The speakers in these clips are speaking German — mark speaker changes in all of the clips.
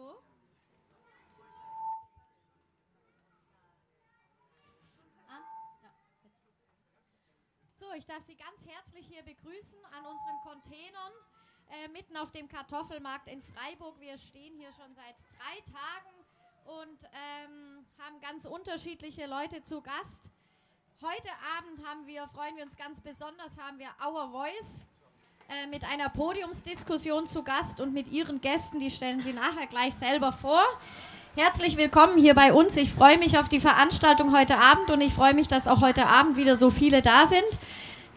Speaker 1: So. An? Ja, jetzt. So, ich darf Sie ganz herzlich hier begrüßen an unseren Containern äh, mitten auf dem Kartoffelmarkt in Freiburg. Wir stehen hier schon seit drei Tagen und ähm, haben ganz unterschiedliche Leute zu Gast. Heute Abend haben wir, freuen wir uns ganz besonders, haben wir Our Voice äh, mit einer Podiumsdiskussion zu Gast und mit ihren Gästen, die stellen sie nachher gleich selber vor. Herzlich willkommen hier bei uns. Ich freue mich auf die Veranstaltung heute Abend und ich freue mich, dass auch heute Abend wieder so viele da sind.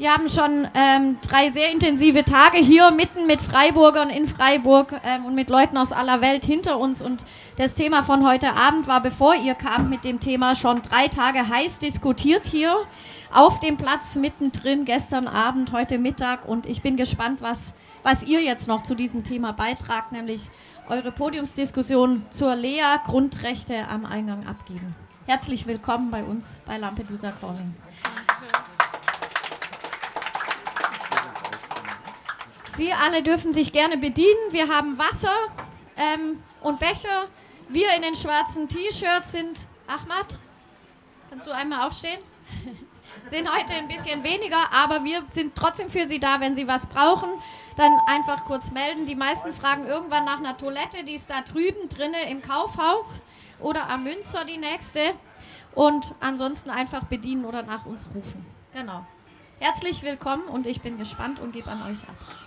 Speaker 1: Wir haben schon ähm, drei sehr intensive Tage hier mitten mit Freiburgern in Freiburg ähm, und mit Leuten aus aller Welt hinter uns. Und das Thema von heute Abend war, bevor ihr kamt, mit dem Thema schon drei Tage heiß diskutiert hier auf dem Platz mittendrin gestern Abend, heute Mittag. Und ich bin gespannt, was, was ihr jetzt noch zu diesem Thema beitragt, nämlich eure Podiumsdiskussion zur Lea Grundrechte am Eingang abgeben. Herzlich willkommen bei uns bei Lampedusa Calling. Sie alle dürfen sich gerne bedienen. Wir haben Wasser ähm, und Becher. Wir in den schwarzen T-Shirts sind. Ahmad, kannst du einmal aufstehen? sind heute ein bisschen weniger, aber wir sind trotzdem für Sie da. Wenn Sie was brauchen, dann einfach kurz melden. Die meisten fragen irgendwann nach einer Toilette, die ist da drüben drinne im Kaufhaus oder am Münster die nächste. Und ansonsten einfach bedienen oder nach uns rufen. Genau. Herzlich willkommen und ich bin gespannt und gebe an euch ab.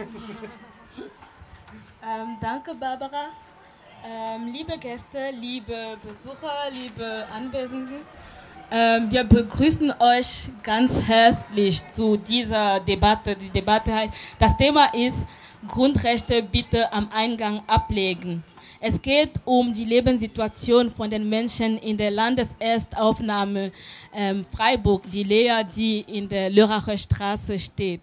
Speaker 2: ähm, danke, Barbara. Ähm, liebe Gäste, liebe Besucher, liebe Anwesenden, ähm, wir begrüßen euch ganz herzlich zu dieser Debatte. Die Debatte heißt, das Thema ist Grundrechte bitte am Eingang ablegen. Es geht um die Lebenssituation von den Menschen in der Landeserstaufnahme ähm, Freiburg, die Lea, die in der Lörracher Straße steht.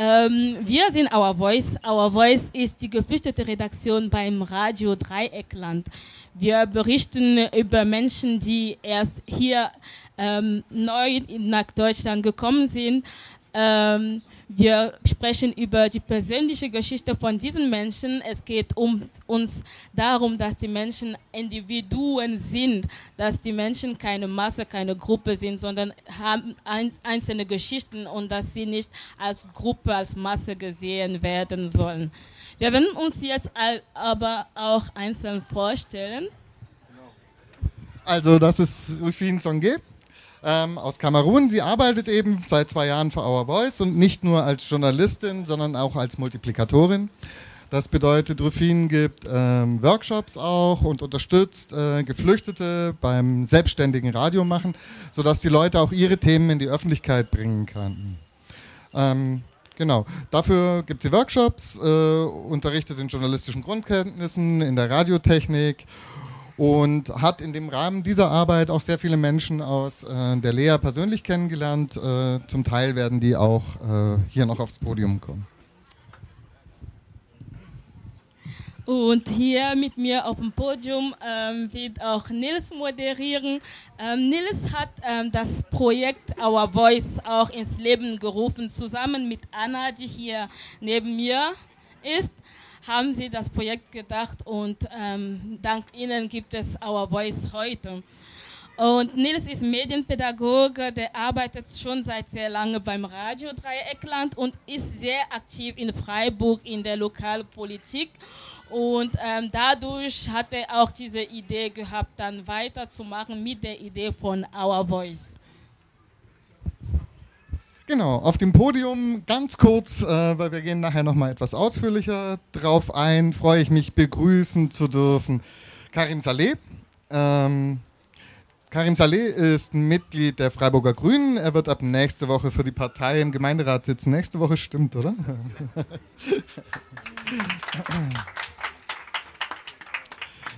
Speaker 2: Ähm, wir sind Our Voice. Our Voice ist die geflüchtete Redaktion beim Radio Dreieckland. Wir berichten über Menschen, die erst hier ähm, neu nach Deutschland gekommen sind. Ähm, wir sprechen über die persönliche Geschichte von diesen Menschen. Es geht um uns darum, dass die Menschen Individuen sind, dass die Menschen keine Masse, keine Gruppe sind, sondern haben einzelne Geschichten und dass sie nicht als Gruppe, als Masse gesehen werden sollen. Wir werden uns jetzt aber auch einzeln vorstellen.
Speaker 3: Also, das ist Rufin Songe ähm, aus Kamerun. Sie arbeitet eben seit zwei Jahren für Our Voice und nicht nur als Journalistin, sondern auch als Multiplikatorin. Das bedeutet, Rufin gibt ähm, Workshops auch und unterstützt äh, Geflüchtete beim selbstständigen Radiomachen, sodass die Leute auch ihre Themen in die Öffentlichkeit bringen können. Ähm, genau, dafür gibt sie Workshops, äh, unterrichtet in journalistischen Grundkenntnissen, in der Radiotechnik und hat in dem Rahmen dieser Arbeit auch sehr viele Menschen aus äh, der Lea persönlich kennengelernt. Äh, zum Teil werden die auch äh, hier noch aufs Podium kommen.
Speaker 2: Und hier mit mir auf dem Podium ähm, wird auch Nils moderieren. Ähm, Nils hat ähm, das Projekt Our Voice auch ins Leben gerufen, zusammen mit Anna, die hier neben mir ist haben sie das Projekt gedacht und ähm, dank ihnen gibt es Our Voice heute. Und Nils ist Medienpädagoge, der arbeitet schon seit sehr lange beim Radio Dreieckland und ist sehr aktiv in Freiburg in der Lokalpolitik. Und ähm, dadurch hat er auch diese Idee gehabt, dann weiterzumachen mit der Idee von Our Voice.
Speaker 3: Genau, auf dem Podium ganz kurz, äh, weil wir gehen nachher nochmal etwas ausführlicher drauf ein, freue ich mich begrüßen zu dürfen Karim Saleh. Ähm, Karim Saleh ist Mitglied der Freiburger Grünen. Er wird ab nächste Woche für die Partei im Gemeinderat sitzen. Nächste Woche stimmt, oder?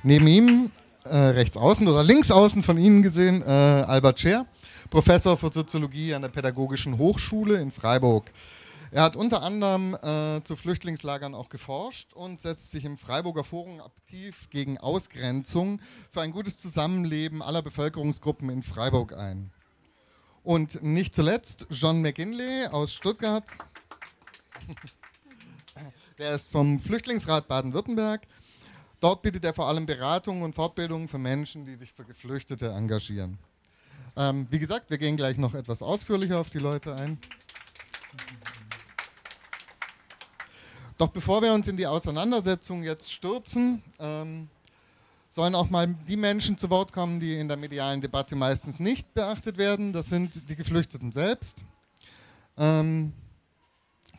Speaker 3: Neben ihm, äh, rechts außen oder links außen von Ihnen gesehen, äh, Albert Scher. Professor für Soziologie an der Pädagogischen Hochschule in Freiburg. Er hat unter anderem äh, zu Flüchtlingslagern auch geforscht und setzt sich im Freiburger Forum aktiv gegen Ausgrenzung für ein gutes Zusammenleben aller Bevölkerungsgruppen in Freiburg ein. Und nicht zuletzt John McGinley aus Stuttgart. Der ist vom Flüchtlingsrat Baden-Württemberg. Dort bietet er vor allem Beratung und Fortbildung für Menschen, die sich für Geflüchtete engagieren. Ähm, wie gesagt, wir gehen gleich noch etwas ausführlicher auf die Leute ein. Doch bevor wir uns in die Auseinandersetzung jetzt stürzen, ähm, sollen auch mal die Menschen zu Wort kommen, die in der medialen Debatte meistens nicht beachtet werden. Das sind die Geflüchteten selbst. Ähm,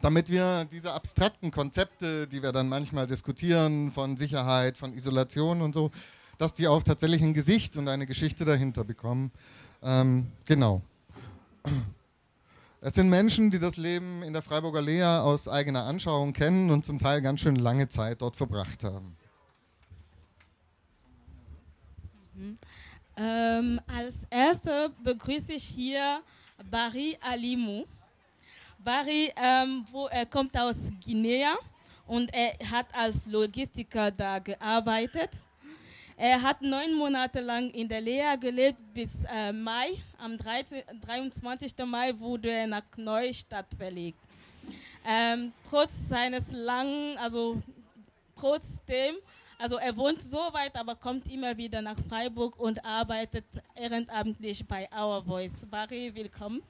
Speaker 3: damit wir diese abstrakten Konzepte, die wir dann manchmal diskutieren, von Sicherheit, von Isolation und so, dass die auch tatsächlich ein Gesicht und eine Geschichte dahinter bekommen. Ähm, genau. Es sind Menschen, die das Leben in der Freiburger Lea aus eigener Anschauung kennen und zum Teil ganz schön lange Zeit dort verbracht haben.
Speaker 2: Mhm. Ähm, als erster begrüße ich hier Barry Alimou. Barry, ähm, wo er kommt aus Guinea und er hat als Logistiker da gearbeitet. Er hat neun Monate lang in der Lea gelebt bis äh, Mai. Am 13, 23. Mai wurde er nach Neustadt verlegt. Ähm, trotz seines langen, also trotzdem, also er wohnt so weit, aber kommt immer wieder nach Freiburg und arbeitet ehrenamtlich bei Our Voice. Barry, willkommen.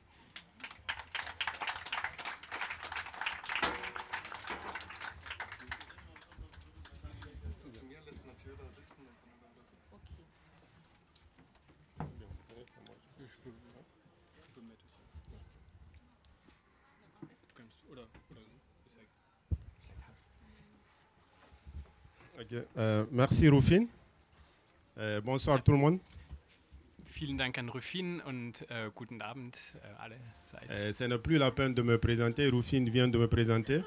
Speaker 4: Okay. Euh, merci Rufin. Euh, bonsoir tout le monde.
Speaker 5: Vielen Dank an Rufin und äh, guten Abend äh, allerseits.
Speaker 4: Euh, Ce n'est plus la peine de me présenter. Rufin vient de me présenter.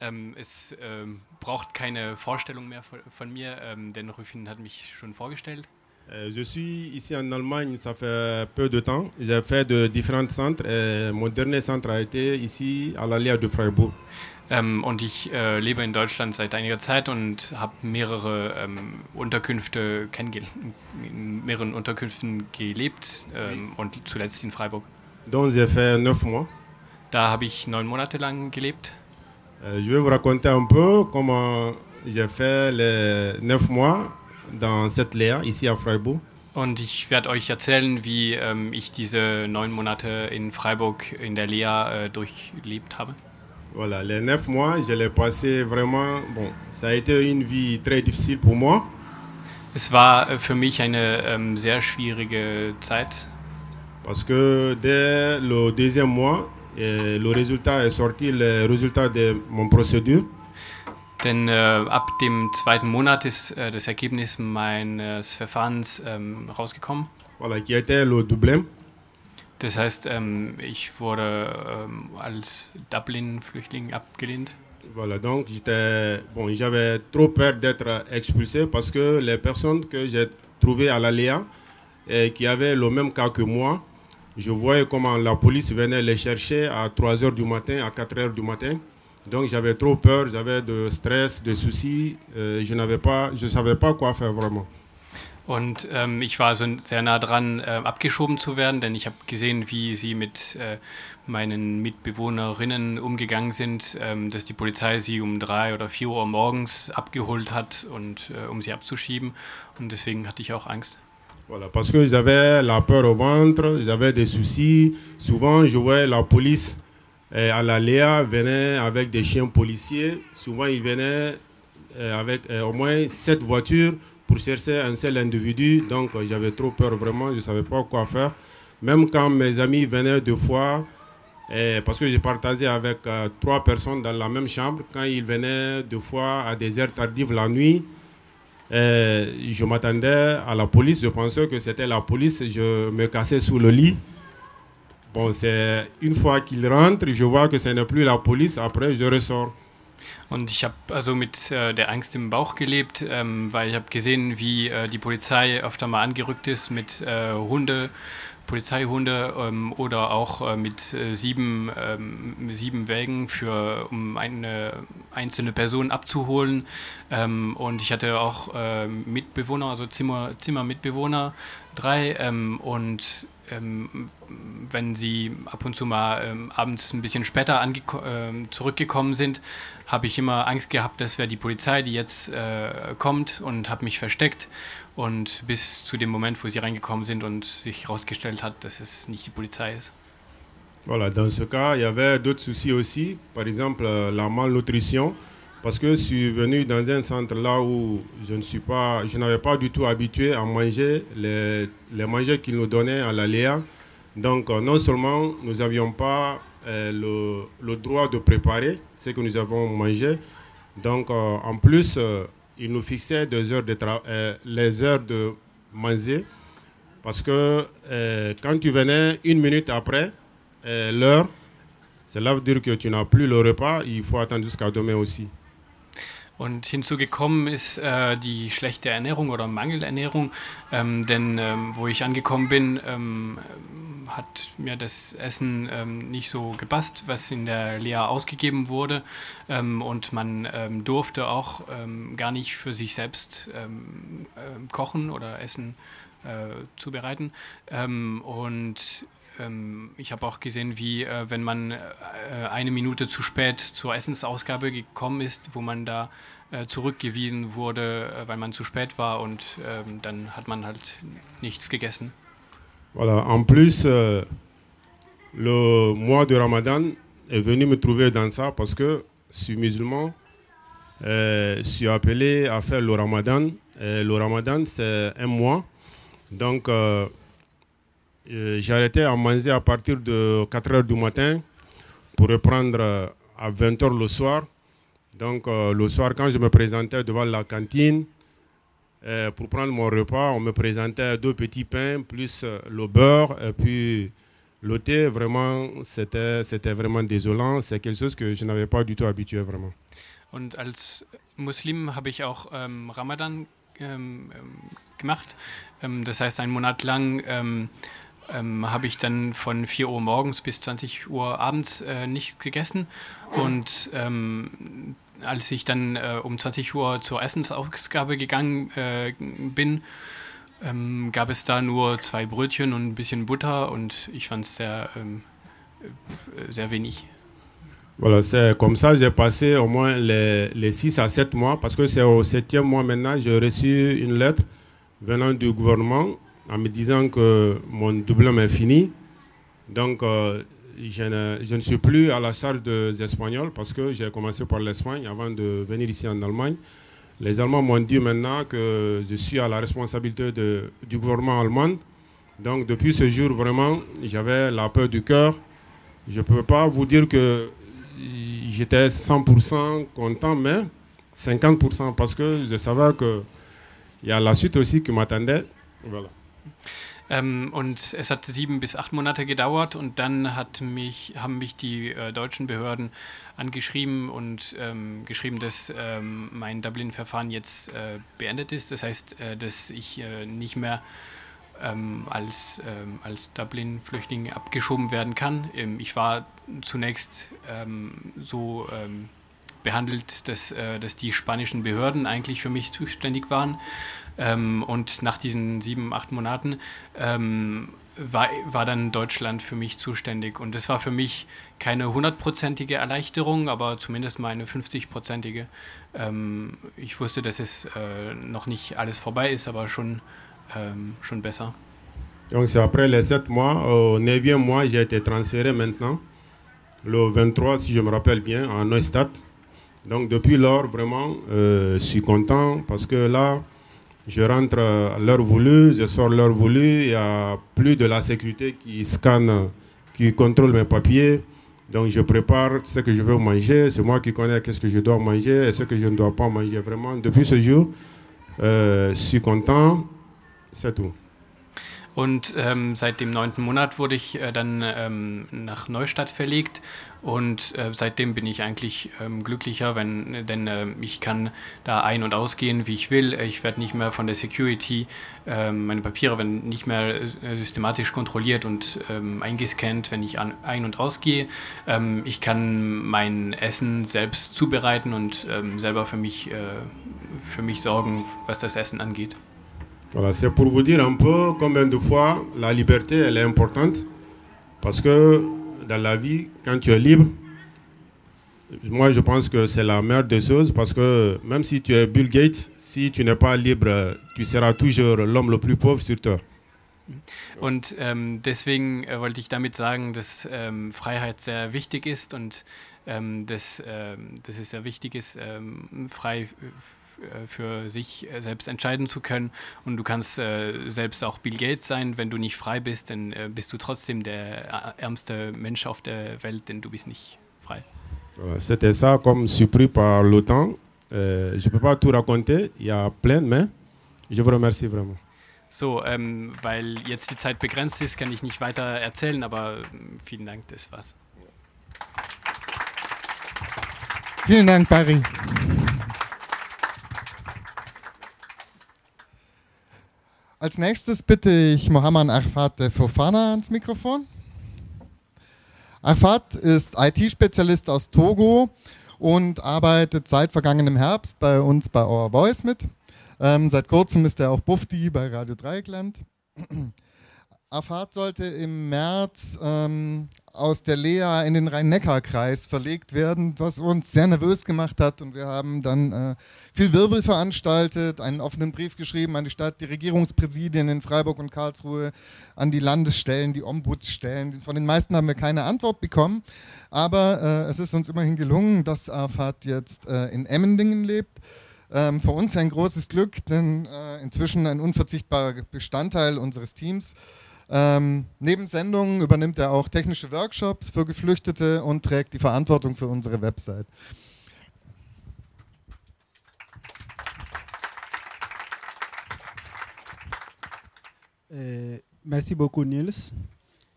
Speaker 5: Ähm, es ähm, braucht keine Vorstellung mehr von, von mir, ähm, denn Rufin hat mich schon vorgestellt.
Speaker 4: Euh, je suis ici en Allemagne, ça fait peu de temps. J'ai fait de différents centres. Et mon dernier centre a été ici à l'Allier de Freiburg.
Speaker 5: Ähm, und ich äh, lebe in Deutschland seit einiger Zeit und habe mehrere ähm, Unterkünfte kennengelernt, in mehreren Unterkünften gelebt ähm, und zuletzt in Freiburg.
Speaker 4: Donc j'ai fait neuf mois.
Speaker 5: Da habe ich neun Monate lang gelebt.
Speaker 4: Euh, je vais vous raconter un peu comment j'ai fait les neuf mois dans cette Léa, ici à Freiburg.
Speaker 5: Und ich werde euch erzählen, wie ähm, ich diese neun Monate in Freiburg in der Lea äh, durchlebt habe.
Speaker 4: Voilà, les neuf mois, je l'ai passé vraiment. Bon, ça a été une vie très difficile pour moi.
Speaker 5: Es war äh, für mich eine ähm, sehr schwierige Zeit,
Speaker 4: Parce que dès le deuxième mois, eh, le résultat est sorti, le résultat de mon procédure.
Speaker 5: denn äh, ab dem zweiten Monat ist äh, das Ergebnis meines Verfahrens ähm, rausgekommen.
Speaker 4: Voilà, qui était le doublé.
Speaker 5: Das heißt, ähm, ich wurde ähm, als Dublin-Flüchtling abgelehnt?
Speaker 4: Voilà, donc j'étais, bon, j'avais trop peur d'être expulsé parce que les personnes que j'ai trouvées à l'Aléa et qui avaient le même cas que moi, je voyais comment la police venait les chercher à 3 heures du matin, à 4 heures du matin. Donc j'avais trop peur, j'avais de stress, de soucis, euh, je n'avais pas, savais pas quoi faire vraiment.
Speaker 5: Und ähm, ich war so sehr nah dran, äh, abgeschoben zu werden, denn ich habe gesehen, wie sie mit äh, meinen Mitbewohnerinnen umgegangen sind, ähm, dass die Polizei sie um drei oder vier Uhr morgens abgeholt hat und äh, um sie abzuschieben. Und deswegen hatte ich auch Angst.
Speaker 4: Voilà, parce que j'avais la peur au ventre, j'avais des soucis. Souvent, je voyais la police euh, à la Léa venait avec des chiens policiers. Souvent, ils venaient euh, avec euh, au moins sept voitures pour chercher un seul individu. Donc, euh, j'avais trop peur vraiment, je ne savais pas quoi faire. Même quand mes amis venaient deux fois, euh, parce que j'ai partagé avec euh, trois personnes dans la même chambre, quand ils venaient deux fois à des heures tardives la nuit, euh, je m'attendais à la police, je pensais que c'était la police, je me cassais sous le lit. Bon, c'est une fois qu'ils rentrent, je vois que ce n'est plus la police, après je ressors.
Speaker 5: Und ich habe also mit äh, der Angst im Bauch gelebt, ähm, weil ich habe gesehen, wie äh, die Polizei öfter mal angerückt ist mit äh, Hunde, Polizeihunde ähm, oder auch äh, mit äh, sieben, ähm, sieben Wägen, für, um eine einzelne Person abzuholen. Ähm, und ich hatte auch äh, Mitbewohner, also Zimmer, Zimmermitbewohner, drei ähm, und ähm, wenn sie ab und zu mal ähm, abends ein bisschen später ähm, zurückgekommen sind, habe ich immer Angst gehabt, das wäre die Polizei, die jetzt äh, kommt und habe mich versteckt. Und bis zu dem Moment, wo sie reingekommen sind und sich herausgestellt hat, dass es nicht die Polizei ist.
Speaker 4: Voilà, dans ce cas, il y avait d'autres soucis aussi, par exemple la malnutrition, parce que je suis venu dans un centre là où je ne suis pas, je n'avais pas du tout habitué à manger les, les manger qu'ils nous donnaient à la Léa. Donc euh, non seulement nous n'avions pas euh, le, le, droit de préparer ce que nous avons mangé, donc euh, en plus ils nous fixaient des heures de les heures de manger, parce que quand tu venais une minute après l'heure, cela veut dire que tu n'as plus le repas, il faut attendre jusqu'à demain aussi.
Speaker 5: Und hinzugekommen ist äh, die schlechte Ernährung oder Mangelernährung, ähm, denn ähm, wo ich angekommen bin, ähm, hat mir das Essen ähm, nicht so gepasst, was in der Lea ausgegeben wurde. Ähm, und man ähm, durfte auch gar nicht für sich selbst äh, kochen oder Essen äh, zubereiten. Und ich habe auch gesehen, wie äh, wenn man äh, eine Minute zu spät zur Essensausgabe gekommen ist, wo man da äh, zurückgewiesen wurde, weil man zu spät war und ähm, dann hat man halt nichts gegessen.
Speaker 4: Voilà, en plus, euh, le mois de Ramadan est venu me trouver dans ça parce que je suis musulman, euh, je suis appelé à faire le Ramadan. Et le Ramadan, c'est un mois. Donc, euh, euh arrêté à manger à partir de 4 heures du matin pour reprendre à 20 heures le soir. Donc euh, le soir, quand je me présentais devant la cantine, euh, pour prendre mon repas, on me présentait deux petits pains, plus le beurre, et puis le thé. Vraiment, c'était, c'était vraiment désolant. C'est quelque chose que je n'avais pas du tout habitué, vraiment.
Speaker 5: Und als Muslim habe ich auch ähm, Ramadan ähm, gemacht. Ähm, das heißt, einen Monat lang ähm, habe ich dann von 4 Uhr morgens bis 20 Uhr abends äh, nichts gegessen. Und ähm, als ich dann äh, um 20 Uhr zur Essensausgabe gegangen äh, bin, ähm, gab es da nur zwei Brötchen und ein bisschen Butter und ich fand es sehr, ähm, äh, sehr wenig.
Speaker 4: Voilà, c'est comme ça j'ai passé au moins les, les 6 à 7 mois, parce que c'est au septième mois maintenant, j'ai reçu une lettre venant du gouvernement en me disant que mon diplôme est fini. Donc, euh, je ne, je ne, suis plus à la charge des Espagnols parce que j'ai commencé par l'Espagne avant de venir ici en Allemagne. Les Allemands m'ont dit maintenant que je suis à la responsabilité de, du gouvernement allemand. Donc depuis ce jour, vraiment, j'avais la peur du cœur. Je ne peux pas vous dire que j'étais 100% content, mais 50% parce que je savais qu'il y a la suite aussi qui m'attendait. Voilà.
Speaker 5: Ähm, und es hat sieben bis acht Monate gedauert und dann hat mich, haben mich die äh, deutschen Behörden angeschrieben und ähm, geschrieben, dass ähm, mein Dublin-Verfahren jetzt äh, beendet ist. Das heißt, äh, dass ich äh, nicht mehr ähm, als, ähm, als Dublin-Flüchtling abgeschoben werden kann. Ähm, ich war zunächst so behandelt, dass, äh, dass die spanischen Behörden eigentlich für mich zuständig waren. Ähm, und nach diesen sieben, acht Monaten ähm, war, war dann Deutschland für mich zuständig. Und das war für mich keine hundertprozentige Erleichterung, aber zumindest mal eine 50-prozentige. Ähm, ich wusste, dass es äh, noch nicht alles vorbei ist, aber schon, ähm, schon besser.
Speaker 4: Donc c'est après les sept mois, au neuvième mois, j'ai été transféré maintenant, le 23 si je me rappelle bien, à Neustadt. Donc depuis lors, vraiment, euh, je suis content parce que là, je rentre à l'heure voulue, je sors l'heure voulue, il n'y a plus de la sécurité qui scanne, qui contrôle mes papiers. Donc je prépare ce que je veux manger, c'est moi qui connais ce que je dois manger et ce que je ne dois pas manger. Vraiment, depuis ce jour, euh, je suis content, c'est tout.
Speaker 5: Und ähm, seit dem neunten Monat wurde ich äh, dann ähm, nach Neustadt verlegt und äh, seitdem bin ich eigentlich ähm, glücklicher, wenn, denn äh, ich kann da ein- und ausgehen, wie ich will. Ich werde nicht mehr von der Security, ähm, meine Papiere werden nicht mehr äh, systematisch kontrolliert und ähm, eingescannt, wenn ich an, ein- und ausgehe. Ähm, ich kann mein Essen selbst zubereiten und selber für mich, äh, für mich sorgen, was das Essen angeht.
Speaker 4: Voilà, c'est pour vous dire un peu combien de fois la liberté elle est importante. Parce que dans la vie, quand tu es libre, moi je pense que c'est la meilleure des choses parce que même si tu es Bill Gates, si tu n'es pas libre, tu seras toujours l'homme le plus pauvre sur terre.
Speaker 5: Und ähm, deswegen äh, wollte ich damit sagen, dass ähm, Freiheit sehr wichtig ist und ähm, dass, ähm, dass es sehr wichtig ist, ähm, frei für sich äh, selbst entscheiden zu können. Und du kannst äh, selbst auch Bill Gates sein. Wenn du nicht frei bist, dann äh, bist du trotzdem der äh, ärmste Mensch auf der Welt, denn du bist nicht frei.
Speaker 4: Voilà, C'était ça comme surpris par temps. Euh, je ne peux pas tout raconter, il y a plein, mais je vous remercie vraiment.
Speaker 5: So, ähm, weil jetzt die Zeit begrenzt ist, kann ich nicht weiter erzählen, aber ähm, vielen Dank, das war's.
Speaker 3: Vielen Dank, Barry. Als nächstes bitte ich Mohammed Arfat Fofana ans Mikrofon. Arfat ist IT-Spezialist aus Togo und arbeitet seit vergangenem Herbst bei uns bei Our Voice mit. Ähm, seit kurzem ist er auch Bufti bei Radio Dreieckland. Afat sollte im März ähm, aus der Lea in den Rhein-Neckar-Kreis verlegt werden, was uns sehr nervös gemacht hat. Und wir haben dann äh, viel Wirbel veranstaltet, einen offenen Brief geschrieben an die Stadt, die Regierungspräsidien in Freiburg und Karlsruhe, an die Landesstellen, die Ombudsstellen. Von den meisten haben wir keine Antwort bekommen. Aber äh, es ist uns immerhin gelungen, dass Afat jetzt äh, in Emmendingen lebt. Ähm, für uns ein großes Glück, denn äh, inzwischen ein unverzichtbarer Bestandteil unseres Teams. Ähm, neben Sendungen übernimmt er auch technische Workshops für Geflüchtete und trägt die Verantwortung für unsere Website.
Speaker 6: Euh, merci beaucoup Niels.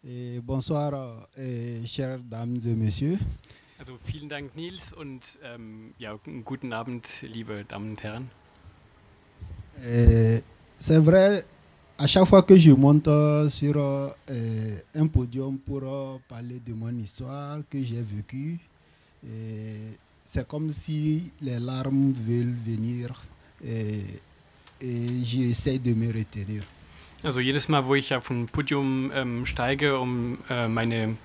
Speaker 6: Et bonsoir, euh, chères dames et messieurs.
Speaker 5: Also vielen Dank, Nils, und ähm, ja, einen guten Abend, liebe Damen und Herren.
Speaker 6: Euh, C'est vrai, à chaque fois que je monte euh, sur euh, un podium pour euh, parler de mon histoire que j'ai vécue, euh, c'est comme si les larmes veulent venir et, et j'essaie de me retenir.
Speaker 5: Also jedes Mal, wo ich auf ein Podium ähm, steige, um äh, meine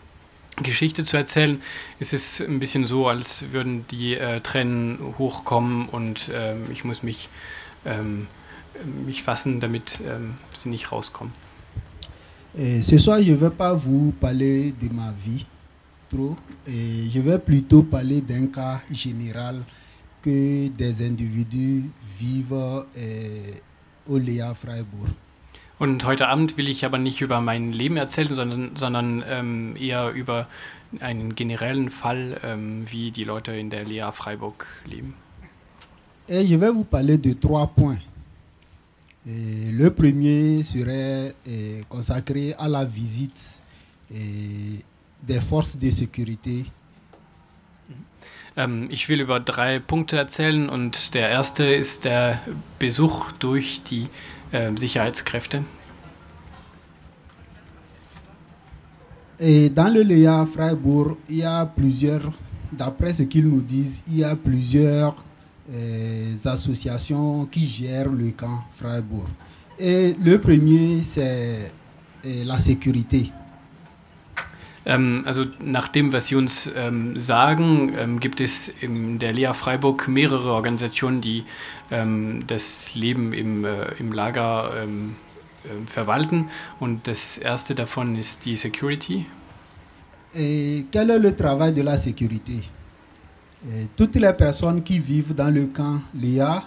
Speaker 5: Geschichte zu erzählen, ist es ein bisschen so, als würden die äh, Tränen hochkommen und ähm, ich muss mich, ähm, mich fassen, damit ähm, sie nicht rauskommen.
Speaker 6: Et ce soir, je ne vais pas vous parler de ma vie trop. Et je vais plutôt parler d'un cas général que des individus vivent euh, au Léa Freiburg.
Speaker 5: Und heute Abend will ich aber nicht über mein Leben erzählen, sondern, sondern ähm, eher über einen generellen Fall, ähm, wie die Leute in der Lea Freiburg leben.
Speaker 6: Et je vais vous parler de trois points. Et le premier serait consacré à la visite des forces de sécurité
Speaker 5: Ähm, ich will über drei Punkte erzählen und der erste ist der Besuch durch die äh, Sicherheitskräfte.
Speaker 6: Et dans le Léa Freiburg, il y a plusieurs, d'après ce qu'ils nous disent, il y a plusieurs associations qui gèrent le camp Freiburg. Et le premier, c'est euh, la sécurité.
Speaker 5: Ähm, also nach dem, was Sie uns ähm, sagen, ähm, gibt es in der Lea Freiburg mehrere Organisationen, die ähm, das Leben im, äh, im Lager ähm, äh, verwalten. Und das erste davon ist die Security.
Speaker 6: Et quel est le travail de la sécurité Et Toutes les personnes qui vivent dans le camp Léa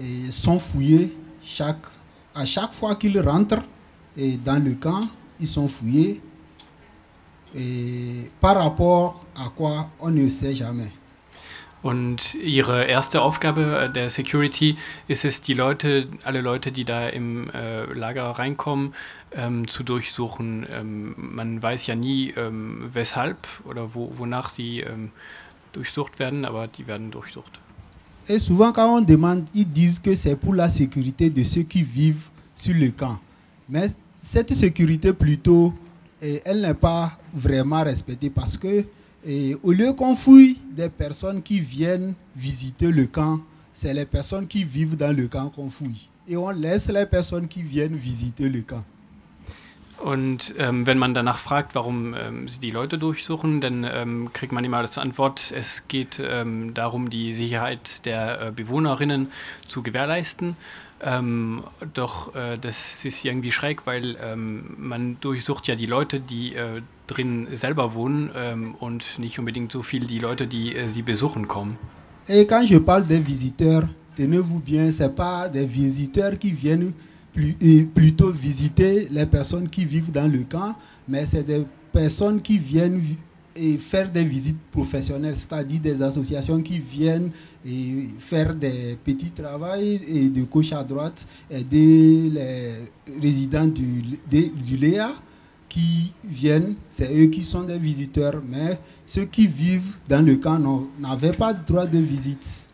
Speaker 6: eh, sont fouillées chaque, à chaque fois qu'ils rentrent eh, dans le camp, ils sont fouillés. Et par rapport à quoi, on ne sait jamais.
Speaker 5: Und ihre erste Aufgabe äh, der Security ist es, die Leute, alle Leute, die da im äh, Lager reinkommen, ähm, zu durchsuchen. Ähm, man weiß ja nie, ähm, weshalb oder wo, wonach sie ähm,
Speaker 6: Et souvent, quand on demande, ils disent que c'est pour la sécurité de ceux qui vivent sur le camp. Mais cette sécurité, plutôt, eh, elle n'est pas vraiment respectée parce que, eh, au lieu qu'on fouille des personnes qui viennent visiter le camp, c'est les personnes qui vivent dans le camp qu'on fouille. et on laisse les personnes qui viennent visiter le camp.
Speaker 5: Und ähm, wenn man danach fragt, warum ähm, sie die Leute durchsuchen, dann ähm, kriegt man immer als Antwort, es geht ähm, darum, die Sicherheit der äh, Bewohnerinnen zu gewährleisten. Ähm, doch äh, das ist irgendwie schräg, weil ähm, man durchsucht ja die Leute, die äh, drin selber wohnen und nicht unbedingt so viel die Leute, die äh, sie besuchen kommen.
Speaker 6: Et quand je parle des visiteurs, tenez-vous bien, ce pas des visiteurs qui viennent plutôt visiter les personnes qui vivent dans le camp, mais c'est des personnes qui viennent vi- et faire des visites professionnelles, c'est-à-dire des associations qui viennent et faire des petits travaux et de gauche à droite, aider les résidents du, du Léa qui viennent, c'est eux qui sont des visiteurs, mais ceux qui vivent dans le camp n'avaient pas de droit de visite.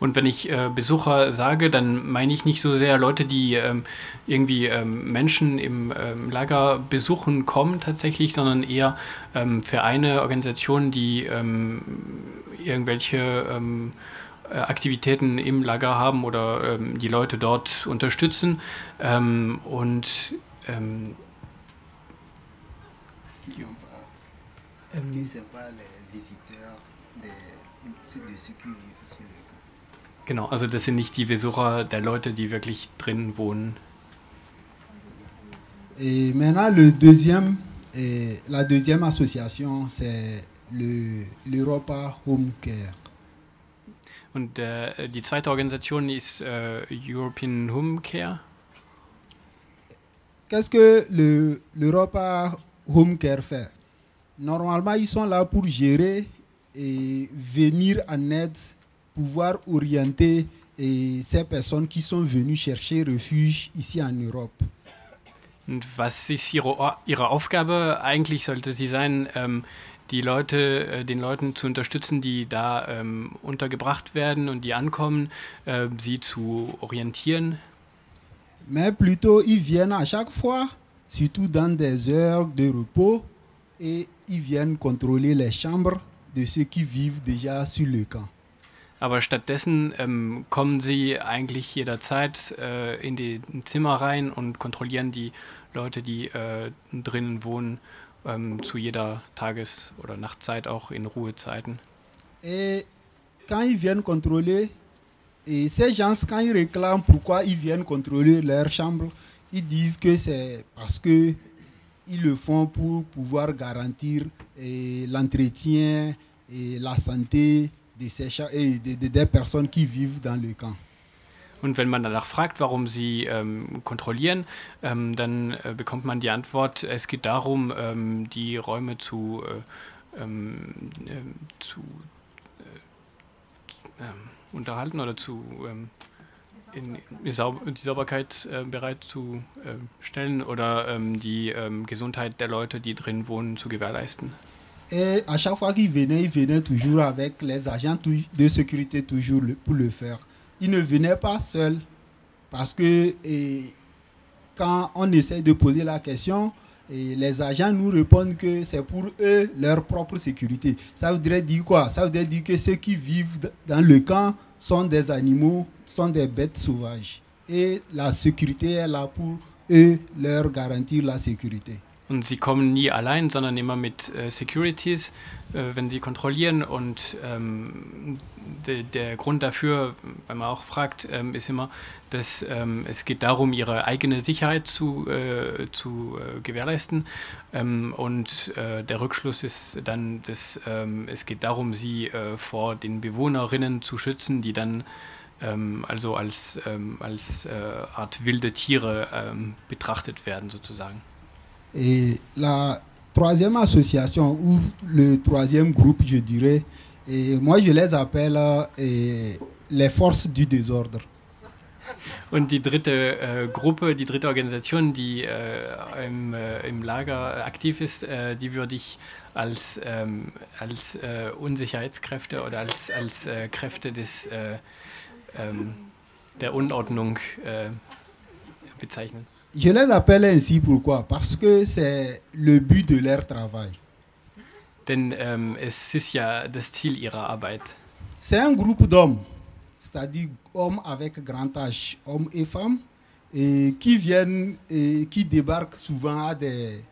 Speaker 5: Und wenn ich äh, Besucher sage, dann meine ich nicht so sehr Leute, die ähm, irgendwie ähm, Menschen im ähm, Lager besuchen kommen tatsächlich, sondern eher ähm, Vereine, Organisationen, die ähm, irgendwelche ähm, äh, Aktivitäten im Lager haben oder die Leute dort unterstützen. Und
Speaker 6: Ce visiteurs de, qui
Speaker 5: genau, also das sind nicht die Besucher der Leute, die wirklich drin wohnen.
Speaker 6: Et maintenant, le deuxième, la deuxième association, c'est le- l'Europa Home Care.
Speaker 5: Und äh, die zweite Organisation ist äh, European Home Care?
Speaker 6: Qu'est-ce que le- l'Europa Home Care fait? Normalement, ils sont là pour gérer et venir en aide, pouvoir orienter eh, ces personnes qui sont venues chercher refuge ici en Europe.
Speaker 5: Und was ist ihre, ihre Aufgabe? Eigentlich? Sollte sie sein, ähm, die Leute, äh, den Leuten zu unterstützen, die da ähm, untergebracht werden und die ankommen, äh, sie zu orientieren?
Speaker 6: Mais plutôt, ils viennent à chaque fois, surtout dans des heures de repos, et ils viennent contrôler les chambres de ceux qui vivent déjà sur le camp.
Speaker 5: Aber stattdessen ähm, kommen sie eigentlich jederzeit äh, in die Zimmer rein und kontrollieren die Leute, die äh, drinnen wohnen, ähm, zu jeder Tages- oder Nachtzeit, auch in Ruhezeiten.
Speaker 6: Et quand ils viennent contrôler, et ces gens, quand ils réclament pourquoi ils viennent contrôler leur chambre, ils disent que c'est parce que ils le font pour pouvoir garantir l'entretien et la santé de ces cha- et de- de- des personnes qui vivent dans le camp.
Speaker 5: Und wenn man danach fragt, warum sie ähm, kontrollieren, ähm, dann äh, bekommt man die Antwort, es geht darum, ähm, die Räume zu, äh, ähm, ähm, zu äh, ähm, unterhalten oder zu in, in Sau die Sauberkeit äh, bereitzustellen stellen oder die Gesundheit der Leute, die drin wohnen, zu gewährleisten.
Speaker 6: Et à chaque fois qu'ils venaient, ils venaient toujours avec les agents de sécurité toujours pour le faire. Ils ne venaient pas seuls parce que quand on essaie de poser la question, les agents nous répondent que c'est pour eux leur propre sécurité. Ça voudrait dire quoi? Ça voudrait dire que ceux qui vivent dans le camp sont des animaux, sont des bêtes sauvages. Et la sécurité est là pour eux leur garantir la sécurité.
Speaker 5: Und sie kommen nie allein, sondern immer mit äh, Securities, äh, wenn sie kontrollieren. Und ähm, de, der Grund dafür, wenn man auch fragt, ähm, ist immer, dass ähm, es geht darum, ihre eigene Sicherheit zu, äh, zu äh, gewährleisten. Ähm, und äh, der Rückschluss ist dann, dass ähm, es geht darum, sie äh, vor den Bewohnerinnen zu schützen, die dann ähm, also als, als Art wilde Tiere betrachtet werden sozusagen.
Speaker 6: Et la troisième association, ou le troisième groupe, je dirais, et moi je les appelle euh, et les forces du désordre.
Speaker 5: Und die dritte äh, Gruppe, die dritte Organisation, die äh, im, äh, im Lager aktiv ist, äh, die würde ich als, ähm, als äh, Unsicherheitskräfte oder als, als äh, Kräfte des, äh, ähm, der Unordnung bezeichnen.
Speaker 6: Je les appelle ainsi pourquoi Parce que c'est le but de leur travail.
Speaker 5: Denn ähm, es ist ja das Ziel ihrer Arbeit.
Speaker 6: C'est un groupe d'hommes. c'est-à-dire hommes avec grand âge, hommes et femmes, et qui viennent et qui débarquent souvent à des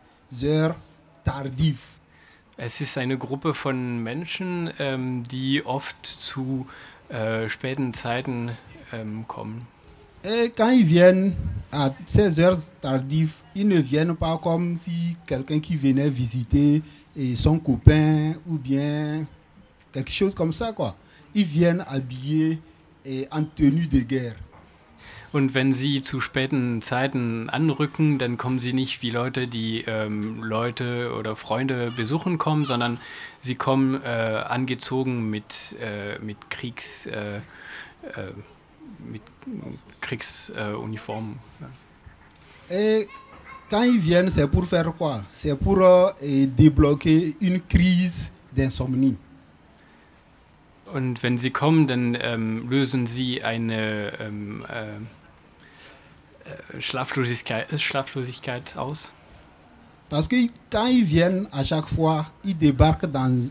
Speaker 6: heures tardives.
Speaker 5: Es ist eine Gruppe von Menschen, ähm, die oft zu äh, späten Zeiten ähm, kommen.
Speaker 6: Et quand ils viennent à ces heures tardives, ils ne viennent pas comme si quelqu'un qui venait visiter et son copain ou bien quelque chose comme ça quoi. Ils viennent habillés et en tenue de guerre.
Speaker 5: Und wenn sie zu späten Zeiten anrücken, dann kommen sie nicht wie Leute, die ähm, Leute oder Freunde besuchen kommen, sondern sie kommen äh, angezogen mit, äh, mit Kriegs... Äh, äh mit Kriegsuniformen.
Speaker 6: Et quand ils viennent, c'est pour faire quoi? C'est pour euh, débloquer une crise d'insomnie.
Speaker 5: Und wenn sie kommen, dann ähm, lösen sie eine ähm, äh, äh Schlaflosigkeit, Schlaflosigkeit aus.
Speaker 6: Parce que quand ils viennent à chaque fois, ils débarquent dans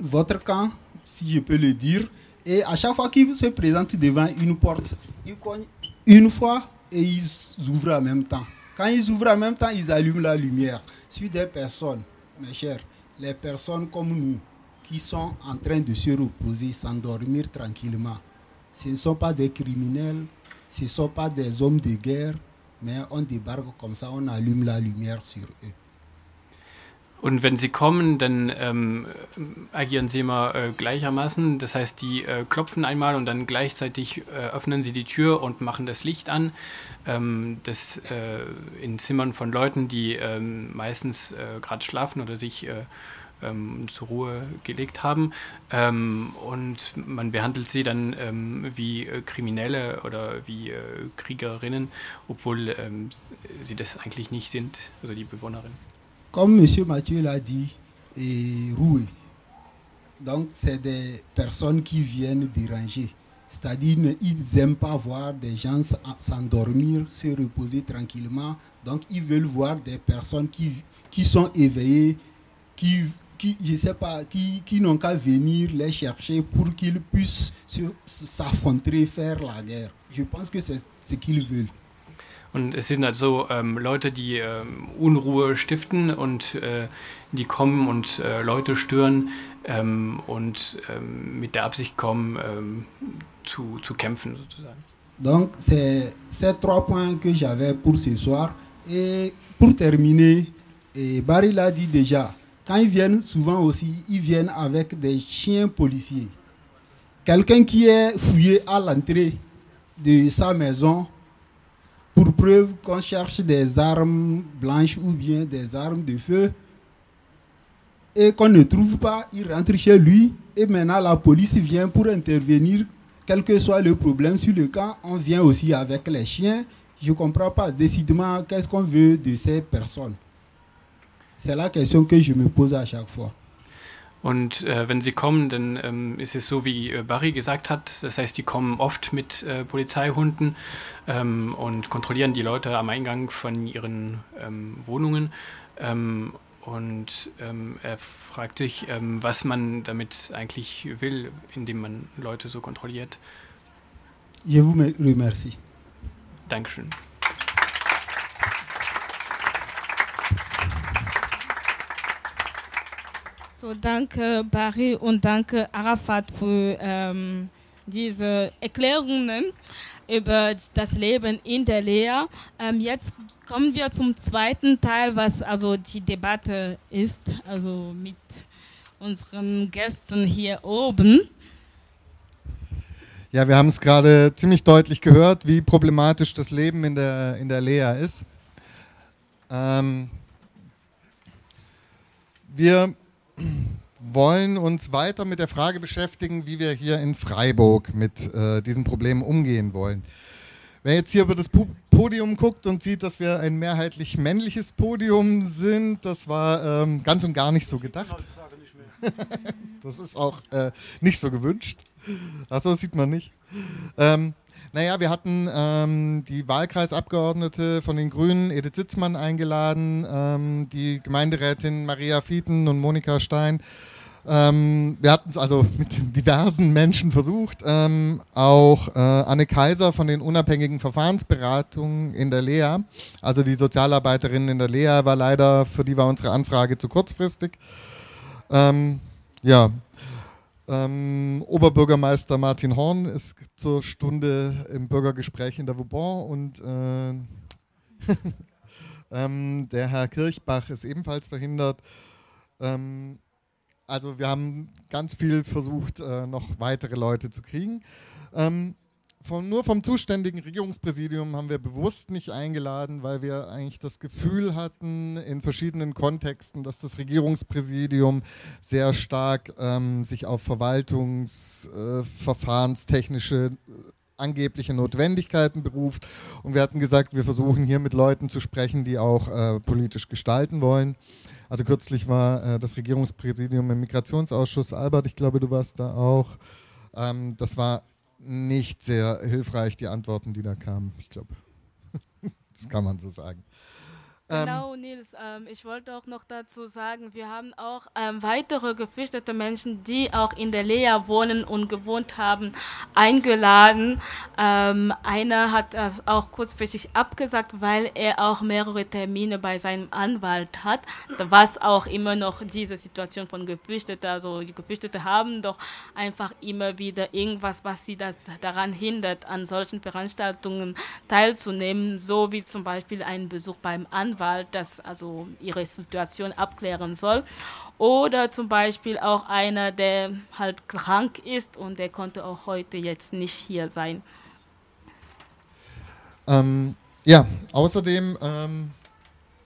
Speaker 6: votre camp, si je peux le dire, et à chaque fois qu'ils se présentent devant une porte, ils cognent une fois et ils ouvrent en même temps. Quand ils ouvrent en même temps, ils allument la lumière sur des personnes, mes chers, les personnes comme nous, qui sont en train de se reposer, s'endormir tranquillement. Ce ne sont pas des criminels, ce ne sont pas des hommes de guerre, mais on débarque comme ça, on allume la lumière sur eux.
Speaker 5: Und wenn sie kommen, dann ähm, agieren sie immer äh, gleichermaßen. Das heißt, die äh, klopfen einmal und dann gleichzeitig äh, öffnen sie die Tür und machen das Licht an. Ähm, das äh, in Zimmern von Leuten, die ähm, meistens äh, gerade schlafen oder sich äh, ähm, zur Ruhe gelegt haben. Ähm, und man behandelt sie dann wie Kriminelle oder wie Kriegerinnen, obwohl sie das eigentlich nicht sind, also die Bewohnerin.
Speaker 6: Comme M. Mathieu l'a dit, est roué. Donc, c'est des personnes qui viennent déranger. C'est-à-dire, ils n'aiment pas voir des gens s'endormir, se reposer tranquillement. Donc, ils veulent voir des personnes qui, qui sont éveillées, qui, qui je sais pas, qui, qui n'ont qu'à venir les chercher pour qu'ils puissent s'affronter, faire la guerre. Je pense que c'est ce qu'ils veulent.
Speaker 5: Und es sind also ähm, Leute, die ähm, Unruhe stiften und äh, die kommen und äh, Leute stören ähm, und ähm, mit der Absicht kommen, ähm, zu, zu kämpfen sozusagen.
Speaker 6: Donc, c'est ces trois points que j'avais pour ce soir. Et pour terminer, et Barry l'a dit déjà, quand ils viennent, souvent aussi, ils viennent avec des chiens policiers. Quelqu'un qui est fouillé à l'entrée de sa maison pour preuve qu'on cherche des armes blanches ou bien des armes de feu et qu'on ne trouve pas, il rentre chez lui et maintenant la police vient pour intervenir, quel que soit le problème sur le camp, on vient aussi avec les chiens. Je ne comprends pas décidément qu'est-ce qu'on veut de ces personnes. C'est la question que je me pose à chaque fois.
Speaker 5: Und äh, wenn sie kommen, dann ähm, ist es so, wie äh, Barry gesagt hat. Das heißt, die kommen oft mit äh, Polizeihunden ähm, und kontrollieren die Leute am Eingang von ihren ähm, Wohnungen. Ähm, und ähm, er fragt sich, ähm, was man damit eigentlich will, indem man Leute so kontrolliert.
Speaker 6: Je vous remercie.
Speaker 5: Dankeschön.
Speaker 2: So, danke Barry und danke Arafat für ähm, diese Erklärungen über das Leben in der Lehre. Ähm, jetzt kommen wir zum zweiten Teil, was also die Debatte ist, also mit unseren Gästen hier oben.
Speaker 3: Ja, wir haben es gerade ziemlich deutlich gehört, wie problematisch das Leben in der, in der Lea ist. Ähm, wir wollen uns weiter mit der Frage beschäftigen, wie wir hier in Freiburg mit äh, diesem Problem umgehen wollen. Wer jetzt hier über das Podium guckt und sieht, dass wir ein mehrheitlich männliches Podium sind, das war ähm, ganz und gar nicht so gedacht. das ist auch äh, nicht so gewünscht. Achso, sieht man nicht. Ähm, naja, wir hatten ähm, die Wahlkreisabgeordnete von den Grünen, Edith Sitzmann, eingeladen, ähm, die Gemeinderätin Maria Fieten und Monika Stein Ähm, wir hatten es also mit diversen Menschen versucht. Ähm, auch äh, Anne Kaiser von den unabhängigen Verfahrensberatungen in der Lea, also die Sozialarbeiterin in der Lea, war leider, für die war unsere Anfrage zu kurzfristig. Ähm, ja. Ähm, Oberbürgermeister Martin Horn ist zur Stunde im Bürgergespräch in der Vauban und äh, ähm, der Herr Kirchbach ist ebenfalls verhindert. Ähm, also wir haben ganz viel versucht, äh, noch weitere Leute zu kriegen. Ähm, von, nur vom zuständigen Regierungspräsidium haben wir bewusst nicht eingeladen, weil wir eigentlich das Gefühl hatten in verschiedenen Kontexten, dass das Regierungspräsidium sehr stark ähm, sich auf verwaltungsverfahrenstechnische äh, angebliche Notwendigkeiten beruft. Und wir hatten gesagt, wir versuchen hier mit Leuten zu sprechen, die auch äh, politisch gestalten wollen. Also kürzlich war äh, das Regierungspräsidium im Migrationsausschuss. Albert, ich glaube, du warst da auch. Ähm, das war nicht sehr hilfreich, die Antworten, die da kamen. Ich glaube, das kann man so sagen.
Speaker 2: Ähm, genau, Nils. Ähm, ich wollte auch noch dazu sagen, wir haben auch ähm, weitere geflüchtete Menschen, die auch in der Lea wohnen und gewohnt haben, eingeladen. Ähm, einer hat das auch kurzfristig abgesagt, weil er auch mehrere Termine bei seinem Anwalt hat, was auch immer noch diese Situation von Geflüchteten, also die Geflüchteten haben doch einfach immer wieder irgendwas, was sie das daran hindert, an solchen Veranstaltungen teilzunehmen, so wie zum Beispiel ein Besuch beim Anwalt Anwalt, das also ihre Situation abklären soll. Oder zum Beispiel auch einer, der halt krank ist und der konnte auch heute jetzt nicht hier sein.
Speaker 3: Ähm, ja, außerdem ähm,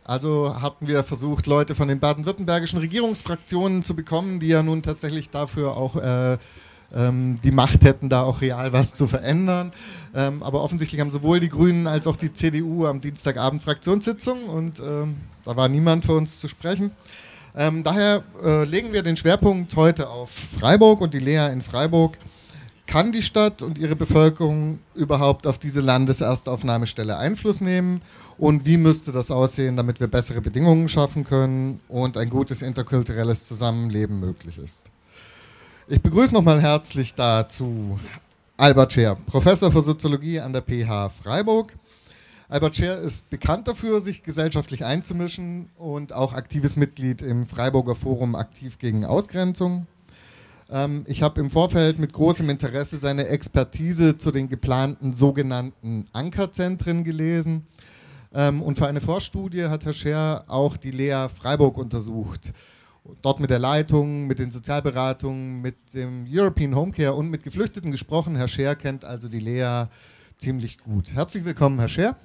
Speaker 3: also hatten wir versucht, Leute von den baden-württembergischen Regierungsfraktionen zu bekommen, die ja nun tatsächlich dafür auch äh, ähm, die Macht hätten, da auch real was zu verändern. Ähm, aber offensichtlich haben sowohl die Grünen als auch die CDU am Dienstagabend Fraktionssitzung und ähm, da war niemand für uns zu sprechen. Ähm, daher äh, legen wir den Schwerpunkt heute auf Freiburg und die Lea in Freiburg. Kann die Stadt und ihre Bevölkerung überhaupt auf diese Landeserstaufnahmestelle Einfluss nehmen? Und wie müsste das aussehen, damit wir bessere Bedingungen schaffen können und ein gutes interkulturelles Zusammenleben möglich ist? Ich begrüße nochmal herzlich dazu Albert Scher, Professor für Soziologie an der PH Freiburg. Albert Scher ist bekannt dafür, sich gesellschaftlich einzumischen und auch aktives Mitglied im Freiburger Forum Aktiv gegen Ausgrenzung. Ähm, ich habe im Vorfeld mit großem Interesse seine Expertise zu den geplanten sogenannten Ankerzentren gelesen. Ähm, und für eine Vorstudie hat Herr Scher auch die Lea Freiburg untersucht dort mit der Leitung, mit den Sozialberatungen, mit dem European Home Care und mit Geflüchteten gesprochen. Herr Scher kennt also die Lea ziemlich gut. Herzlich willkommen, Herr Scher.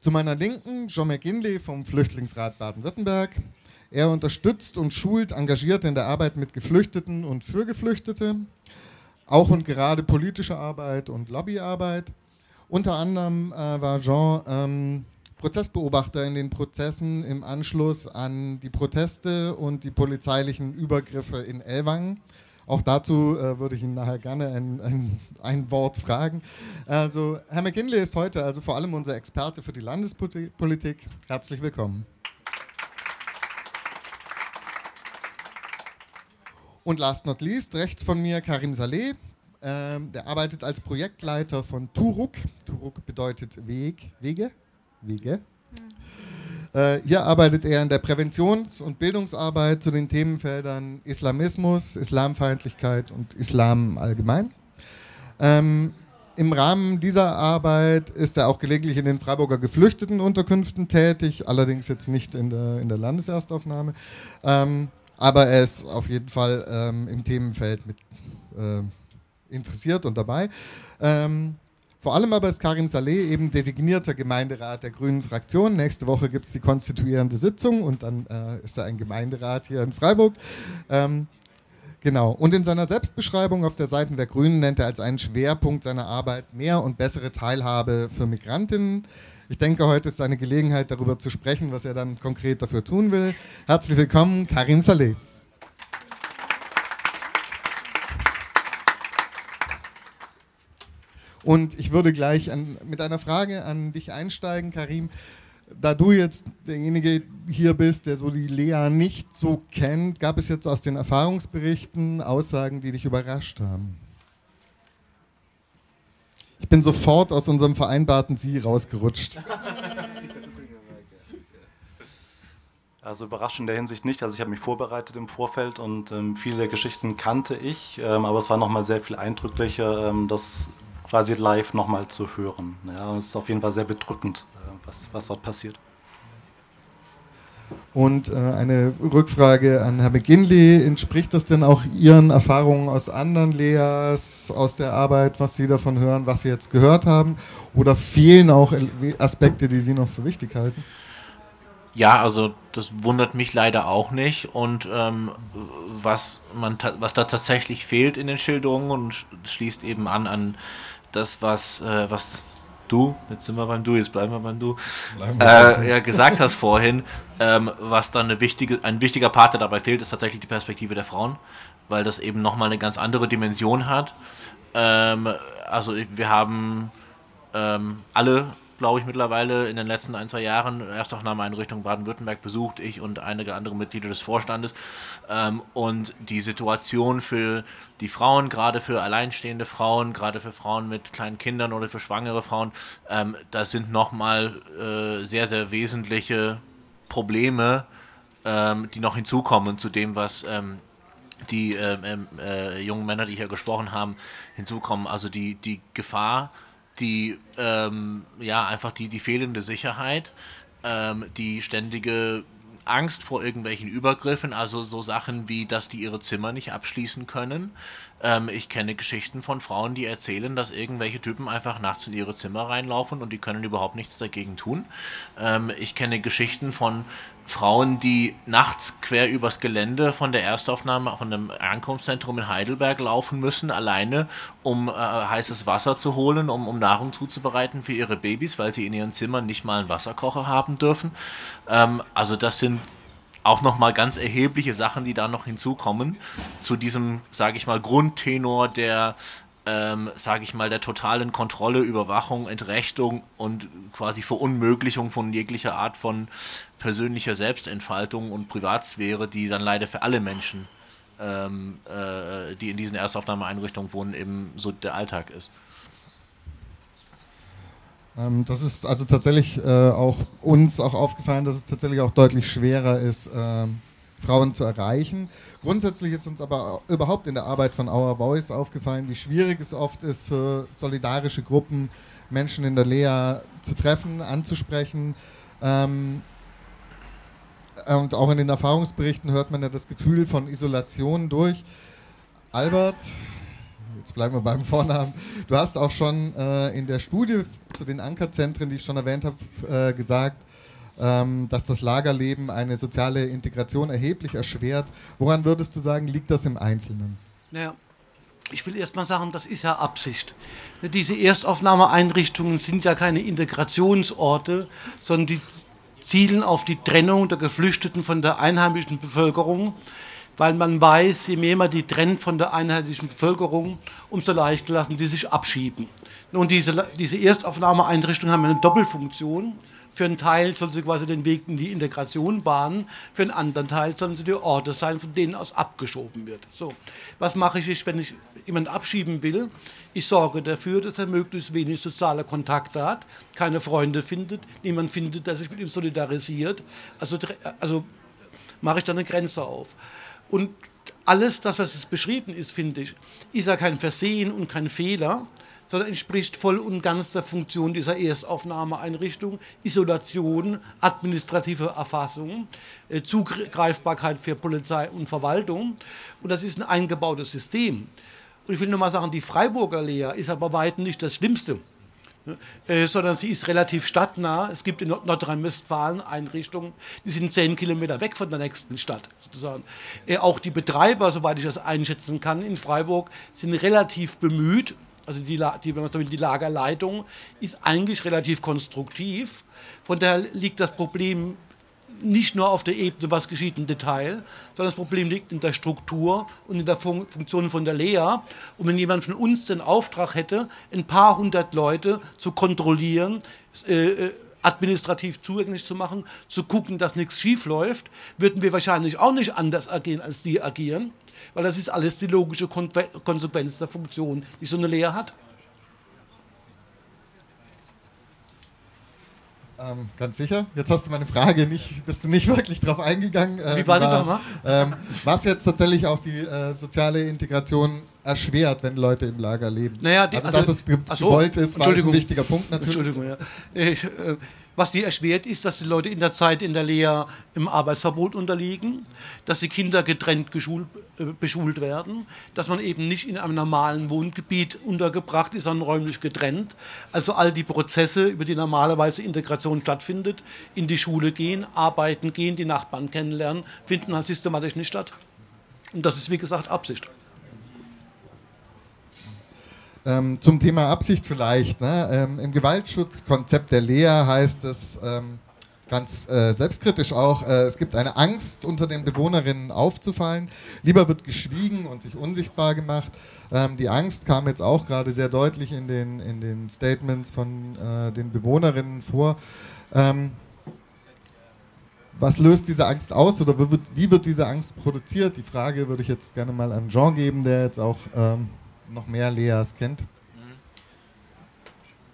Speaker 3: Zu meiner Linken John McGinley vom Flüchtlingsrat Baden-Württemberg. Er unterstützt und schult Engagierte in der Arbeit mit Geflüchteten und für Geflüchtete, auch und gerade politische Arbeit und Lobbyarbeit. Unter anderem äh, war Jean ähm, Prozessbeobachter in den Prozessen im Anschluss an die Proteste und die polizeilichen Übergriffe in Elwangen. Auch dazu äh, würde ich ihn nachher gerne ein, ein, ein, Wort fragen. Also, Herr McKinley ist heute also vor allem unser Experte für die Landespolitik. Herzlich willkommen. Und last not least, rechts von mir Karim Saleh, ähm, der arbeitet als Projektleiter von Turuk. Turuk bedeutet Weg, Wege, Wege. Mhm. Äh, hier arbeitet er in der Präventions- und Bildungsarbeit zu den Themenfeldern Islamismus, Islamfeindlichkeit und Islam allgemein. Ähm, Im Rahmen dieser Arbeit ist er auch gelegentlich in den Freiburger Geflüchtetenunterkünften tätig, allerdings jetzt nicht in der, in der Landeserstaufnahme. Ähm, aber er ist auf jeden Fall ähm, im Themenfeld mit äh, interessiert und dabei. Ähm, vor allem aber ist Karim Saleh eben designierter Gemeinderat der Grünen Fraktion. Nächste Woche gibt es die konstituierende Sitzung und dann äh, ist er ein Gemeinderat hier in Freiburg. Ähm, genau. Und in seiner Selbstbeschreibung auf der Seite der Grünen nennt er als einen Schwerpunkt seiner Arbeit mehr und bessere Teilhabe für Migrantinnen. Ich denke, heute ist eine Gelegenheit, darüber zu sprechen, was er dann konkret dafür tun will. Herzlich willkommen, Karim Saleh. Und ich würde gleich an, mit einer Frage an dich einsteigen, Karim. da du jetzt derjenige hier bist, der so die Lea nicht so kennt, gab es jetzt aus den Erfahrungsberichten Aussagen, die dich überrascht haben? Ich bin sofort aus unserem vereinbarten Sie rausgerutscht.
Speaker 7: Also überraschend in der Hinsicht nicht. Also ich habe mich vorbereitet im Vorfeld und ähm, viele der Geschichten kannte ich, ähm, aber es war nochmal sehr viel eindrücklicher, ähm, das quasi live nochmal zu hören. Ja, es ist auf jeden Fall sehr bedrückend, äh, was, was dort passiert.
Speaker 3: Und äh, eine Rückfrage an Herr McGinley. Entspricht das denn auch Ihren Erfahrungen aus anderen Leas, aus der Arbeit, was Sie davon hören, was Sie jetzt gehört haben? Oder fehlen auch Aspekte, die Sie noch für wichtig halten?
Speaker 8: Ja, also das wundert mich leider auch nicht. Und ähm, was, man was da tatsächlich fehlt in den Schilderungen und schließt eben an an das, was, äh, was du, jetzt sind wir beim Du, jetzt bleiben wir beim Du, äh, ja, gesagt hast vorhin, ähm, was dann eine wichtige, ein wichtiger Part, der dabei fehlt, ist tatsächlich die Perspektive der Frauen, weil das eben nochmal eine ganz andere Dimension hat. Ähm, also wir haben ähm, alle glaube ich, mittlerweile in den letzten ein, zwei Jahren Erstaufnahmeeinrichtung Baden-Württemberg besucht, ich und einige andere Mitglieder des Vorstandes. Ähm, und die Situation für die Frauen, gerade für alleinstehende Frauen, gerade für Frauen mit kleinen Kindern oder für schwangere Frauen, ähm, das sind nochmal äh, sehr, sehr wesentliche Probleme, ähm, die noch hinzukommen zu dem, was ähm, die ähm, äh, jungen Männer, die hier gesprochen haben, hinzukommen. Also die, die Gefahr, die ähm, ja einfach die, die fehlende Sicherheit, ähm, die ständige Angst vor irgendwelchen Übergriffen, also so Sachen wie, dass die ihre Zimmer nicht abschließen können. Ähm, ich kenne Geschichten von Frauen, die erzählen, dass irgendwelche Typen einfach nachts in ihre Zimmer reinlaufen und die können überhaupt nichts dagegen tun. Ähm, ich kenne Geschichten von Frauen, die nachts quer übers Gelände von der Erstaufnahme, von dem Ankunftszentrum in Heidelberg laufen müssen, alleine, um äh, heißes Wasser zu holen, um, um Nahrung zuzubereiten für ihre Babys, weil sie in ihren Zimmern nicht mal einen Wasserkocher haben dürfen. Ähm, also das sind auch nochmal ganz erhebliche Sachen, die da noch hinzukommen, zu diesem, sage ich mal, Grundtenor der ähm, sage ich mal, der totalen Kontrolle, Überwachung, Entrechtung und quasi Verunmöglichung von jeglicher Art von persönlicher Selbstentfaltung und Privatsphäre, die dann leider für alle Menschen, ähm, äh, die in diesen Erstaufnahmeeinrichtungen wohnen, eben so der Alltag ist.
Speaker 3: Ähm, das ist also tatsächlich äh, auch uns auch aufgefallen, dass es tatsächlich auch deutlich schwerer ist, äh, Frauen zu erreichen. Grundsätzlich ist uns aber überhaupt in der Arbeit von Our Voice aufgefallen, wie schwierig es oft ist für solidarische Gruppen, Menschen in der Lea zu treffen, anzusprechen. Ähm, und auch in den Erfahrungsberichten hört man ja das Gefühl von Isolation durch. Albert, jetzt bleiben wir beim Vornamen, du hast auch schon äh, in der Studie zu den Ankerzentren, die ich schon erwähnt habe, äh, gesagt, ähm, dass das Lagerleben eine soziale Integration erheblich erschwert. Woran würdest du sagen, liegt das im Einzelnen?
Speaker 9: Naja, ich will erst mal sagen, das ist ja Absicht. Diese Erstaufnahmeeinrichtungen sind ja keine Integrationsorte, sondern die zielen auf die Trennung der Geflüchteten von der einheimischen Bevölkerung, weil man weiß, je mehr man die trennt von der einheimischen Bevölkerung, umso leichter lassen die sich abschieben. Nun, diese, diese Erstaufnahmeeinrichtungen haben eine Doppelfunktion. Für einen Teil sollen sie quasi den Weg in die Integration bahnen, für einen anderen Teil sollen sie die Orte sein, von denen aus abgeschoben wird. So, was mache ich, wenn ich jemanden abschieben will? Ich sorge dafür, dass er möglichst wenig soziale Kontakte hat, keine Freunde findet, niemand findet, der sich mit ihm solidarisiert. Also, also mache ich dann eine Grenze auf. Und alles das, was jetzt beschrieben ist, finde ich, ist ja kein Versehen und kein Fehler, sondern entspricht voll und ganz der Funktion dieser Erstaufnahmeeinrichtung, Isolation, administrative Erfassung, äh, Zugreifbarkeit für Polizei und Verwaltung. Und das ist ein eingebautes System. Und ich will nur mal sagen, die Freiburger Lehre ist aber weit nicht das Schlimmste. Äh, sondern sie ist relativ stadtnah. Es gibt in Nordrhein-Westfalen Einrichtungen, die sind zehn Kilometer weg von der nächsten Stadt. Sozusagen. Äh, auch die Betreiber, soweit ich das einschätzen kann, in Freiburg sind relativ bemüht, also die, die, wenn man so will, die Lagerleitung ist eigentlich relativ konstruktiv. Von daher liegt das Problem nicht nur auf der Ebene, was geschieht im Detail, sondern das Problem liegt in der Struktur und in der Fun Funktion von der Lea. Und wenn jemand von uns den Auftrag hätte, ein paar hundert Leute zu kontrollieren, äh, äh administrativ zugänglich zu machen, zu gucken, dass nichts schief läuft, würden wir wahrscheinlich auch nicht anders agieren, als die agieren, weil das ist alles die logische Konsequenz der Funktion, die so eine Lehre hat.
Speaker 3: Ähm, ganz sicher. Jetzt hast du meine Frage nicht, bist du nicht wirklich drauf eingegangen.
Speaker 9: Äh, Wie war die nochmal?
Speaker 3: Ähm, was jetzt tatsächlich auch die äh, soziale Integration erschwert, wenn Leute im Lager leben.
Speaker 9: Naja, die,
Speaker 3: also, also, dass es gewollt so, ist, war ein wichtiger Punkt natürlich.
Speaker 9: Entschuldigung, ja. Ich, äh, was die erschwert ist, dass die Leute in der Zeit in der Lehre im Arbeitsverbot unterliegen, dass die Kinder getrennt geschult, äh, beschult werden, dass man eben nicht in einem normalen Wohngebiet untergebracht ist, sondern räumlich getrennt. Also all die Prozesse, über die normalerweise Integration stattfindet, in die Schule gehen, arbeiten gehen, die Nachbarn kennenlernen, finden halt systematisch nicht statt. Und das ist, wie gesagt, Absicht.
Speaker 3: Ähm, zum Thema Absicht vielleicht. Ne? Ähm, Im Gewaltschutzkonzept der Lea heißt es ähm, ganz äh, selbstkritisch auch, äh, es gibt eine Angst, unter den Bewohnerinnen aufzufallen. Lieber wird geschwiegen und sich unsichtbar gemacht. Ähm, die Angst kam jetzt auch gerade sehr deutlich in den, in den Statements von äh, den Bewohnerinnen vor. Ähm, was löst diese Angst aus oder wie wird, wie wird, diese Angst produziert? Die Frage würde ich jetzt gerne mal an Jean geben, der jetzt auch ähm, noch mehr Leas kennt? Mhm.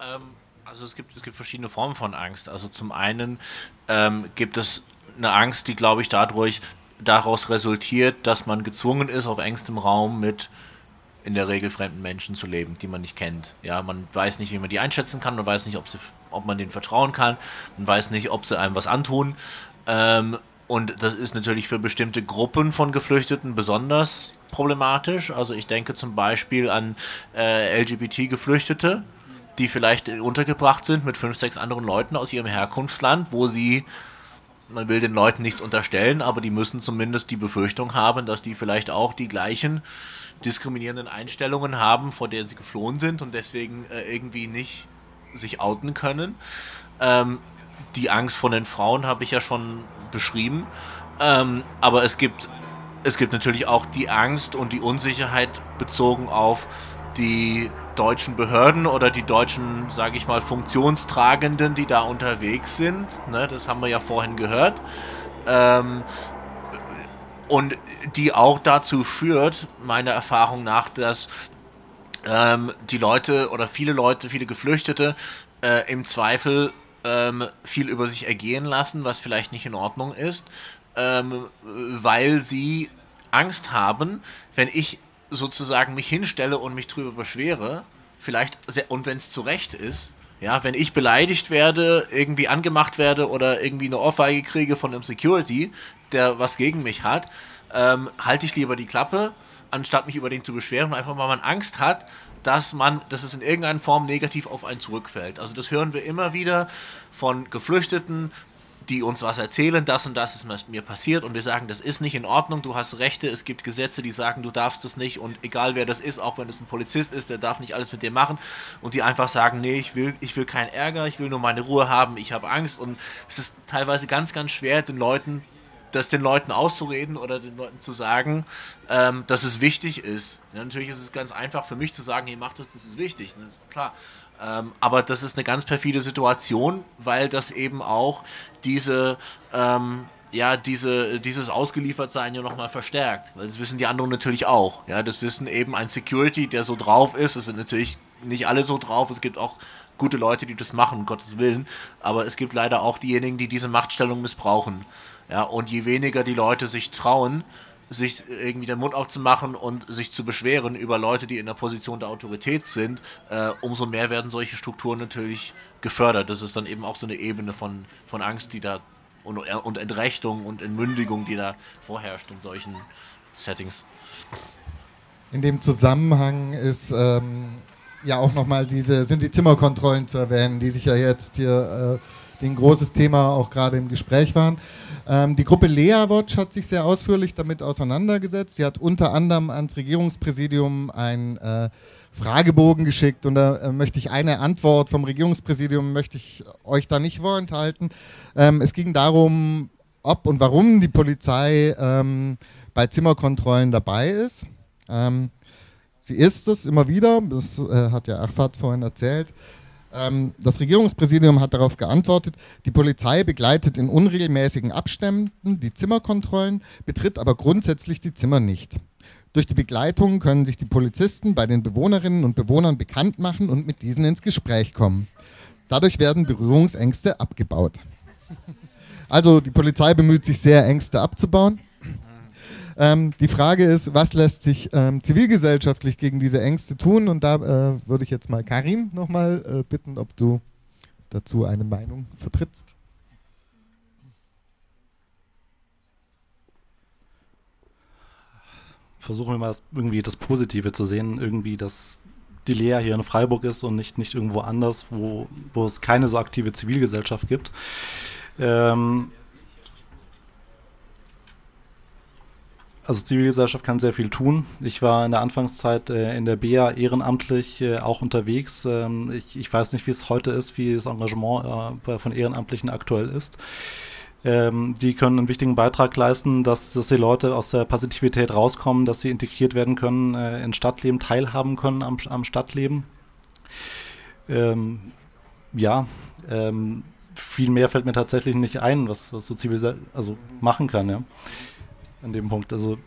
Speaker 8: Ähm, also es gibt, es gibt verschiedene Formen von Angst. Also zum einen ähm, gibt es eine Angst, die, glaube ich, dadurch daraus resultiert, dass man gezwungen ist, auf engstem Raum mit in der Regel fremden Menschen zu leben, die man nicht kennt. Ja, man weiß nicht, wie man die einschätzen kann, man weiß nicht, ob, sie, ob man denen vertrauen kann, man weiß nicht, ob sie einem was antun. Ähm, und das ist natürlich für bestimmte Gruppen von Geflüchteten besonders problematisch. Also ich denke zum Beispiel an äh, LGBT-Geflüchtete, die vielleicht untergebracht sind mit fünf, sechs anderen Leuten aus ihrem Herkunftsland, wo sie, man will den Leuten nichts unterstellen, aber die müssen zumindest die Befürchtung haben, dass die vielleicht auch die gleichen diskriminierenden Einstellungen haben, vor denen sie geflohen sind und deswegen äh, irgendwie nicht sich outen können. Ähm, die Angst von den Frauen habe ich ja schon beschrieben. Ähm, aber es gibt es gibt natürlich auch die Angst und die Unsicherheit bezogen auf die deutschen Behörden oder die deutschen, sage ich mal, Funktionstragenden, die da unterwegs sind. Ne, das haben wir ja vorhin gehört. Ähm, und die auch dazu führt, meiner Erfahrung nach, dass ähm, die Leute oder viele Leute, viele Geflüchtete äh, im Zweifel ähm, viel über sich ergehen lassen, was vielleicht nicht in Ordnung ist ähm, weil sie Angst haben, wenn ich sozusagen mich hinstelle und mich drüber beschwere, vielleicht, und wenn es zu Recht ist, ja, wenn ich beleidigt werde, irgendwie angemacht werde oder irgendwie eine Ohrfeige kriege von einem Security, der was gegen mich hat, ähm, halte ich lieber die Klappe, anstatt mich über den zu beschweren, einfach weil man Angst hat, dass man, dass es in irgendeiner Form negativ auf einen zurückfällt. Also das hören wir immer wieder von Geflüchteten, die uns was erzählen, das und das ist mir passiert und wir sagen, das ist nicht in Ordnung, du hast Rechte, es gibt Gesetze, die sagen, du darfst das nicht und egal wer das ist, auch wenn es ein Polizist ist, der darf nicht alles mit dir machen und die einfach sagen, nee, ich will, ich will keinen Ärger, ich will nur meine Ruhe haben, ich habe Angst und es ist teilweise ganz, ganz schwer, den Leuten das den Leuten auszureden oder den Leuten zu sagen, ähm, dass es wichtig ist. Ja, natürlich ist es ganz einfach für mich zu sagen, hey, mach das, das ist wichtig. Ne? Klar. Ähm, aber das ist eine ganz perfide Situation, weil das eben auch diese, ähm, ja, diese, dieses Ausgeliefertsein ja nochmal verstärkt. Weil das wissen die anderen natürlich auch. Ja, das wissen eben ein Security, der so drauf ist. Es sind natürlich nicht alle so drauf. Es gibt auch gute Leute, die das machen, um Gottes Willen. Aber es gibt leider auch diejenigen, die diese Machtstellung missbrauchen. Ja, und je weniger die Leute sich trauen, sich irgendwie den Mund aufzumachen und sich zu beschweren über Leute, die in der Position der Autorität sind, äh, umso mehr werden solche Strukturen natürlich gefördert. Das ist dann eben auch so eine Ebene von, von Angst, die da und, und Entrechtung und Entmündigung, die da vorherrscht in solchen Settings.
Speaker 3: In dem Zusammenhang ist ähm, ja auch nochmal diese, sind die Zimmerkontrollen zu erwähnen, die sich ja jetzt hier äh, ein großes Thema auch gerade im Gespräch waren. Ähm, die Gruppe Lea Watch hat sich sehr ausführlich damit auseinandergesetzt. Sie hat unter anderem ans Regierungspräsidium einen äh, Fragebogen geschickt und da äh, möchte ich eine Antwort vom Regierungspräsidium möchte ich euch da nicht vorenthalten. Ähm, es ging darum, ob und warum die Polizei ähm, bei Zimmerkontrollen dabei ist. Ähm, sie ist es immer wieder, das äh, hat ja Achfat vorhin erzählt. Ähm, das Regierungspräsidium hat darauf geantwortet, die Polizei begleitet in unregelmäßigen Abständen die Zimmerkontrollen, betritt aber grundsätzlich die Zimmer nicht. Durch die Begleitung können sich die Polizisten bei den Bewohnerinnen und Bewohnern bekannt machen und mit diesen ins Gespräch kommen. Dadurch werden Berührungsängste abgebaut. Also die Polizei bemüht sich sehr, Ängste abzubauen. Ähm, die Frage ist, was lässt sich ähm, zivilgesellschaftlich gegen diese Ängste tun? Und da äh, würde ich jetzt mal Karim nochmal äh, bitten, ob du dazu eine Meinung vertrittst.
Speaker 7: Versuchen wir mal das, irgendwie das Positive zu sehen, irgendwie, dass die Lea hier in Freiburg ist und nicht, nicht irgendwo anders, wo, wo es keine so aktive Zivilgesellschaft gibt. Ähm, also Zivilgesellschaft kann sehr viel tun. Ich war in der Anfangszeit äh, in der BA ehrenamtlich äh, auch unterwegs. Ähm, ich, ich, weiß nicht, wie es heute ist, wie das Engagement äh, von Ehrenamtlichen aktuell ist. Ähm, die können einen wichtigen Beitrag leisten, dass, dass die Leute aus der Passivität rauskommen, dass sie integriert werden können, äh, ins Stadtleben teilhaben können am, am Stadtleben. Ähm, ja, ähm, viel mehr fällt mir tatsächlich nicht ein, was, was so zivil also machen kann, ja. An dem Punkt. Also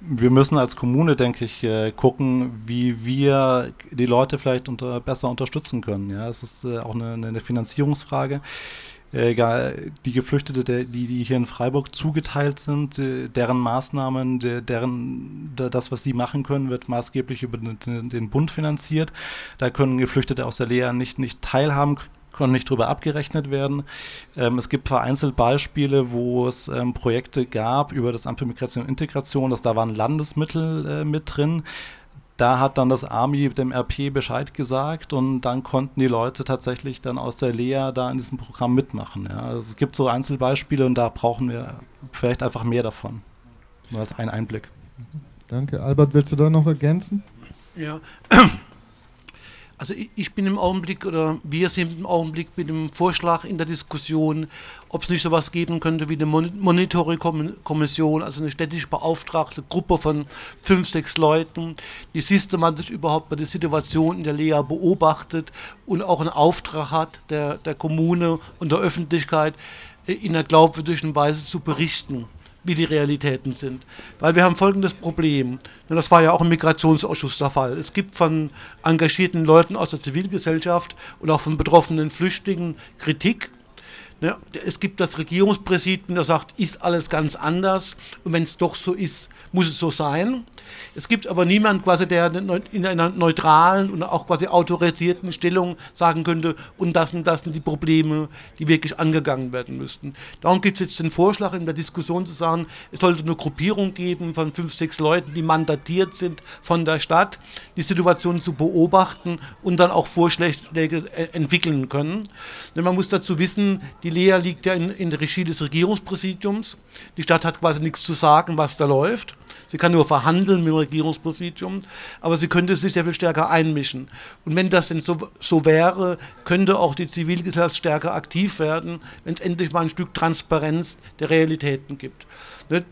Speaker 7: wir müssen als Kommune, denke ich, äh, gucken, wie wir die Leute vielleicht unter, besser unterstützen können. Ja, es ist äh, auch eine, eine Finanzierungsfrage. Äh, die Geflüchtete, die, die hier in Freiburg zugeteilt sind, deren Maßnahmen, deren, das, was sie machen können, wird maßgeblich über den, Bund finanziert. Da können Geflüchtete aus der Lehre nicht, nicht teilhaben können nicht darüber abgerechnet werden. Ähm, es gibt vereinzelt Beispiele, wo es ähm, Projekte gab über das Amt für Migration und Integration, dass da waren Landesmittel äh, mit drin. Da hat dann das Army dem RP Bescheid gesagt und dann konnten die Leute tatsächlich dann aus der Lea da in diesem Programm mitmachen. Ja. Also es gibt so Einzelbeispiele und da brauchen wir vielleicht einfach mehr davon. Nur als ein Einblick.
Speaker 3: Danke. Albert, willst du da noch ergänzen?
Speaker 9: Ja, also ich bin im Augenblick oder wir sind im Augenblick mit dem Vorschlag in der Diskussion, ob es nicht so etwas geben könnte wie eine Monitoring-Kommission, also eine städtisch beauftragte Gruppe von fünf, sechs Leuten, die systematisch überhaupt bei der Situation in der Lea beobachtet und auch einen Auftrag hat, der, der Kommune und der Öffentlichkeit in einer glaubwürdigen Weise zu berichten wie die Realitäten sind. Weil wir haben folgendes Problem, und das war ja auch im Migrationsausschuss der Fall. Es gibt von engagierten Leuten aus der Zivilgesellschaft und auch von betroffenen Flüchtlingen Kritik. Ne, es gibt das Regierungspräsidium, das sagt, ist alles ganz anders und wenn es doch so ist, muss es so sein. Es gibt aber niemanden quasi, der in einer neutralen und auch quasi autorisierten Stellung sagen könnte, und das und das sind die Probleme, die wirklich angegangen werden müssten. Darum gibt es jetzt den Vorschlag in der Diskussion zu sagen, es sollte eine Gruppierung geben von fünf, sechs Leuten, die mandatiert sind von der Stadt, die Situation zu beobachten und dann auch Vorschläge äh, entwickeln können. Denn man muss dazu wissen, die Lea liegt ja in, in der Regie des Regierungspräsidiums. Die Stadt hat quasi nichts zu sagen, was da läuft. Sie kann nur verhandeln mit dem Regierungspräsidium, aber sie könnte sich sehr viel stärker einmischen. Und wenn das denn so, so wäre, könnte auch die Zivilgesellschaft stärker aktiv werden, wenn es endlich mal ein Stück Transparenz der Realitäten gibt. Ne,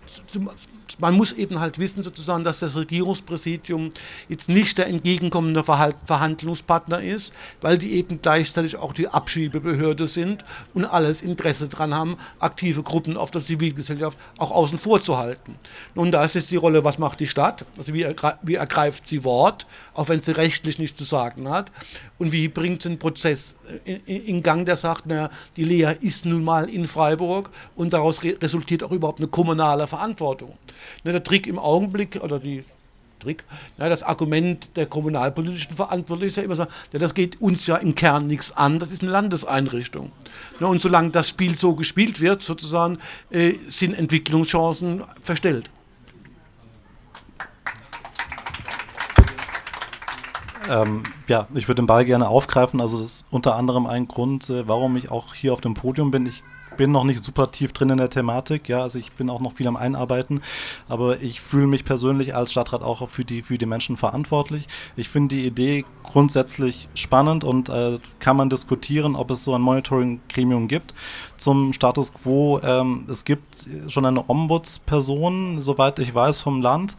Speaker 9: man muss eben halt wissen, sozusagen, dass das Regierungspräsidium jetzt nicht der entgegenkommende Verhandlungspartner ist, weil die eben gleichzeitig auch die Abschiebebehörde sind und alles Interesse daran haben, aktive Gruppen auf der Zivilgesellschaft auch außen vor zu halten. Nun, da ist jetzt die Rolle, was macht die Stadt? Also wie, wie ergreift sie Wort, auch wenn sie rechtlich nichts zu sagen hat? Und wie bringt sie einen Prozess in, in Gang, der sagt, na, die Lea ist nun mal in Freiburg und daraus re resultiert auch überhaupt eine kommunale Verantwortung. Ne, der Trick im Augenblick, oder die Trick, ja, das Argument der kommunalpolitischen Verantwortlichen ist ja immer so, ja, das geht uns ja im Kern nichts an, das ist eine Landeseinrichtung. Ja, und solange das Spiel so gespielt wird, sozusagen, äh, sind Entwicklungschancen verstellt.
Speaker 7: Ähm, ja, ich würde den Ball gerne aufgreifen. Also das ist unter anderem ein Grund, äh, warum ich auch hier auf dem Podium bin. Ich bin noch nicht super tief drin in der Thematik, ja, also ich bin auch noch viel am Einarbeiten, aber ich fühle mich persönlich als Stadtrat auch für die, für die Menschen verantwortlich. Ich finde die Idee grundsätzlich spannend und äh, kann man diskutieren, ob es so ein Monitoring-Gremium gibt. Zum Status quo, ähm, es gibt schon eine Ombudsperson, soweit ich weiß, vom Land.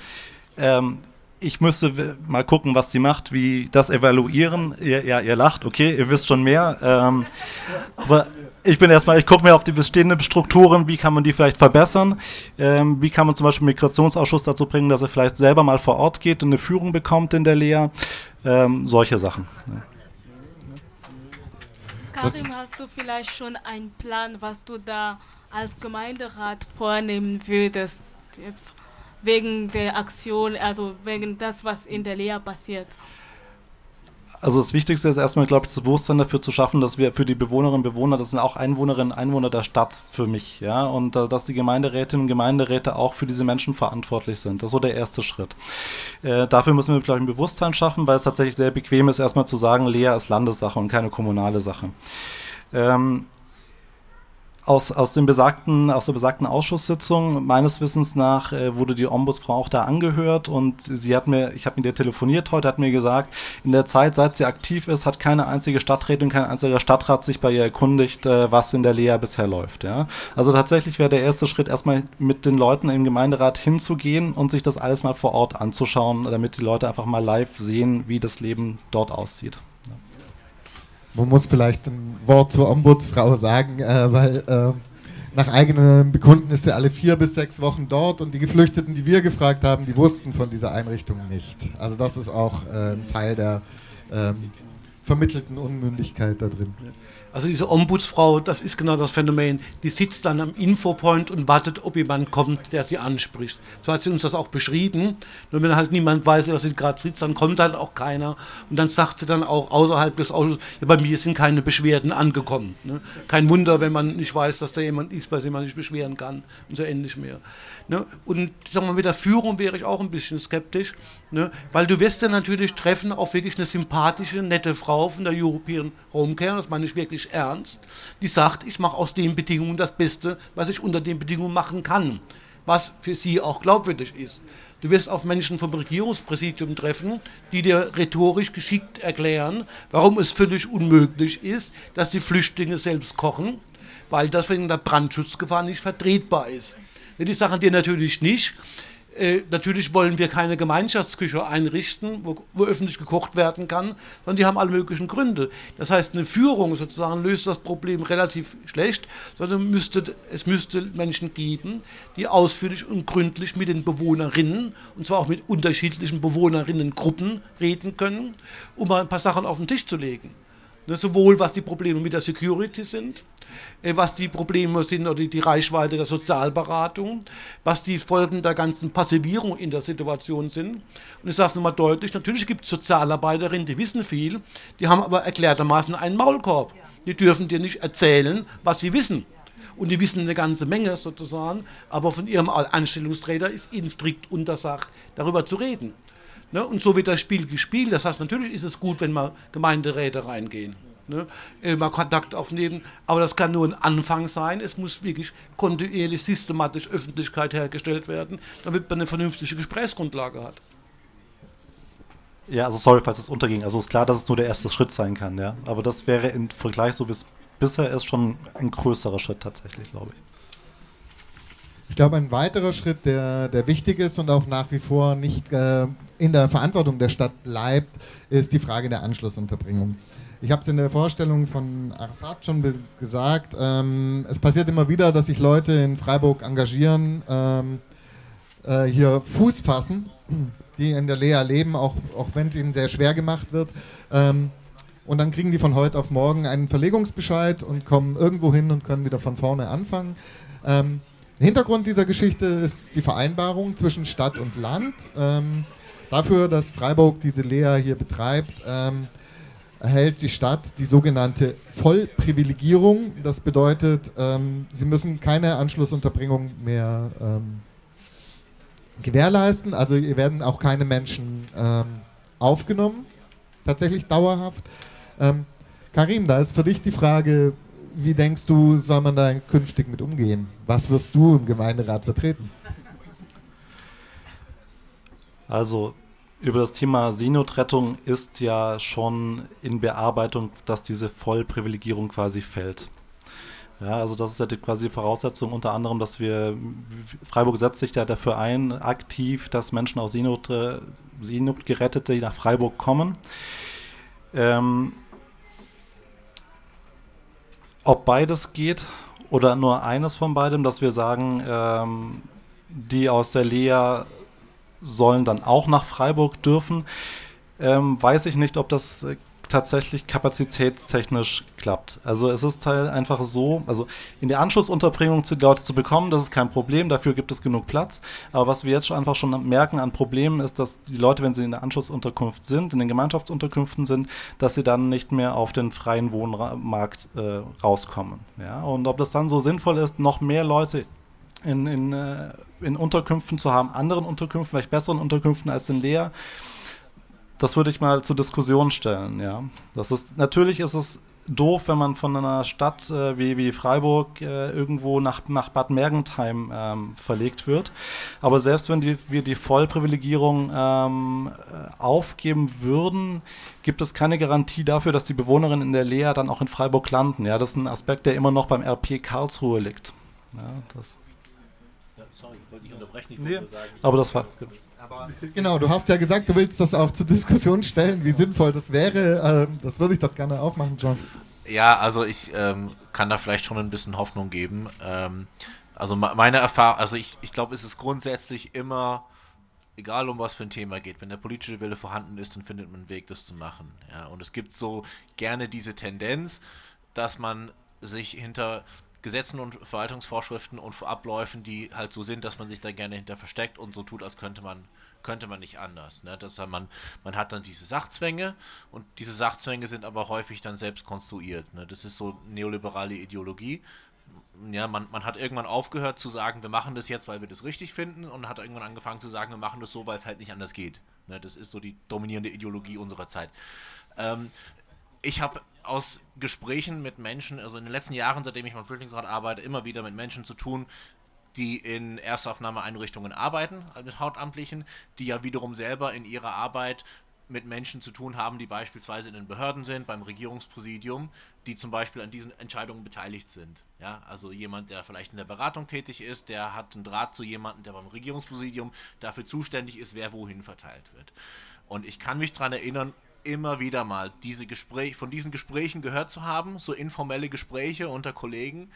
Speaker 7: Ähm, ich müsste mal gucken, was sie macht, wie das evaluieren. Ihr, ja, ihr lacht, okay, ihr wisst schon mehr. Ähm, aber ich bin erstmal, ich gucke mir auf die bestehenden Strukturen, wie kann man die vielleicht verbessern. Ähm, wie kann man zum Beispiel den Migrationsausschuss dazu bringen, dass er vielleicht selber mal vor Ort geht und eine Führung bekommt in der Lea. Ähm, solche Sachen. Ja.
Speaker 2: Karim, hast du vielleicht schon einen Plan, was du da als Gemeinderat vornehmen würdest? Jetzt wegen der Aktion, also wegen das, was in der Lehre passiert?
Speaker 7: Also das Wichtigste ist erstmal, glaube ich, das Bewusstsein dafür zu schaffen, dass wir für die Bewohnerinnen und Bewohner, das sind auch Einwohnerinnen und Einwohner der Stadt für mich, ja, und äh, dass die Gemeinderätinnen und Gemeinderäte auch für diese Menschen verantwortlich sind. Das ist so der erste Schritt. Äh, dafür müssen wir, glaube ich, ein Bewusstsein schaffen, weil es tatsächlich sehr bequem ist, erstmal zu sagen, Lea ist Landessache und keine kommunale Sache. Ähm, aus, aus, dem besagten, aus der besagten Ausschusssitzung, meines Wissens nach, äh, wurde die Ombudsfrau auch da angehört und sie hat mir, ich habe mit ihr telefoniert heute, hat mir gesagt, in der Zeit, seit sie aktiv ist, hat keine einzige Stadträtin, kein einziger Stadtrat sich bei ihr erkundigt, äh, was in der Lea bisher läuft. Ja? Also tatsächlich wäre der erste Schritt, erstmal mit den Leuten im Gemeinderat hinzugehen und sich das alles mal vor Ort anzuschauen, damit die Leute einfach mal live sehen, wie das Leben dort aussieht.
Speaker 3: Man muss vielleicht ein Wort zur Ombudsfrau sagen, äh, weil äh, nach eigenem Bekunden ist sie alle vier bis sechs Wochen dort und die Geflüchteten, die wir gefragt haben, die wussten von dieser Einrichtung nicht. Also das ist auch äh, ein Teil der ähm, vermittelten Unmündigkeit da drin.
Speaker 9: Also diese Ombudsfrau, das ist genau das Phänomen. Die sitzt dann am Infopoint und wartet, ob jemand kommt, der sie anspricht. So hat sie uns das auch beschrieben. Nur wenn halt niemand weiß, dass sie gerade sitzt, dann kommt halt auch keiner. Und dann sagt sie dann auch außerhalb des Ausschusses, ja, bei mir sind keine Beschwerden angekommen. Ne? Kein Wunder, wenn man nicht weiß, dass da jemand ist, bei dem man sich beschweren kann und so ähnlich mehr. Ne? Und sag mal, mit der Führung wäre ich auch ein bisschen skeptisch, ne? weil du wirst ja natürlich treffen auf wirklich eine sympathische, nette Frau von der European Home Care, das meine ich wirklich ernst, die sagt, ich mache aus den Bedingungen das Beste, was ich unter den Bedingungen machen kann, was für sie auch glaubwürdig ist. Du wirst auf Menschen vom Regierungspräsidium treffen, die dir rhetorisch geschickt erklären, warum es völlig unmöglich ist, dass die Flüchtlinge selbst kochen, weil das wegen der Brandschutzgefahr nicht vertretbar ist. Die sagen dir natürlich nicht, äh, natürlich wollen wir keine Gemeinschaftsküche einrichten, wo, wo, öffentlich gekocht werden kann, sondern die haben alle möglichen Gründe. Das heißt, eine Führung sozusagen löst das Problem relativ schlecht, sondern müsste, es müsste Menschen geben, die ausführlich und gründlich mit den Bewohnerinnen, und zwar auch mit unterschiedlichen Bewohnerinnengruppen reden können, um mal ein paar Sachen auf den Tisch zu legen. Sowohl was die Probleme mit der Security sind, äh, was die Probleme sind oder die Reichweite der Sozialberatung, was die Folgen der ganzen Passivierung in der Situation sind. Und ich sage es nochmal deutlich, natürlich gibt es Sozialarbeiterinnen, die wissen viel, die haben aber erklärtermaßen einen Maulkorb. Die dürfen dir nicht erzählen, was sie wissen. Und die wissen eine ganze Menge sozusagen, aber von ihrem Anstellungsträger ist ihnen strikt untersagt, darüber zu reden. Ne? Und so wird das Spiel gespielt. Das heißt, natürlich ist es gut, wenn mal Gemeinderäte reingehen. Ne, mal Kontakt aufnehmen, aber das kann nur ein Anfang sein. Es muss wirklich kontinuierlich, systematisch Öffentlichkeit hergestellt werden, damit man eine vernünftige Gesprächsgrundlage hat.
Speaker 7: Ja, also sorry, falls es unterging. Also ist klar, dass es nur der erste Schritt sein kann, ja. Aber das wäre im Vergleich, so wie es bisher ist, schon ein größerer Schritt tatsächlich, glaube ich.
Speaker 3: Ich glaube, ein weiterer Schritt, der, der wichtig ist und auch nach wie vor nicht äh, in der Verantwortung der Stadt bleibt, ist die Frage der Anschlussunterbringung. Ich habe es in der Vorstellung von Arafat schon gesagt. Ähm, es passiert immer wieder, dass sich Leute in Freiburg engagieren, ähm, äh, hier Fuß fassen, die in der Lea leben, auch, auch wenn es ihnen sehr schwer gemacht wird. Ähm, und dann kriegen die von heute auf morgen einen Verlegungsbescheid und kommen irgendwo hin und können wieder von vorne anfangen. Hintergrund dieser Geschichte ist die Vereinbarung zwischen Stadt und Land. Ähm, dafür, dass Freiburg diese Lea hier betreibt, ähm, erhält die Stadt die sogenannte Vollprivilegierung. Das bedeutet, ähm, sie müssen keine Anschlussunterbringung mehr ähm, gewährleisten. Also hier werden auch keine Menschen ähm, aufgenommen, tatsächlich dauerhaft. Ähm, Karim, da ist für dich die Frage, wie denkst du, soll man da künftig mit umgehen? Was wirst du im Gemeinderat vertreten?
Speaker 7: Also über das Thema Seenotrettung ist ja schon in Bearbeitung, dass diese Vollprivilegierung quasi fällt. Ja, also das ist ja die, quasi die Voraussetzung unter anderem, dass wir, Freiburg setzt sich ja dafür ein, aktiv, dass Menschen aus Seenot, äh, Seenotgerettete nach Freiburg kommen. Ähm, ob beides geht oder nur eines von beidem, dass wir sagen, ähm, die aus der Lea sollen dann auch nach Freiburg dürfen, ähm, weiß ich nicht, ob das tatsächlich kapazitätstechnisch klappt. Also es ist halt einfach so, also in der Anschlussunterbringung zu Leute zu bekommen, das ist kein Problem, dafür gibt es genug Platz. Aber was wir jetzt einfach schon merken an Problemen ist, dass die Leute, wenn sie in der Anschlussunterkunft sind, in den Gemeinschaftsunterkünften sind, dass sie dann nicht mehr auf den freien Wohnmarkt äh, rauskommen. Ja? Und ob das dann so sinnvoll ist, noch mehr Leute in, in, äh, in Unterkünften zu haben, anderen Unterkünften, vielleicht besseren Unterkünften als in Leer, das würde ich mal zur Diskussion stellen, ja. Das ist, natürlich ist es doof, wenn man von einer Stadt äh, wie, wie Freiburg äh, irgendwo nach, nach Bad Mergentheim ähm, verlegt wird. Aber selbst wenn die, wir die Vollprivilegierung ähm, äh, aufgeben würden, gibt es keine Garantie dafür, dass die Bewohnerinnen in der Lea dann auch in Freiburg landen. Ja, das ist ein Aspekt, der immer noch beim RP Karlsruhe liegt. Ja, das. Ja, sorry, ich wollte nicht unterbrechen. Ich nee, sagen, aber das war.
Speaker 3: Aber genau, du hast ja gesagt, du willst das auch zur Diskussion stellen, wie sinnvoll das wäre. Ähm, das würde ich doch gerne aufmachen, John.
Speaker 8: Ja, also ich ähm, kann da vielleicht schon ein bisschen Hoffnung geben. Ähm, also meine Erfahrung, also ich, ich glaube, es ist grundsätzlich immer, egal um was für ein Thema geht, wenn der politische Wille vorhanden ist, dann findet man einen Weg, das zu machen. Ja, und es gibt so gerne diese Tendenz, dass man sich hinter Gesetzen und Verwaltungsvorschriften und Abläufen, die halt so sind, dass man sich da gerne hinter versteckt und so tut, als könnte man könnte man nicht anders. Ne? Das, man, man hat dann diese Sachzwänge und diese Sachzwänge sind aber häufig dann selbst konstruiert. Ne? Das ist so neoliberale Ideologie. Ja, man, man hat irgendwann aufgehört zu sagen, wir machen das jetzt, weil wir das richtig finden und hat irgendwann angefangen zu sagen, wir machen das so, weil es halt nicht anders geht. Ne? Das ist so die dominierende Ideologie unserer Zeit. Ähm, ich habe aus Gesprächen mit Menschen, also in den letzten Jahren, seitdem ich beim Flüchtlingsrat arbeite, immer wieder mit Menschen zu tun, die in Erstaufnahmeeinrichtungen arbeiten, mit Hauptamtlichen, die ja wiederum selber in ihrer Arbeit mit Menschen zu tun haben, die beispielsweise in den Behörden sind, beim Regierungspräsidium, die zum Beispiel an diesen Entscheidungen beteiligt sind. Ja, also jemand, der vielleicht in der Beratung tätig ist, der hat einen Draht zu jemandem, der beim Regierungspräsidium dafür zuständig ist, wer wohin verteilt wird. Und ich kann mich daran erinnern, immer wieder mal diese Gespräch, von diesen Gesprächen gehört zu haben, so informelle Gespräche unter Kollegen,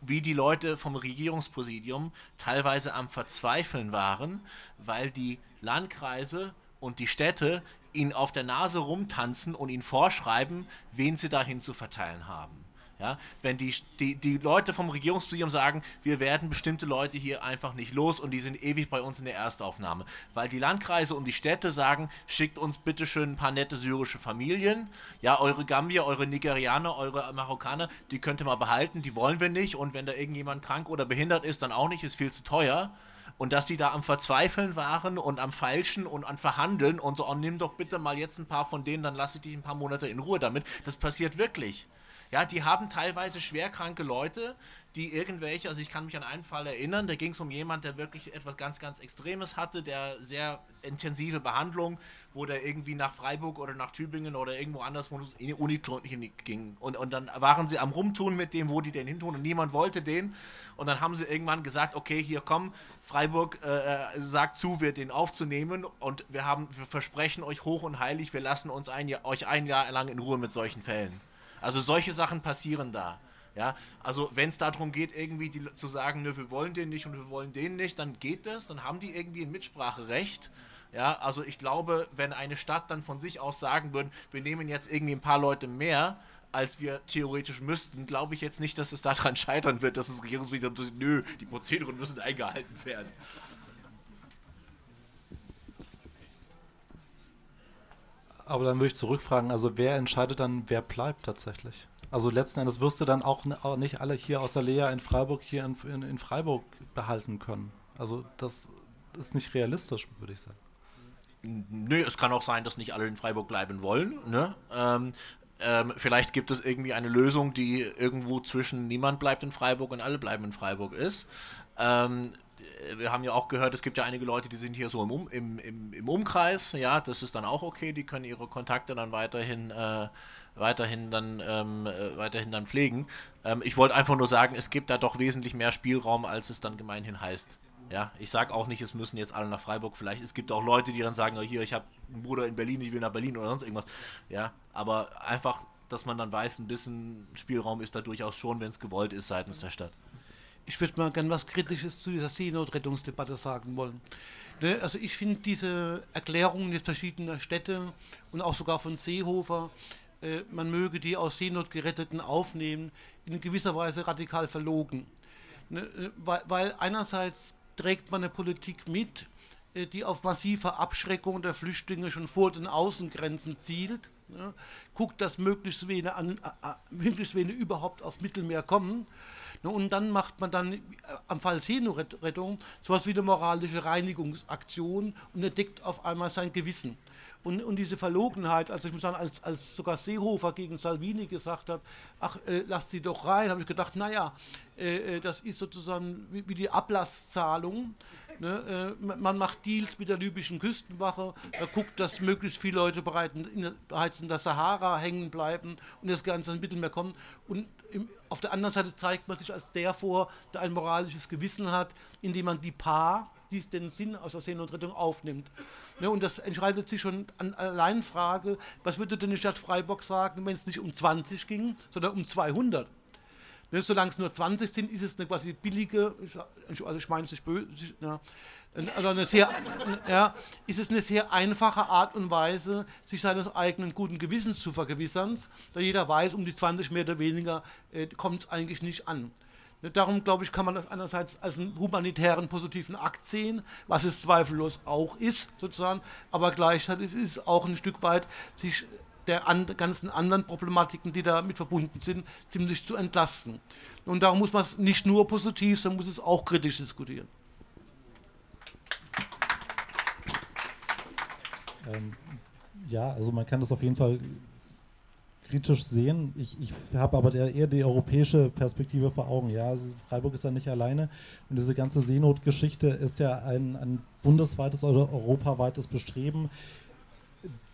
Speaker 8: wie die Leute vom Regierungspräsidium teilweise am Verzweifeln waren, weil die Landkreise und die Städte ihnen auf der Nase rumtanzen und ihnen vorschreiben, wen sie dahin zu verteilen haben. Ja, wenn die, die, die Leute vom Regierungspräsidium sagen, wir werden bestimmte Leute hier einfach nicht los und die sind ewig bei uns in der Erstaufnahme. Weil die Landkreise und die Städte sagen, schickt uns bitte schön ein paar nette syrische Familien. Ja, eure Gambier, eure Nigerianer, eure Marokkaner, die könnt ihr mal behalten, die wollen wir nicht. Und wenn da irgendjemand krank oder behindert ist, dann auch nicht, ist viel zu teuer und dass die da am Verzweifeln waren und am Feilschen und am Verhandeln und so, oh, nimm doch bitte mal jetzt ein paar von denen, dann lasse ich dich ein paar Monate in Ruhe damit. Das passiert wirklich. Ja, die haben teilweise schwerkranke Leute, die irgendwelche, also ich kann mich an einen Fall erinnern, da ging es um jemanden, der wirklich etwas ganz, ganz Extremes hatte, der sehr intensive Behandlung, wo der irgendwie nach Freiburg oder nach Tübingen oder irgendwo anders in die Uniklinik ging. Und, und dann waren sie am Rumtun mit dem, wo die den hintun und niemand wollte den. Und dann haben sie irgendwann gesagt, okay, hier komm, Freiburg äh, äh sagt zu, wir den aufzunehmen und wir haben, wir versprechen euch hoch und heilig, wir lassen uns ein, euch ein Jahr lang in Ruhe mit solchen Fällen. Also solche Sachen passieren da. Ja, also wenn es darum geht, irgendwie die, zu sagen, nö, wir wollen den nicht und wir wollen den nicht, dann geht das, dann haben die irgendwie ein Mitspracherecht. Ja, also ich glaube, wenn eine Stadt dann von sich aus sagen würde, wir nehmen jetzt irgendwie ein paar Leute mehr, als wir theoretisch müssten, glaube ich jetzt nicht, dass es daran scheitern wird, dass das Regierungsministerium sagt, nö, die Prozederen müssen eingehalten werden.
Speaker 7: Aber dann würde ich zurückfragen, also wer entscheidet dann, wer bleibt tatsächlich? Also letzten Endes wirst du dann auch nicht alle hier aus der Lea in Freiburg hier in, in, in Freiburg behalten können. Also das ist nicht realistisch, würde ich sagen.
Speaker 8: Nö, es kann auch sein, dass nicht alle in Freiburg bleiben wollen. Ne? Ähm, ähm, vielleicht gibt es irgendwie eine Lösung, die irgendwo zwischen niemand bleibt in Freiburg und alle bleiben in Freiburg ist. Ähm, wir haben ja auch gehört, es gibt ja einige Leute, die sind hier so im, um, im, im, im Umkreis, ja, das ist dann auch okay, die können ihre Kontakte dann weiterhin, äh, weiterhin, dann, ähm, äh, weiterhin dann pflegen. Ähm, ich wollte einfach nur sagen, es gibt da doch wesentlich mehr Spielraum, als es dann gemeinhin heißt. Ja, ich sage auch nicht, es müssen jetzt alle nach Freiburg. Vielleicht es gibt auch Leute, die dann sagen, oh, hier, ich habe einen Bruder in Berlin, ich will nach Berlin oder sonst irgendwas. Ja, aber einfach, dass man dann weiß, ein bisschen Spielraum ist da durchaus schon, wenn es gewollt ist seitens der Stadt.
Speaker 9: Ich würde mal gerne was Kritisches zu dieser Seenotrettungsdebatte sagen wollen. Ne, also ich finde diese Erklärungen jetzt verschiedener Städte und auch sogar von Seehofer, äh, man möge die aus Seenot geretteten aufnehmen, in gewisser Weise radikal verlogen. Ne, äh, weil, einerseits trägt man eine Politik mit, äh, die auf massive Abschreckung der Flüchtlinge schon vor den Außengrenzen zielt. Ja, guckt, dass möglichst wenige, möglichst wenige überhaupt aufs Mittelmeer kommen. Und dann macht man dann äh, am Fall Seenotrettung sowas wie eine moralische Reinigungsaktion und entdeckt auf einmal sein Gewissen. Und, und diese Verlogenheit, also ich muss sagen, als, als sogar Seehofer gegen Salvini gesagt hat, ach, äh, lasst sie doch rein, habe ich gedacht, naja, äh, das ist sozusagen wie, wie die Ablasszahlung. Ne? Äh, man macht Deals mit der libyschen Küstenwache, da guckt, dass möglichst viele Leute bereits in der Sahara hängen bleiben und das Ganze ins Mittelmeer kommt. Und auf der anderen Seite zeigt man sich als der vor, der ein moralisches Gewissen hat, indem man die Paar, die den Sinn aus der Seenotrettung aufnimmt. Ne, und das entscheidet sich schon an allein Frage, was würde denn die Stadt Freiburg sagen, wenn es nicht um 20 ging, sondern um 200? Ne, solange es nur 20 sind, ist es eine quasi billige, also ich meine es nicht böse, ja, also eine sehr, ja, ist es eine sehr einfache Art und Weise, sich seines eigenen guten Gewissens zu vergewissern, da jeder weiß, um die 20 mehr oder weniger äh, kommt es eigentlich nicht an. Darum, glaube ich, kann man das einerseits als einen humanitären positiven Akt sehen, was es zweifellos auch ist, sozusagen, aber gleichzeitig ist es auch ein Stück weit, sich der an, ganzen anderen Problematiken, die damit verbunden sind, ziemlich zu entlasten. Und darum muss man es nicht nur positiv, sondern muss es auch kritisch diskutieren.
Speaker 10: Ähm, ja, also man kann das auf jeden Fall kritisch sehen. Ich, ich habe aber eher die europäische Perspektive vor Augen. Ja, also Freiburg ist ja nicht alleine und diese ganze Seenotgeschichte ist ja ein, ein bundesweites oder europaweites Bestreben,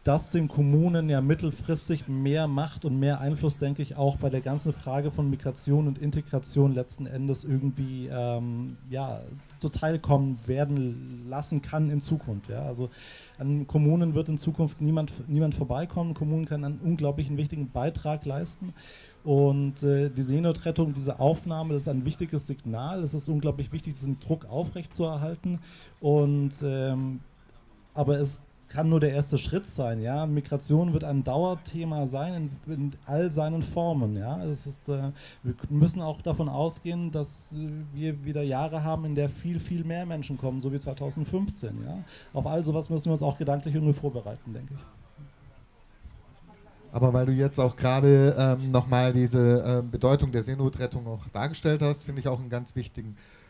Speaker 10: das den Kommunen ja mittelfristig mehr Macht und mehr Einfluss, denke ich, auch bei der ganzen Frage von Migration und Integration letzten Endes irgendwie ähm, ja, zuteilkommen werden lassen kann in Zukunft. Ja? Also an Kommunen wird in Zukunft niemand, niemand vorbeikommen. Kommunen können einen unglaublichen wichtigen Beitrag leisten. Und äh, die Seenotrettung, diese Aufnahme, das ist ein wichtiges Signal. Es ist unglaublich wichtig, diesen Druck aufrechtzuerhalten. Und ähm, aber es kann nur der erste Schritt sein. Ja? Migration wird ein Dauerthema sein in, in all seinen Formen. Ja? Es ist, äh, wir müssen auch davon ausgehen, dass wir wieder Jahre haben, in der viel, viel mehr Menschen kommen, so wie 2015. Ja? Auf all sowas müssen wir uns auch gedanklich irgendwie vorbereiten, denke ich.
Speaker 3: Aber weil du jetzt auch gerade ähm, nochmal diese äh, Bedeutung der Seenotrettung auch dargestellt hast, finde ich auch einen ganz wichtigen Punkt.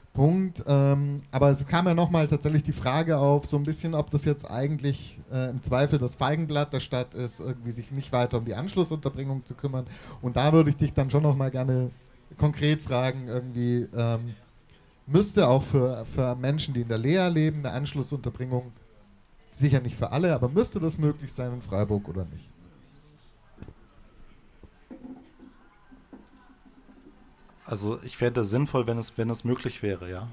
Speaker 3: Ähm, aber es kam ja nochmal tatsächlich die Frage auf, so ein bisschen, ob das jetzt eigentlich äh, im Zweifel das Feigenblatt der Stadt ist, irgendwie sich nicht weiter um die Anschlussunterbringung zu kümmern. Und da würde ich dich dann schon nochmal gerne konkret fragen, irgendwie ähm, müsste auch für, für Menschen, die in der Lea leben, eine Anschlussunterbringung, sicher nicht für alle, aber müsste das möglich sein in Freiburg oder nicht?
Speaker 7: Also ich fände es sinnvoll, wenn es, wenn es möglich wäre, ja.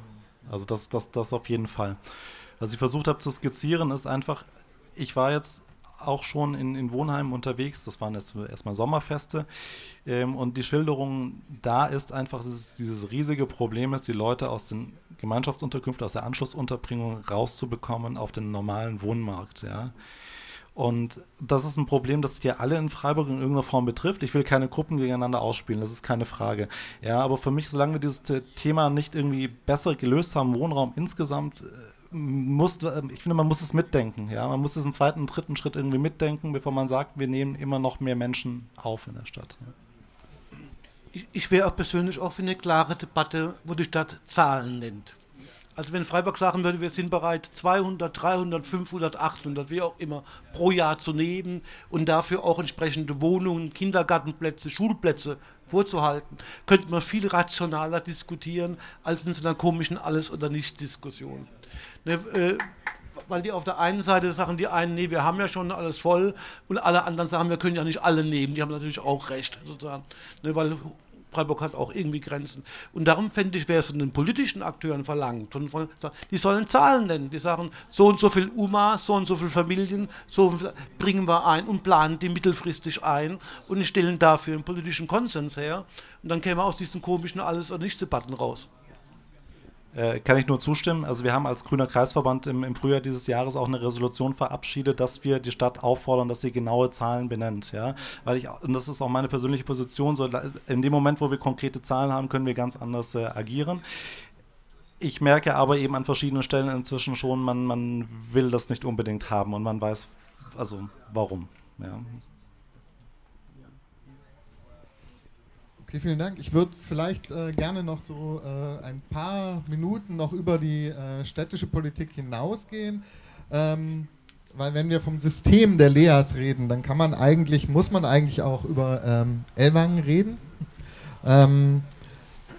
Speaker 7: Also das, das, das auf jeden Fall. Was ich versucht habe zu skizzieren, ist einfach, ich war jetzt auch schon in, in Wohnheimen unterwegs, das waren jetzt erstmal Sommerfeste. Ähm, und die Schilderung da ist einfach, dass es dieses riesige Problem ist, die Leute aus den Gemeinschaftsunterkünften, aus der Anschlussunterbringung rauszubekommen auf den normalen Wohnmarkt. Ja. Und das ist ein Problem, das hier alle in Freiburg in irgendeiner Form betrifft. Ich will keine Gruppen gegeneinander ausspielen, das ist keine Frage. Ja, aber für mich, solange wir dieses Thema nicht irgendwie besser gelöst haben, Wohnraum insgesamt, äh, muss, äh, ich finde, man muss es mitdenken. Ja, man muss diesen zweiten dritten Schritt irgendwie mitdenken, bevor man sagt, wir nehmen immer noch mehr Menschen auf in der Stadt. Ja.
Speaker 9: Ich, ich wäre auch persönlich auch für eine klare Debatte, wo die Stadt Zahlen nennt. Also wenn Freiburg sagen würde, wir sind bereit, 200, 300, 500, 800, wie auch immer, pro Jahr zu nehmen und dafür auch entsprechende Wohnungen, Kindergartenplätze, Schulplätze vorzuhalten, könnte man viel rationaler diskutieren als in so einer komischen Alles- oder Nichts-Diskussion. Ne, äh, weil die auf der einen Seite sagen die einen, nee, wir haben ja schon alles voll und alle anderen sagen, wir können ja nicht alle nehmen. Die haben natürlich auch recht, sozusagen. Ne, weil Freiburg hat auch irgendwie Grenzen. Und darum fände ich, wäre es von den politischen Akteuren verlangt. Von, die sollen Zahlen nennen. Die sagen, so und so viel UMA, so und so viele Familien, so viel bringen wir ein und planen die mittelfristig ein und stellen dafür einen politischen Konsens her. Und dann käme aus diesen komischen Alles- oder Nichts-Debatten raus.
Speaker 7: Äh, kann ich nur zustimmen. Also wir haben als Grüner Kreisverband im, im, Frühjahr dieses Jahres auch eine Resolution verabschiedet, dass wir die Stadt auffordern, dass sie genaue Zahlen benennt. Ja? Weil ich, und das ist auch meine persönliche Position, so in dem Moment, wo wir konkrete Zahlen haben, können wir ganz anders äh, agieren. Ich merke aber eben an verschiedenen Stellen inzwischen schon, man, man will das nicht unbedingt haben und man weiß, also warum. Ja.
Speaker 3: Okay, vielen Dank. Ich würde vielleicht äh, gerne noch so äh, ein paar Minuten noch über die äh, städtische Politik hinausgehen. Ähm, weil wenn wir vom System der Leas reden, dann kann man eigentlich, muss man eigentlich auch über ähm, Ellwangen reden. Ähm,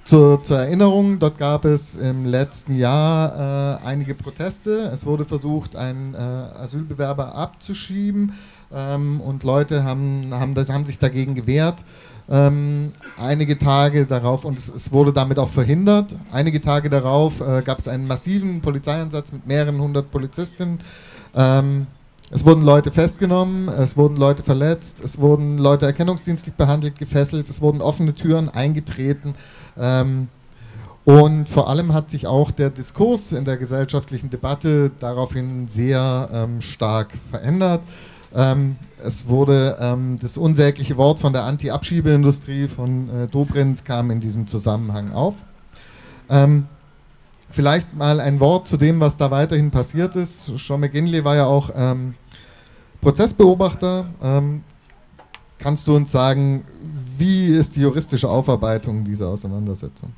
Speaker 3: zur, zur, Erinnerung, dort gab es im letzten Jahr äh, einige Proteste. Es wurde versucht, einen äh, Asylbewerber abzuschieben ähm, und Leute haben, haben, das, haben sich dagegen gewehrt. Ähm, einige Tage darauf, und es, es, wurde damit auch verhindert, einige Tage darauf äh, gab es einen massiven Polizeieinsatz mit mehreren hundert Polizisten. Ähm, es wurden Leute festgenommen, es wurden Leute verletzt, es wurden Leute erkennungsdienstlich behandelt, gefesselt, es wurden offene Türen eingetreten. Ähm, und vor allem hat sich auch der Diskurs in der gesellschaftlichen Debatte daraufhin sehr ähm, stark verändert. Ähm, es wurde ähm, das unsägliche Wort von der Anti-Abschiebeindustrie von äh, Dobrindt kam in diesem Zusammenhang auf. Ähm, vielleicht mal ein Wort zu dem, was da weiterhin passiert ist. Sean McGinley war ja auch ähm, Prozessbeobachter. Ähm, kannst du uns sagen, wie ist die juristische Aufarbeitung dieser Auseinandersetzung?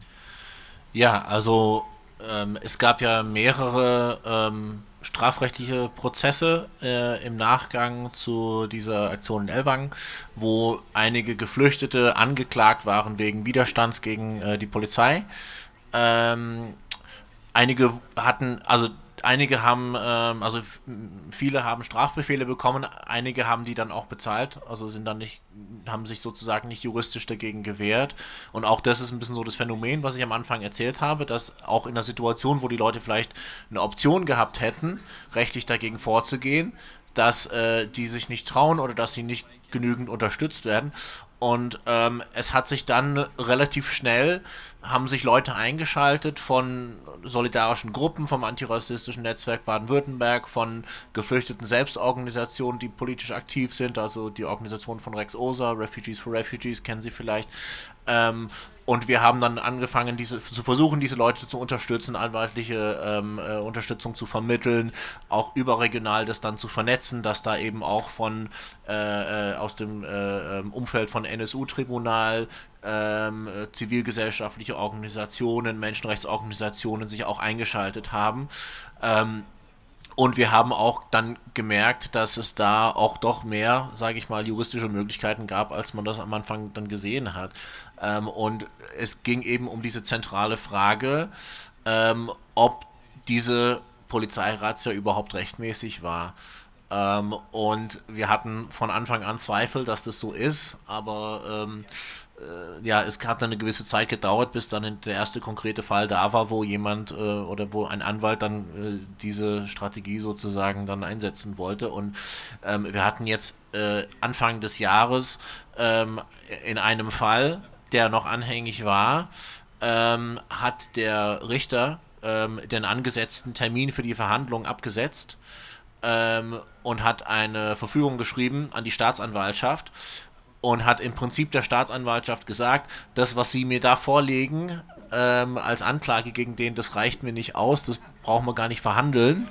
Speaker 8: Ja, also ähm, es gab ja mehrere ähm, strafrechtliche Prozesse äh, im Nachgang zu dieser Aktion in Elwang, wo einige Geflüchtete angeklagt waren wegen Widerstands gegen äh, die Polizei. Ähm, einige hatten, also einige haben, ähm, also viele haben Strafbefehle bekommen, einige haben die dann auch bezahlt, also sind dann nicht, haben sich sozusagen nicht juristisch dagegen gewehrt. Und auch das ist ein bisschen so das Phänomen, was ich am Anfang erzählt habe, dass auch in der Situation, wo die Leute vielleicht eine Option gehabt hätten, rechtlich dagegen vorzugehen, dass äh, die sich nicht trauen oder dass sie nicht genügend unterstützt werden. Und ähm, es hat sich dann relativ schnell, haben sich Leute eingeschaltet von solidarischen Gruppen, vom antirassistischen Netzwerk Baden-Württemberg, von geflüchteten Selbstorganisationen, die politisch aktiv sind, also die Organisation von Rex Osa, Refugees for Refugees, kennen Sie vielleicht. Ähm, und wir haben dann angefangen, diese zu versuchen, diese Leute zu unterstützen, anwaltliche ähm, äh, Unterstützung zu vermitteln, auch überregional das dann zu vernetzen, dass da eben auch von äh, äh aus dem äh, ähm, Umfeld von NSU-Tribunal ähm, äh, zivilgesellschaftliche Organisationen, Menschenrechtsorganisationen sich auch eingeschaltet haben. Ähm, und wir haben auch dann gemerkt, dass es da auch doch mehr, sage ich mal, juristische Möglichkeiten gab, als man das am Anfang dann gesehen hat. Ähm, und es ging eben um diese zentrale Frage, ähm, ob diese Polizeirazzia überhaupt rechtmäßig war. Ähm, und wir hatten von Anfang an Zweifel, dass das so ist, aber ähm, äh, ja, es hat dann eine gewisse Zeit gedauert, bis dann der erste konkrete Fall da war, wo jemand äh, oder wo ein Anwalt dann äh, diese Strategie sozusagen dann einsetzen wollte. Und ähm, wir hatten jetzt äh, Anfang des Jahres ähm, in einem Fall, der noch anhängig war, ähm, hat der Richter ähm, den angesetzten Termin für die Verhandlung abgesetzt ähm, und hat eine Verfügung geschrieben an die Staatsanwaltschaft und hat im Prinzip der Staatsanwaltschaft gesagt, das, was sie mir da vorlegen ähm, als Anklage gegen den, das reicht mir nicht aus, das brauchen wir gar nicht verhandeln.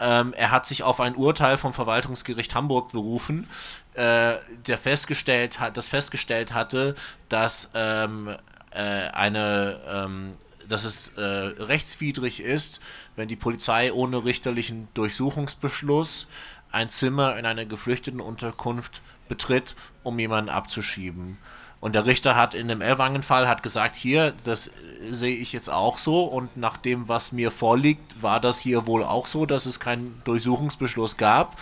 Speaker 8: Ähm, er hat sich auf ein Urteil vom Verwaltungsgericht Hamburg berufen, äh, der festgestellt hat, das festgestellt hatte, dass ähm, äh, eine ähm, dass es äh, rechtswidrig ist, wenn die Polizei ohne richterlichen Durchsuchungsbeschluss ein Zimmer in einer geflüchteten Unterkunft betritt, um jemanden abzuschieben. Und der Richter hat in dem Ellwangen-Fall hat gesagt, hier, das äh, sehe ich jetzt auch so und nach dem, was mir vorliegt, war das hier wohl auch so, dass es keinen Durchsuchungsbeschluss gab.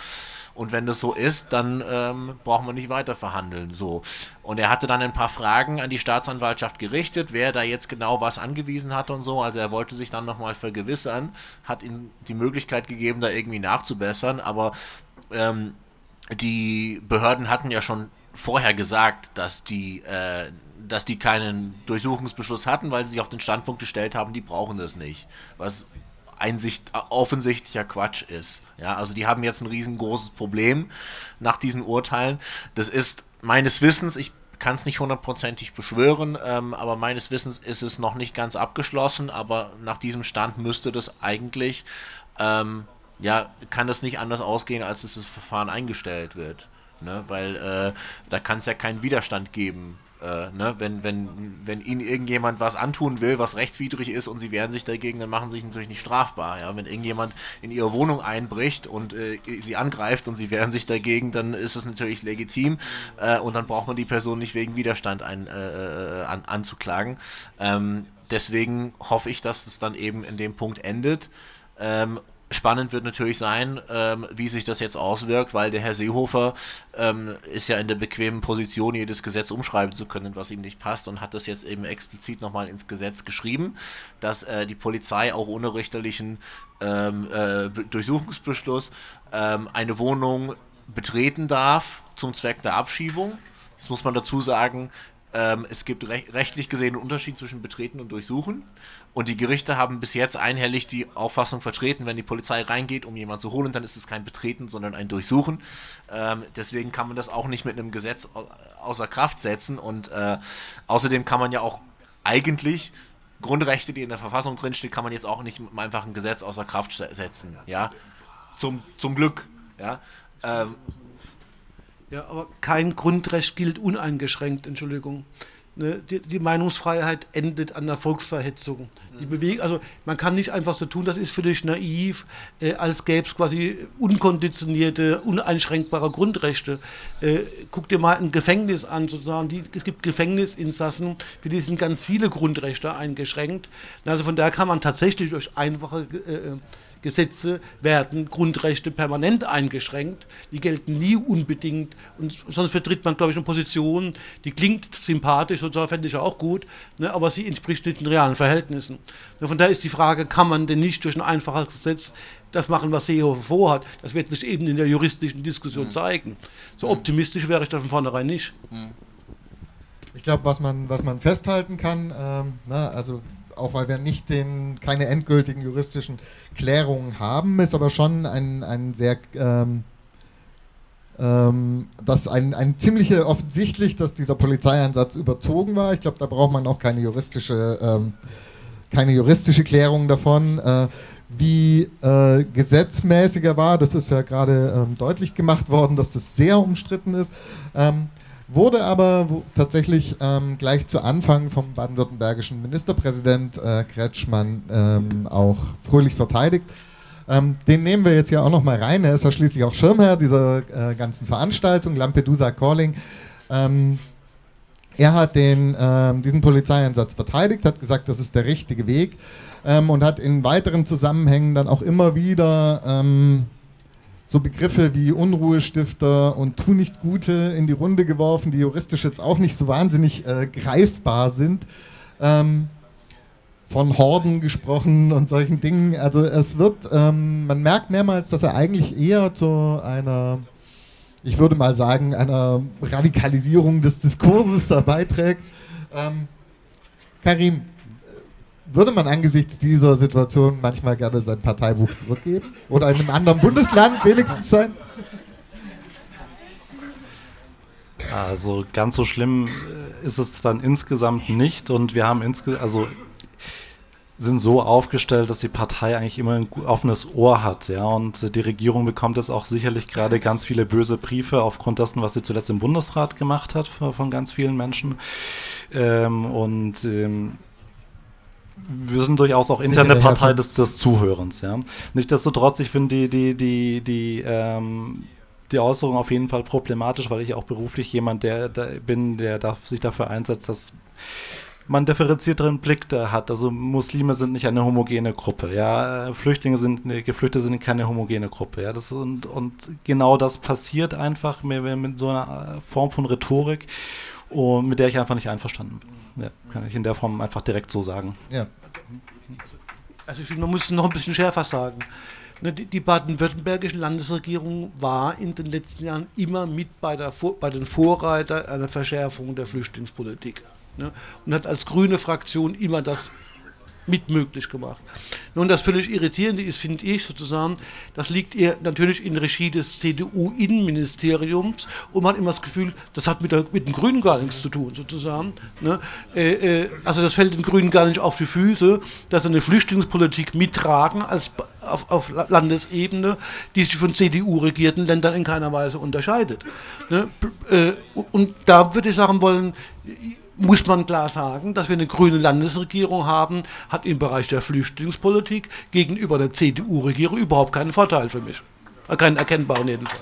Speaker 8: Und wenn das so ist, dann ähm, brauchen wir nicht weiter verhandeln. So. Und er hatte dann ein paar Fragen an die Staatsanwaltschaft gerichtet, wer da jetzt genau was angewiesen hat und so. Also er wollte sich dann nochmal vergewissern, hat ihm die Möglichkeit gegeben, da irgendwie nachzubessern. Aber ähm, die Behörden hatten ja schon vorher gesagt, dass die, äh, dass die keinen Durchsuchungsbeschluss hatten, weil sie sich auf den Standpunkt gestellt haben, die brauchen das nicht. Was Einsicht, offensichtlicher Quatsch ist. Ja, also die haben jetzt ein riesengroßes Problem nach diesen Urteilen. Das ist meines Wissens, ich kann es nicht hundertprozentig beschwören, ähm, aber meines Wissens ist es noch nicht ganz abgeschlossen, aber nach diesem Stand müsste das eigentlich, ähm, ja, kann das nicht anders ausgehen, als dass das Verfahren eingestellt wird. Ne? Weil äh, da kann es ja keinen Widerstand geben äh, ne, wenn, wenn, wenn ihnen irgendjemand was antun will, was rechtswidrig ist und sie wehren sich dagegen, dann machen sie sich natürlich nicht strafbar. Ja? Wenn irgendjemand in ihre Wohnung einbricht und äh, sie angreift und sie wehren sich dagegen, dann ist es natürlich legitim äh, und dann braucht man die Person nicht wegen Widerstand ein, äh, äh, an, anzuklagen. Ähm, deswegen hoffe ich, dass es dann eben in dem Punkt endet. Ähm, Spannend wird natürlich sein, ähm, wie sich das jetzt auswirkt, weil der Herr Seehofer ähm, ist ja in der bequemen Position, jedes Gesetz umschreiben zu können, was ihm nicht passt und hat das jetzt eben explizit nochmal ins Gesetz geschrieben, dass äh, die Polizei auch ohne richterlichen ähm, äh, Durchsuchungsbeschluss ähm, eine Wohnung betreten darf zum Zweck der Abschiebung. Das muss man dazu sagen, ähm, es gibt rech rechtlich gesehen einen Unterschied zwischen Betreten und Durchsuchen. Und die Gerichte haben bis jetzt einhellig die Auffassung vertreten, wenn die Polizei reingeht, um jemanden zu holen, dann ist es kein Betreten, sondern ein Durchsuchen. Ähm, deswegen kann man das auch nicht mit einem Gesetz außer Kraft setzen. Und äh, außerdem kann man ja auch eigentlich Grundrechte, die in der Verfassung drinstehen, kann man jetzt auch nicht mit einfach ein Gesetz außer Kraft setzen. Ja, zum, zum Glück. Ja. Ähm,
Speaker 9: ja, aber kein Grundrecht gilt uneingeschränkt, Entschuldigung. Ne, die, die, Meinungsfreiheit endet an der Volksverhetzung. Die mhm. Bewegung, also man kann nicht einfach so tun, das ist völlig naiv, äh, als gäbe es quasi unkonditionierte, uneinschränkbare Grundrechte. Äh, guck dir mal ein Gefängnis an, sozusagen. Die, es gibt Gefängnisinsassen, für die sind ganz viele Grundrechte eingeschränkt. Also von daher kann man tatsächlich durch einfache äh, Gesetze werden Grundrechte permanent eingeschränkt. Die gelten nie unbedingt. Und sonst vertritt man, glaube ich, eine Position, die klingt sympathisch, und so fände ich auch gut, ne, aber sie entspricht nicht den realen Verhältnissen. Ne, von daher ist die Frage, kann man denn nicht durch ein einfaches Gesetz das machen, was Seehofer vorhat? Das wird sich eben in der juristischen Diskussion mhm. zeigen. So mhm. optimistisch wäre ich da von vornherein nicht. Mhm.
Speaker 3: Ich glaube, was man, was man festhalten kann, ähm, na, also auch weil wir nicht den, keine endgültigen juristischen Klärungen haben, ist aber schon ein, ein sehr ähm, ähm, das ein, ein ziemlich offensichtlich, dass dieser Polizeieinsatz überzogen war. Ich glaube, da braucht man auch keine juristische, ähm, keine juristische Klärung davon. Äh, wie äh, gesetzmäßiger war, das ist ja gerade ähm, deutlich gemacht worden, dass das sehr umstritten ist. Ähm, wurde aber tatsächlich ähm, gleich zu Anfang vom baden-württembergischen Ministerpräsident äh, Kretschmann ähm, auch fröhlich verteidigt. Ähm, den nehmen wir jetzt hier auch noch mal rein. Er ist ja schließlich auch Schirmherr dieser äh, ganzen Veranstaltung, Lampedusa Calling. Ähm, er hat den, ähm, diesen Polizeieinsatz verteidigt, hat gesagt, das ist der richtige Weg ähm, und hat in weiteren Zusammenhängen dann auch immer wieder so Begriffe wie Unruhestifter und Tu nicht Gute in die Runde geworfen, die juristisch jetzt auch nicht so wahnsinnig äh, greifbar sind. Ähm, von Horden gesprochen und solchen Dingen. Also es wird, ähm, man merkt mehrmals, dass er eigentlich eher zu einer, ich würde mal sagen, einer Radikalisierung des Diskurses da beiträgt. Ähm, Karim, würde man angesichts dieser Situation manchmal gerne sein Parteibuch zurückgeben? Oder in einem anderen Bundesland wenigstens sein?
Speaker 7: Also ganz so schlimm äh, ist es dann insgesamt nicht und wir haben insge also sind so aufgestellt, dass die Partei eigentlich immer ein offenes Ohr hat, ja und die Regierung bekommt jetzt auch sicherlich gerade ganz viele böse Briefe aufgrund dessen, was sie zuletzt im Bundesrat gemacht hat von ganz vielen Menschen ähm, und ähm, wir sind durchaus auch interne Partei des, des Zuhörens. Ja. Nichtsdestotrotz, ich finde die, die, die, die, ähm, die Äußerung auf jeden Fall problematisch, weil ich auch beruflich jemand der, der bin, der sich dafür einsetzt, dass man differenzierteren Blick da hat. Also Muslime sind nicht eine homogene Gruppe, ja. Flüchtlinge sind, Geflüchtete sind keine homogene Gruppe, ja. Das, und, und genau das passiert einfach mit, mit so einer Form von Rhetorik, und mit der ich einfach nicht einverstanden bin. Ja, kann ich in der Form einfach direkt so sagen.
Speaker 3: Ja.
Speaker 9: Also ich finde, man muss es noch ein bisschen schärfer sagen. Ne, die baden-württembergische Landesregierung war in den letzten Jahren immer mit bei, der, bei den Vorreitern einer Verschärfung der Flüchtlingspolitik. Ne? Und hat als grüne Fraktion immer das mit möglich gemacht. Nun, das völlig Irritierende ist, finde ich sozusagen, das liegt eher natürlich in Regie des CDU-Innenministeriums und man hat immer das Gefühl, das hat mit, der, mit den Grünen gar nichts zu tun, sozusagen. Ne? Äh, äh, also das fällt den Grünen gar nicht auf die Füße, dass sie eine Flüchtlingspolitik mittragen als, auf, auf Landesebene, die sich von CDU-regierten Ländern in keiner Weise unterscheidet. Ne? Äh, und da würde ich sagen wollen, muss man klar sagen, dass wir eine grüne Landesregierung haben, hat im Bereich der Flüchtlingspolitik gegenüber der CDU-Regierung überhaupt keinen Vorteil für mich. Keinen erkennbaren jedenfalls.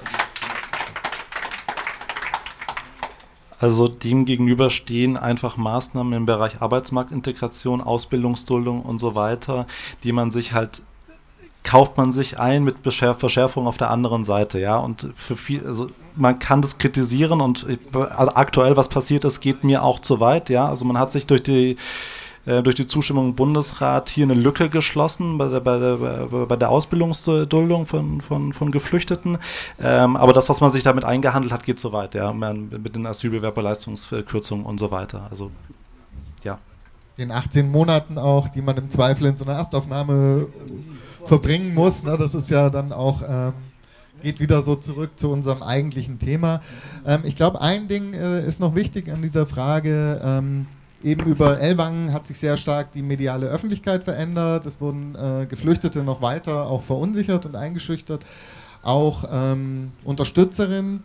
Speaker 7: Also dem gegenüber stehen einfach Maßnahmen im Bereich Arbeitsmarktintegration, Ausbildungsduldung und so weiter, die man sich halt kauft man sich ein mit Verschärfung auf der anderen Seite, ja. Und für viel, also man kann das kritisieren und also aktuell, was passiert ist, geht mir auch zu weit, ja. Also man hat sich durch die äh, durch die Zustimmung im Bundesrat hier eine Lücke geschlossen bei der, bei der, bei der Ausbildungsduldung von, von, von Geflüchteten. Ähm, aber das, was man sich damit eingehandelt hat, geht zu weit, ja, mit den Asylbewerberleistungskürzungen und so weiter. Also.
Speaker 3: Den 18 Monaten auch, die man im Zweifel in so einer Erstaufnahme verbringen muss. Ne? Das ist ja dann auch, ähm, geht wieder so zurück zu unserem eigentlichen Thema. Ähm, ich glaube, ein Ding äh, ist noch wichtig an dieser Frage. Ähm, eben über Ellwangen hat sich sehr stark die mediale Öffentlichkeit verändert. Es wurden äh, Geflüchtete noch weiter auch verunsichert und eingeschüchtert. Auch ähm, Unterstützerinnen.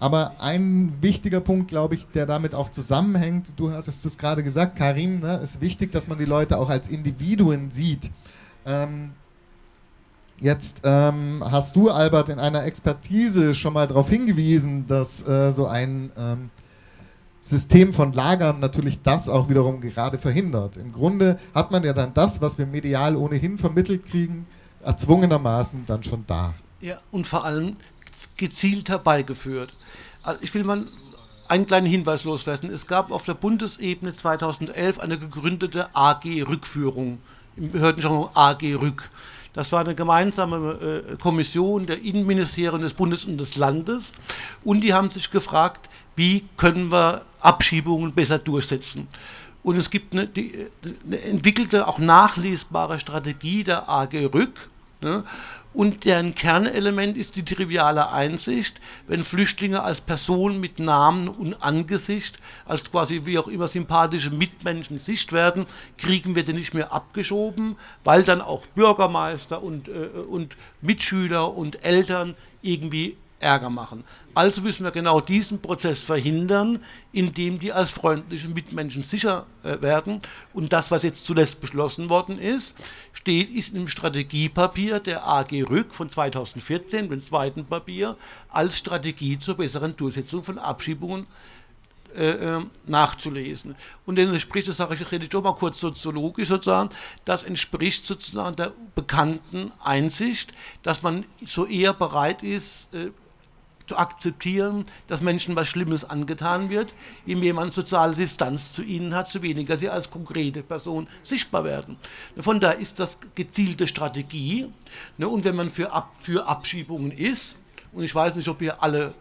Speaker 3: Aber ein wichtiger Punkt, glaube ich, der damit auch zusammenhängt, du hattest es gerade gesagt, Karim, ne, ist wichtig, dass man die Leute auch als Individuen sieht. Ähm, jetzt ähm, hast du, Albert, in einer Expertise schon mal darauf hingewiesen, dass äh, so ein ähm, System von Lagern natürlich das auch wiederum gerade verhindert. Im Grunde hat man ja dann das, was wir medial ohnehin vermittelt kriegen, erzwungenermaßen dann schon da.
Speaker 9: Ja, und vor allem gezielt herbeigeführt. Also ich will mal einen kleinen Hinweis loswerden. Es gab auf der Bundesebene 2011 eine gegründete AG Rückführung, im Behördenjargon AG Rück. Das war eine gemeinsame äh, Kommission der Innenministerien des Bundes und des Landes. Und die haben sich gefragt, wie können wir Abschiebungen besser durchsetzen. Und es gibt eine, die, eine entwickelte, auch nachlesbare Strategie der AG Rück. Ne? Und deren Kernelement ist die triviale Einsicht, wenn Flüchtlinge als Person mit Namen und Angesicht, als quasi wie auch immer sympathische Mitmenschen sicht werden, kriegen wir die nicht mehr abgeschoben, weil dann auch Bürgermeister und, äh, und Mitschüler und Eltern irgendwie Ärger machen. Also müssen wir genau diesen Prozess verhindern, indem die als freundliche Mitmenschen sicher äh, werden. Und das, was jetzt zuletzt beschlossen worden ist, steht, ist im Strategiepapier der AG Rück von 2014, dem zweiten Papier, als Strategie zur besseren Durchsetzung von Abschiebungen äh, ähm, nachzulesen. Und dann entspricht, das sage ich, rede ich doch mal kurz soziologisch sozusagen, das entspricht sozusagen der bekannten Einsicht, dass man so eher bereit ist, äh, zu akzeptieren, dass Menschen was Schlimmes angetan wird. Je mehr man soziale Distanz zu ihnen hat, so weniger sie als konkrete Person sichtbar werden. Von daher ist das gezielte Strategie. Ne, und wenn man für, Ab für Abschiebungen ist, und ich weiß nicht, ob wir alle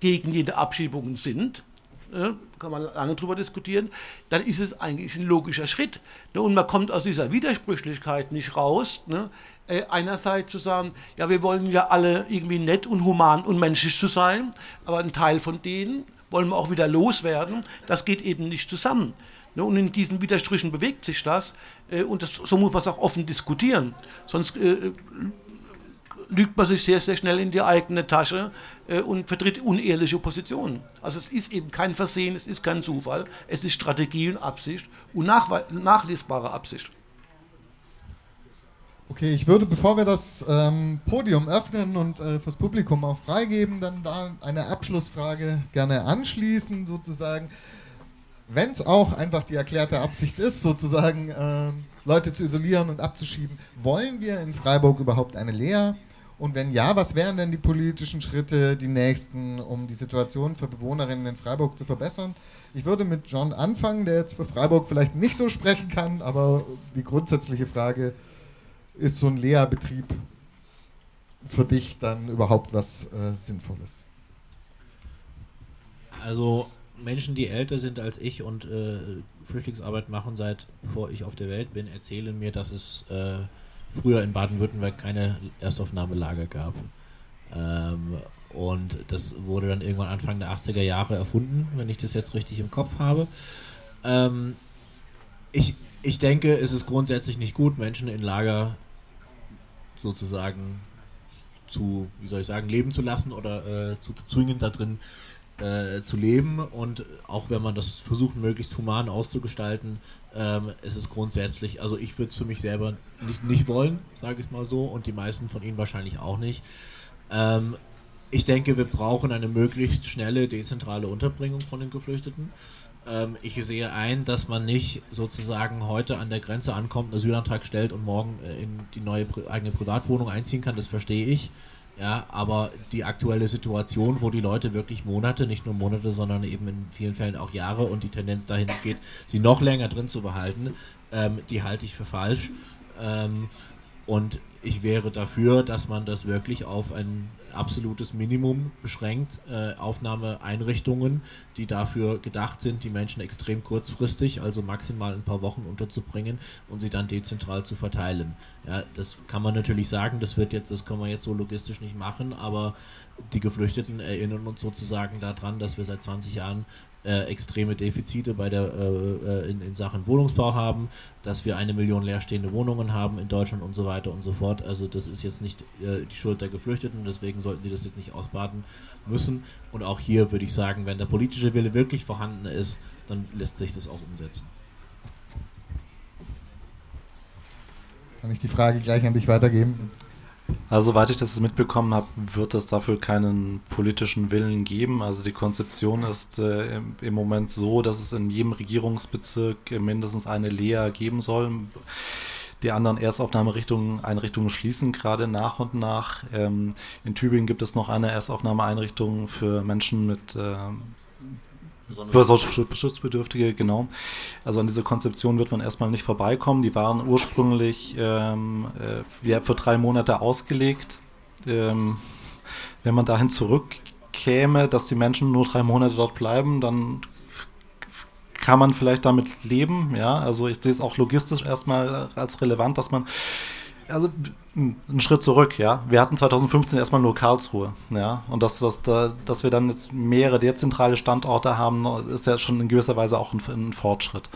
Speaker 9: gegen jede Abschiebungen sind, ne, kann man lange darüber diskutieren, dann ist es eigentlich ein logischer Schritt. Ne, und man kommt aus dieser Widersprüchlichkeit nicht raus. Äh, einerseits zu sagen, ja, wir wollen ja alle irgendwie nett und human und menschlich zu sein, aber ein Teil von denen wollen wir auch wieder loswerden. Das geht eben nicht zusammen. Ne, und in diesen Widersprüchen bewegt sich das. Äh, und das, so muss man es auch offen diskutieren. Sonst äh, lügt man sich sehr, sehr schnell in die eigene Tasche äh, und vertritt unehrliche Positionen. Also es ist eben kein Versehen, es ist kein Zufall, es ist Strategie und Absicht und nachlesbare Absicht.
Speaker 3: Okay, ich würde, bevor wir das ähm, Podium öffnen und äh, fürs Publikum auch freigeben, dann da eine Abschlussfrage gerne anschließen, sozusagen. Wenn es auch einfach die erklärte Absicht ist, sozusagen äh, Leute zu isolieren und abzuschieben, wollen wir in Freiburg überhaupt eine Lea? Und wenn ja, was wären denn die politischen Schritte, die nächsten, um die Situation für Bewohnerinnen in Freiburg zu verbessern? Ich würde mit John anfangen, der jetzt für Freiburg vielleicht nicht so sprechen kann, aber die grundsätzliche Frage ist so ein Lea-Betrieb für dich dann überhaupt was äh, Sinnvolles?
Speaker 8: Also Menschen, die älter sind als ich und äh, Flüchtlingsarbeit machen seit bevor ich auf der Welt bin, erzählen mir, dass es äh, früher in Baden-Württemberg keine Erstaufnahmelager gab. Ähm, und das wurde dann irgendwann Anfang der 80er Jahre erfunden, wenn ich das jetzt richtig im Kopf habe. Ähm, ich, ich denke, es ist grundsätzlich nicht gut, Menschen in Lager sozusagen zu, wie soll ich sagen, leben zu lassen oder äh, zu, zwingen, da drin äh, zu leben. Und auch wenn man das versucht, möglichst human auszugestalten, ähm, ist es grundsätzlich, also ich würde es für mich selber nicht, nicht wollen, sage ich mal so, und die meisten von Ihnen wahrscheinlich auch nicht. Ähm, ich denke, wir brauchen eine möglichst schnelle, dezentrale Unterbringung von den Geflüchteten. Ähm, ich sehe ein, dass man nicht sozusagen heute an der Grenze ankommt, einen Asylantrag stellt und morgen äh, in die neue eigene Privatwohnung einziehen kann. Das verstehe ich. Ja, aber die aktuelle Situation, wo die Leute wirklich Monate, nicht nur Monate, sondern eben in vielen Fällen auch Jahre und die Tendenz dahin geht, sie noch länger drin zu behalten, ähm, die halte ich für falsch. Ähm, und ich wäre dafür, dass man das wirklich auf ein absolutes Minimum beschränkt. Äh, Aufnahmeeinrichtungen, die dafür gedacht sind, die Menschen extrem kurzfristig, also maximal ein paar Wochen unterzubringen und sie dann dezentral zu verteilen. Ja, das kann man natürlich sagen, das wird jetzt, das können wir jetzt so logistisch nicht machen, aber die Geflüchteten erinnern uns sozusagen daran, dass wir seit 20 Jahren äh, extreme Defizite bei der, äh, äh, in, in, Sachen Wohnungsbau haben, dass wir eine Million leerstehende Wohnungen haben in Deutschland und so weiter und so fort. Also das ist jetzt nicht äh, die Schuld der Geflüchteten, deswegen sollten die das jetzt nicht ausbaden müssen. Und auch hier würde ich sagen, wenn der politische Wille wirklich vorhanden ist, dann lässt sich das auch umsetzen.
Speaker 3: Kann ich die Frage gleich an dich weitergeben?
Speaker 7: Also, soweit ich das mitbekommen habe, wird es dafür keinen politischen Willen geben. Also, die Konzeption ist äh, im, Moment so, dass es in jedem Regierungsbezirk mindestens eine Lea geben soll. Die anderen Erstaufnahmeeinrichtungen Einrichtungen schließen gerade nach und nach. Ähm, in Tübingen gibt es noch eine Erstaufnahmeeinrichtung für Menschen mit äh, Schutzbedürftige, genau. Also an diese Konzeption wird man erstmal nicht vorbeikommen. Die waren ursprünglich ähm, äh, für drei Monate ausgelegt. Ähm, wenn man dahin zurückkäme, dass die Menschen nur drei Monate dort bleiben, dann kann man vielleicht damit leben. Ja, also ich sehe es auch logistisch erstmal als relevant, dass man also einen Schritt zurück, ja. Wir hatten 2015 erstmal nur Karlsruhe, ja. Und dass, dass, dass wir dann jetzt mehrere dezentrale Standorte haben, ist ja schon in gewisser Weise auch ein, ein Fortschritt.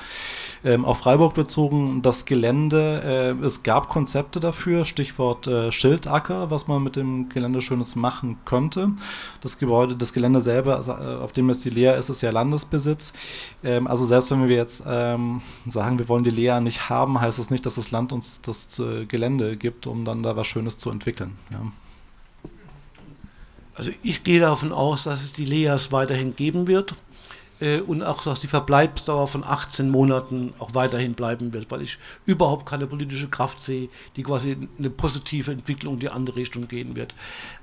Speaker 7: Ähm, auf Freiburg bezogen, das Gelände, äh, es gab Konzepte dafür, Stichwort äh, Schildacker, was man mit dem Gelände Schönes machen könnte. Das Gebäude, das Gelände selber, äh, auf dem es die Lea ist, ist ja Landesbesitz. Ähm, also selbst wenn wir jetzt ähm, sagen, wir wollen die Lea nicht haben, heißt das nicht, dass das Land uns das äh, Gelände gibt, um dann da was Schönes zu entwickeln. Ja.
Speaker 9: Also ich gehe davon aus, dass es die Leas weiterhin geben wird äh, und auch, dass die Verbleibsdauer von 18 Monaten auch weiterhin bleiben wird, weil ich überhaupt keine politische Kraft sehe, die quasi eine positive Entwicklung in die andere Richtung gehen wird.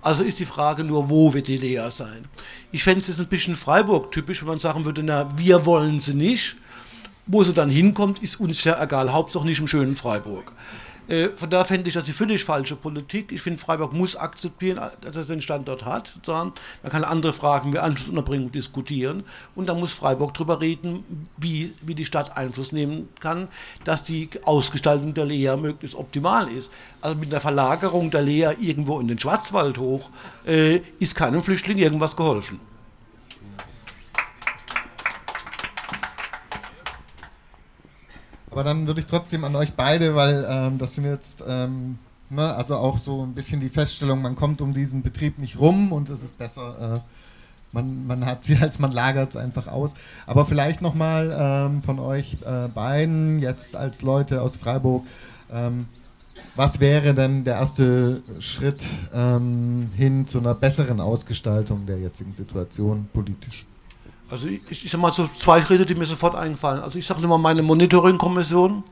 Speaker 9: Also ist die Frage nur, wo wird die Lea sein? Ich fände es jetzt ein bisschen Freiburg-typisch, wenn man sagen würde, na, wir wollen sie nicht. Wo sie dann hinkommt, ist uns ja egal, Hauptsache nicht im schönen Freiburg. Äh, von daher fände ich das die völlig falsche Politik. Ich finde, Freiburg muss akzeptieren, dass er den Standort hat. Man kann andere Fragen wie Anschlussunterbringung diskutieren. Und dann muss Freiburg darüber reden, wie, wie die Stadt Einfluss nehmen kann, dass die Ausgestaltung der Lea möglichst optimal ist. Also mit der Verlagerung der Lea irgendwo in den Schwarzwald hoch äh, ist keinem Flüchtling irgendwas geholfen.
Speaker 3: Aber dann würde ich trotzdem an euch beide, weil ähm, das sind jetzt ähm, Ne? Also auch so ein bisschen die Feststellung, man kommt um diesen Betrieb nicht rum und es ist besser, äh, man, man hat sie als man lagert es einfach aus. Aber vielleicht nochmal ähm, von euch äh, beiden, jetzt als Leute aus Freiburg, ähm, was wäre denn der erste Schritt ähm, hin zu einer besseren Ausgestaltung der jetzigen Situation politisch?
Speaker 9: Also ich, ich sag mal so zwei Schritte, die mir sofort einfallen. Also ich sage immer, meine Monitoring-Kommission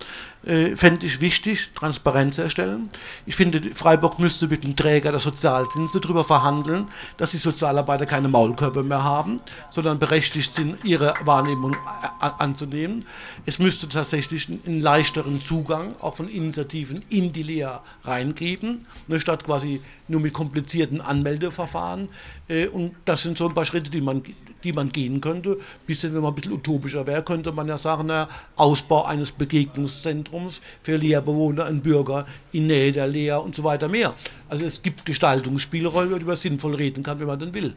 Speaker 9: äh, fände ich wichtig, Transparenz erstellen. Ich finde, Freiburg müsste mit dem Träger der Sozialdienste darüber verhandeln, dass die Sozialarbeiter keine Maulkörper mehr haben, sondern berechtigt sind, ihre Wahrnehmung anzunehmen. Es müsste tatsächlich einen leichteren Zugang auch von Initiativen in die Lehre reingeben, ne, statt quasi nur mit komplizierten Anmeldeverfahren. Äh, und das sind so ein paar Schritte, die man die man gehen könnte. Bisschen, wenn man ein bisschen utopischer wäre, könnte man ja sagen, na, Ausbau eines Begegnungszentrums für Lehrbewohner und Bürger in Nähe der Lehr und so weiter mehr. Also es gibt Gestaltungsspielräume, über die man sinnvoll reden kann, wenn man denn will.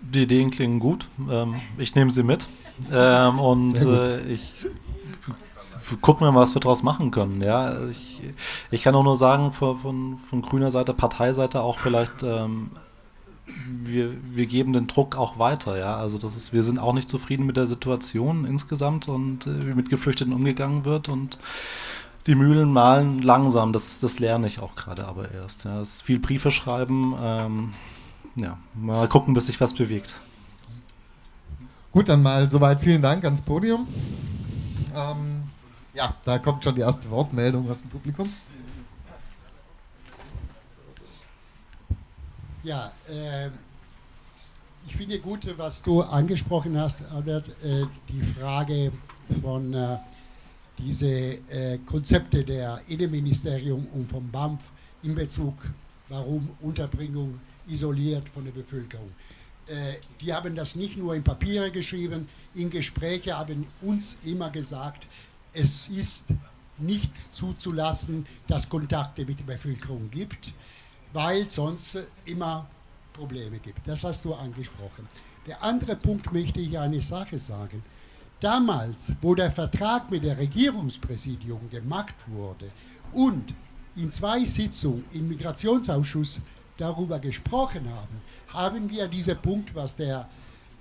Speaker 11: Die Ideen klingen gut. Ähm, ich nehme sie mit. Ähm, und äh, ich gucken wir mal, was wir daraus machen können. Ja, ich, ich kann auch nur sagen, von, von, von grüner Seite, Parteiseite auch vielleicht ähm, wir, wir geben den Druck auch weiter, ja. Also das ist, wir sind auch nicht zufrieden mit der Situation insgesamt und äh, wie mit Geflüchteten umgegangen wird und die Mühlen malen langsam, das, das lerne ich auch gerade aber erst. Ja. Das ist viel Briefe schreiben, ähm, ja, mal gucken, bis sich was bewegt.
Speaker 3: Gut, dann mal soweit vielen Dank ans Podium. Ähm, ja, da kommt schon die erste Wortmeldung aus dem Publikum.
Speaker 12: Ja, äh, ich finde gut, was du angesprochen hast, Albert, äh, die Frage von äh, diese äh, Konzepte der Innenministerium und vom BAMF in Bezug, warum Unterbringung isoliert von der Bevölkerung. Äh, die haben das nicht nur in Papiere geschrieben, in Gespräche haben uns immer gesagt, es ist nicht zuzulassen, dass Kontakte mit der Bevölkerung gibt weil sonst immer Probleme gibt. Das hast du angesprochen. Der andere Punkt möchte ich eine Sache sagen. Damals, wo der Vertrag mit der Regierungspräsidium gemacht wurde und in zwei Sitzungen im Migrationsausschuss darüber gesprochen haben, haben wir diesen Punkt, was der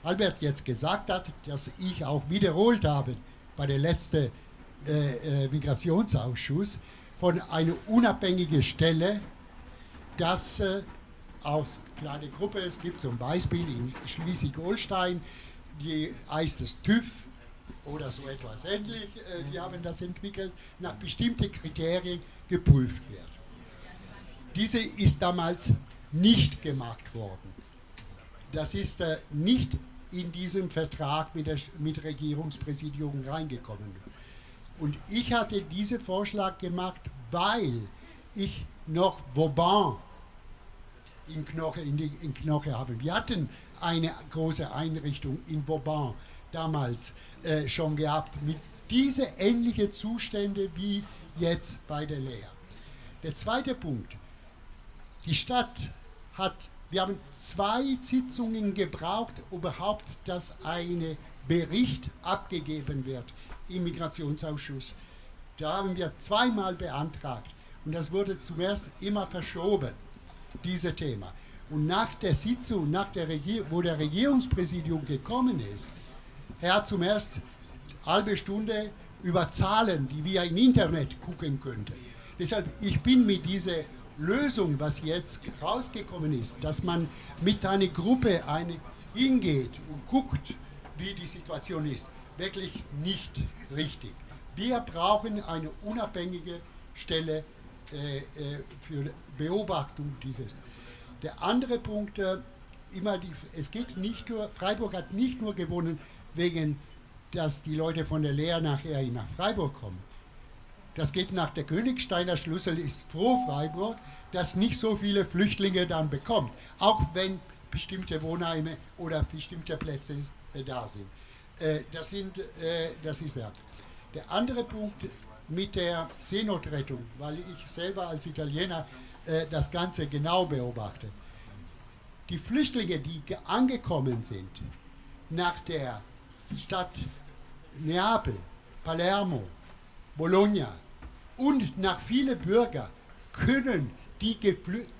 Speaker 12: Albert jetzt gesagt hat, das ich auch wiederholt habe bei der letzten äh, äh, Migrationsausschuss, von einer unabhängigen Stelle dass äh, aus kleine Gruppe, es gibt zum Beispiel in Schleswig-Holstein, die heißt es TÜV oder so etwas ähnlich, äh, die haben das entwickelt, nach bestimmten Kriterien geprüft wird. Diese ist damals nicht gemacht worden. Das ist äh, nicht in diesen Vertrag mit, der, mit Regierungspräsidium reingekommen. Und ich hatte diesen Vorschlag gemacht, weil ich noch Vauban in Knoche, in, die, in Knoche haben. Wir hatten eine große Einrichtung in Vauban damals äh, schon gehabt mit diese ähnliche Zustände wie jetzt bei der Lea. Der zweite Punkt. Die Stadt hat, wir haben zwei Sitzungen gebraucht, überhaupt, dass ein Bericht abgegeben wird im Migrationsausschuss. Da haben wir zweimal beantragt. Und das wurde zuerst immer verschoben, dieses Thema. Und nach der Sitzung, nach der Regier wo der Regierungspräsidium gekommen ist, er hat zuerst halbe Stunde über Zahlen, die wir im Internet gucken könnten. Deshalb, ich bin mit dieser Lösung, was jetzt rausgekommen ist, dass man mit einer Gruppe eine hingeht und guckt, wie die Situation ist, wirklich nicht richtig. Wir brauchen eine unabhängige Stelle äh, äh, für Beobachtung dieses. Der andere Punkt, äh, immer die, es geht nicht nur, Freiburg hat nicht nur gewonnen wegen, dass die Leute von der Lehre nachher nach Freiburg kommen. Das geht nach der Königsteiner Schlüssel, ist froh Freiburg, dass nicht so viele Flüchtlinge dann bekommt, auch wenn bestimmte Wohnheime oder bestimmte Plätze äh, da sind. Das, sind das ist ja. Der andere Punkt, mit der Seenotrettung, weil ich selber als Italiener äh, das Ganze genau beobachte. Die Flüchtlinge, die angekommen sind nach der Stadt Neapel, Palermo, Bologna, Und nach vielen Bürgern können die,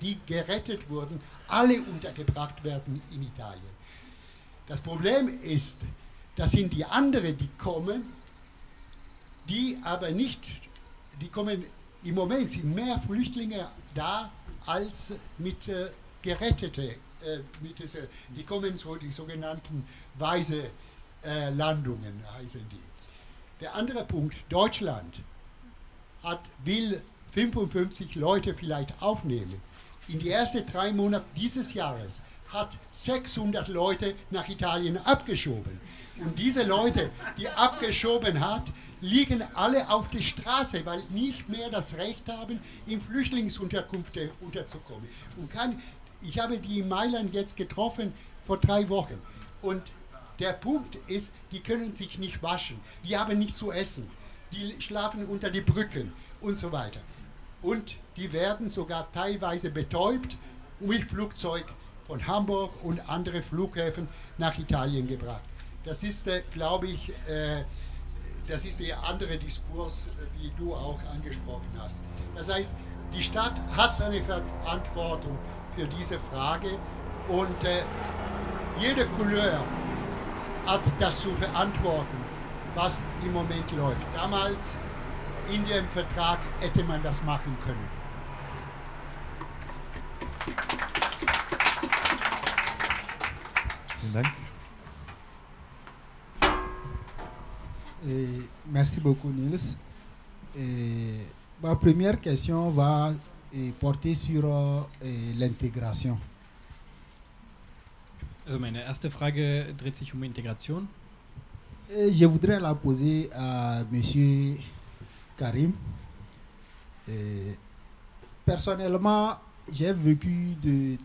Speaker 12: die gerettet wurden, alle untergebracht werden in Italien. Das Problem ist, das sind die anderen, die kommen, die aber nicht, die kommen, im Moment sind mehr Flüchtlinge da als mit äh, Gerettete, äh, mit diese, die kommen so, die sogenannten weise äh, Landungen heißen die. Der andere Punkt, Deutschland hat, will 55 Leute vielleicht aufnehmen. In die ersten drei Monate dieses Jahres hat 600 Leute nach Italien abgeschoben. Und diese Leute, die abgeschoben hat, liegen alle auf der Straße, weil nicht mehr das Recht haben, in Flüchtlingsunterkünfte unterzukommen. Und kann, ich habe die in Mailand jetzt getroffen vor drei Wochen. Und der Punkt ist, die können sich nicht waschen, die haben nichts zu essen, die schlafen unter die Brücken und so weiter. Und die werden sogar teilweise betäubt mit Flugzeug von Hamburg und andere Flughäfen nach Italien gebracht. Das ist, äh, glaube ich, äh, das ist der andere Diskurs, äh, wie du auch angesprochen hast. Das heißt, die Stadt hat eine Verantwortung für diese Frage und jede Couleur hat das zu verantworten, was im Moment läuft. Damals in dem Vertrag hätte man das machen können.
Speaker 3: Vielen Dank.
Speaker 6: Et merci beaucoup, Niels. Et ma première question va porter sur l'intégration.
Speaker 5: Also meine erste Frage dreht sich um Integration.
Speaker 6: Et je voudrais la poser à Monsieur Karim. Et personnellement, j'ai vécu de,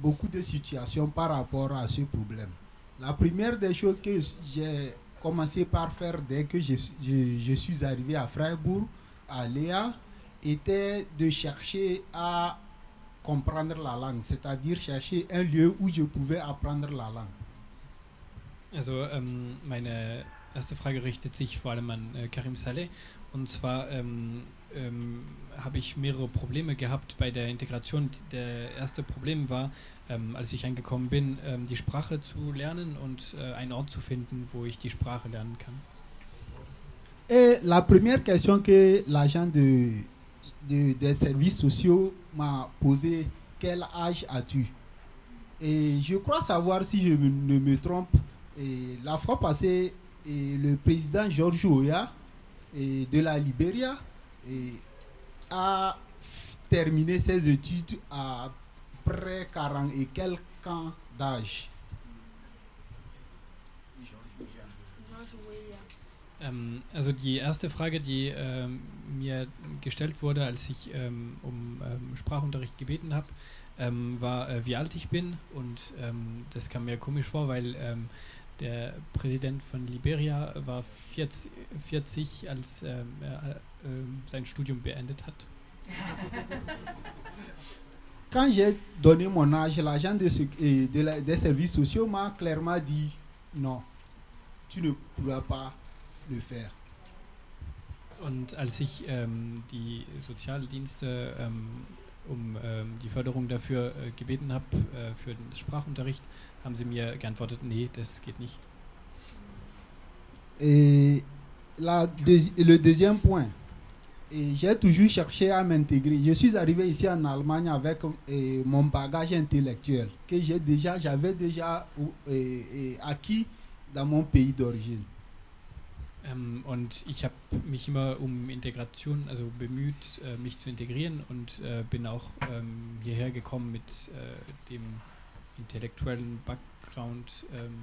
Speaker 6: beaucoup de situations par rapport à ce problème. La première des choses que j'ai commencé par faire dès que je, je, je suis arrivé à Freiburg, à Léa, était de chercher à comprendre la langue, c'est-à-dire chercher un lieu où je pouvais apprendre la langue.
Speaker 5: Also ähm, meine erste Frage richtet sich vor allem an äh, Karim Saleh. Und zwar ähm, ähm, habe ich mehrere Probleme gehabt bei der Integration. Der erste Problem war, ähm, als ich angekommen bin, ähm, die Sprache zu lernen und äh, einen Ort zu finden, wo ich die Sprache lernen kann.
Speaker 6: Et la première question que l'agent de, de, des services sociaux m'a posé, quel âge as-tu? Et je crois savoir si je ne me trompe, et la fois passée, et le président George Oya et de la Libéria et a terminé ses études à près 40 et quelques ans d'âge.
Speaker 5: Ähm, also die erste Frage, die ähm, mir gestellt wurde, als ich ähm, um ähm, Sprachunterricht gebeten habe, ähm, war, äh, wie alt ich bin. Und ähm, das kam mir komisch vor, weil der Präsident von Liberia war 40, 40 als er sein Studium beendet hat.
Speaker 6: Quand j'ai donné mon âge, l'agent de, de la, des services sociaux m'a clairement dit non, tu ne pourras pas le faire.
Speaker 5: Und als ich ähm, die Sozialdienste ähm, um ähm, die Förderung dafür äh, gebeten habe, äh, für den Sprachunterricht, haben sie mir geantwortet, nee, das geht nicht.
Speaker 6: Et la deuxi le deuxième point, j'ai toujours cherché à m'intégrer. Je suis arrivé ici en Allemagne avec et, mon bagage intellectuel que j'ai déjà, déjà et acquis dans mon pays d'origine.
Speaker 5: Ähm, und ich habe mich immer um Integration, also bemüht, äh, mich zu integrieren und äh, bin auch ähm, hierher gekommen mit äh, dem intellektuellen Background, ähm,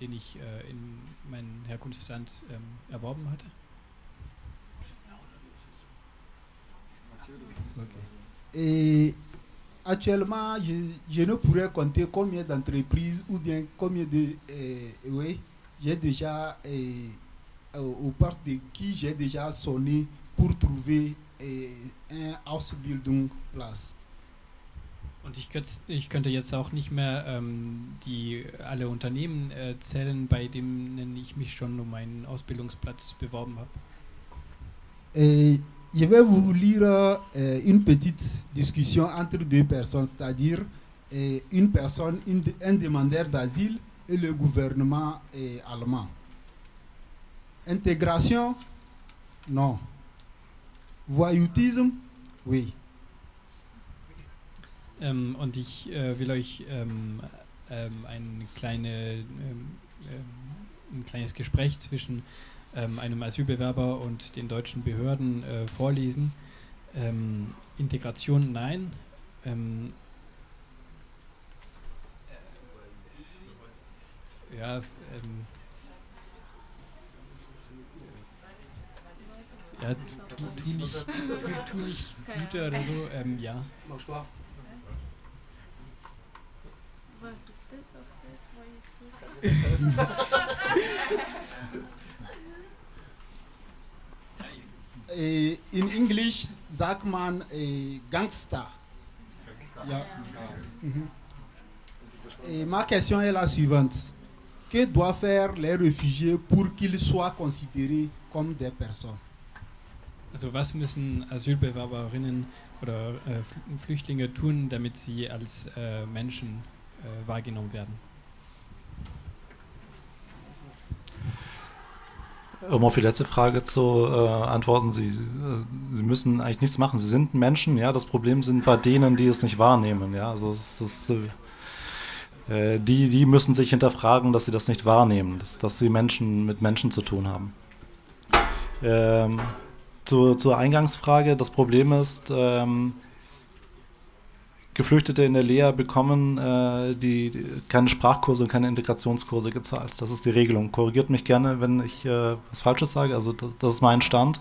Speaker 5: den ich äh, in meinem Herkunftsland ähm, erworben hatte.
Speaker 6: Okay. Et actuellement, je, je, ne pourrais compter combien d'entreprises ou bien combien de... Eh, oui, j'ai déjà... Eh, aux portes de qui j'ai déjà sonné pour trouver eh, un Ausbildungsplatz.
Speaker 5: Und ich, ich, könnte jetzt auch nicht mehr ähm, die alle Unternehmen äh, zählen, bei denen ich mich schon um einen Ausbildungsplatz beworben habe.
Speaker 6: Et je vais vous lire euh, une petite discussion entre deux personnes, c'est-à-dire euh, une personne, une, un demandeur d'asile et le gouvernement euh, allemand. Intégration Non. Voyoutisme Oui.
Speaker 5: Ähm, und ich äh, will euch ähm, ähm, ein, kleine, ähm, ähm, ein kleines Gespräch zwischen ähm, einem Asylbewerber und den deutschen Behörden äh, vorlesen. Ähm, Integration nein. Ähm, äh, ja, ähm, ja, tu, tu, nicht, tu, tu nicht Güter oder so, ähm, ja.
Speaker 6: Et in English sagt man äh, Gangster. Ja. Mhm. Et ma question est la suivante. Que doivent faire les réfugiés pour qu'ils soient considérés comme des personnes
Speaker 5: Also was müssen Asylbewerberinnen oder äh, Fl- Flüchtlinge tun, damit sie als äh, Menschen äh, wahrgenommen werden?
Speaker 7: Um auf die letzte Frage zu äh, antworten, Sie, äh, Sie müssen eigentlich nichts machen. Sie sind Menschen, ja. Das Problem sind bei denen, die es nicht wahrnehmen, ja. Also es ist, äh, die, die müssen sich hinterfragen, dass sie das nicht wahrnehmen, dass, dass sie Menschen mit Menschen zu tun haben. Ähm, zu, zur Eingangsfrage, das Problem ist, ähm, Geflüchtete in der Lea bekommen äh, die, die, keine Sprachkurse und keine Integrationskurse gezahlt. Das ist die Regelung. Korrigiert mich gerne, wenn ich äh, was Falsches sage. Also das, das ist mein Stand.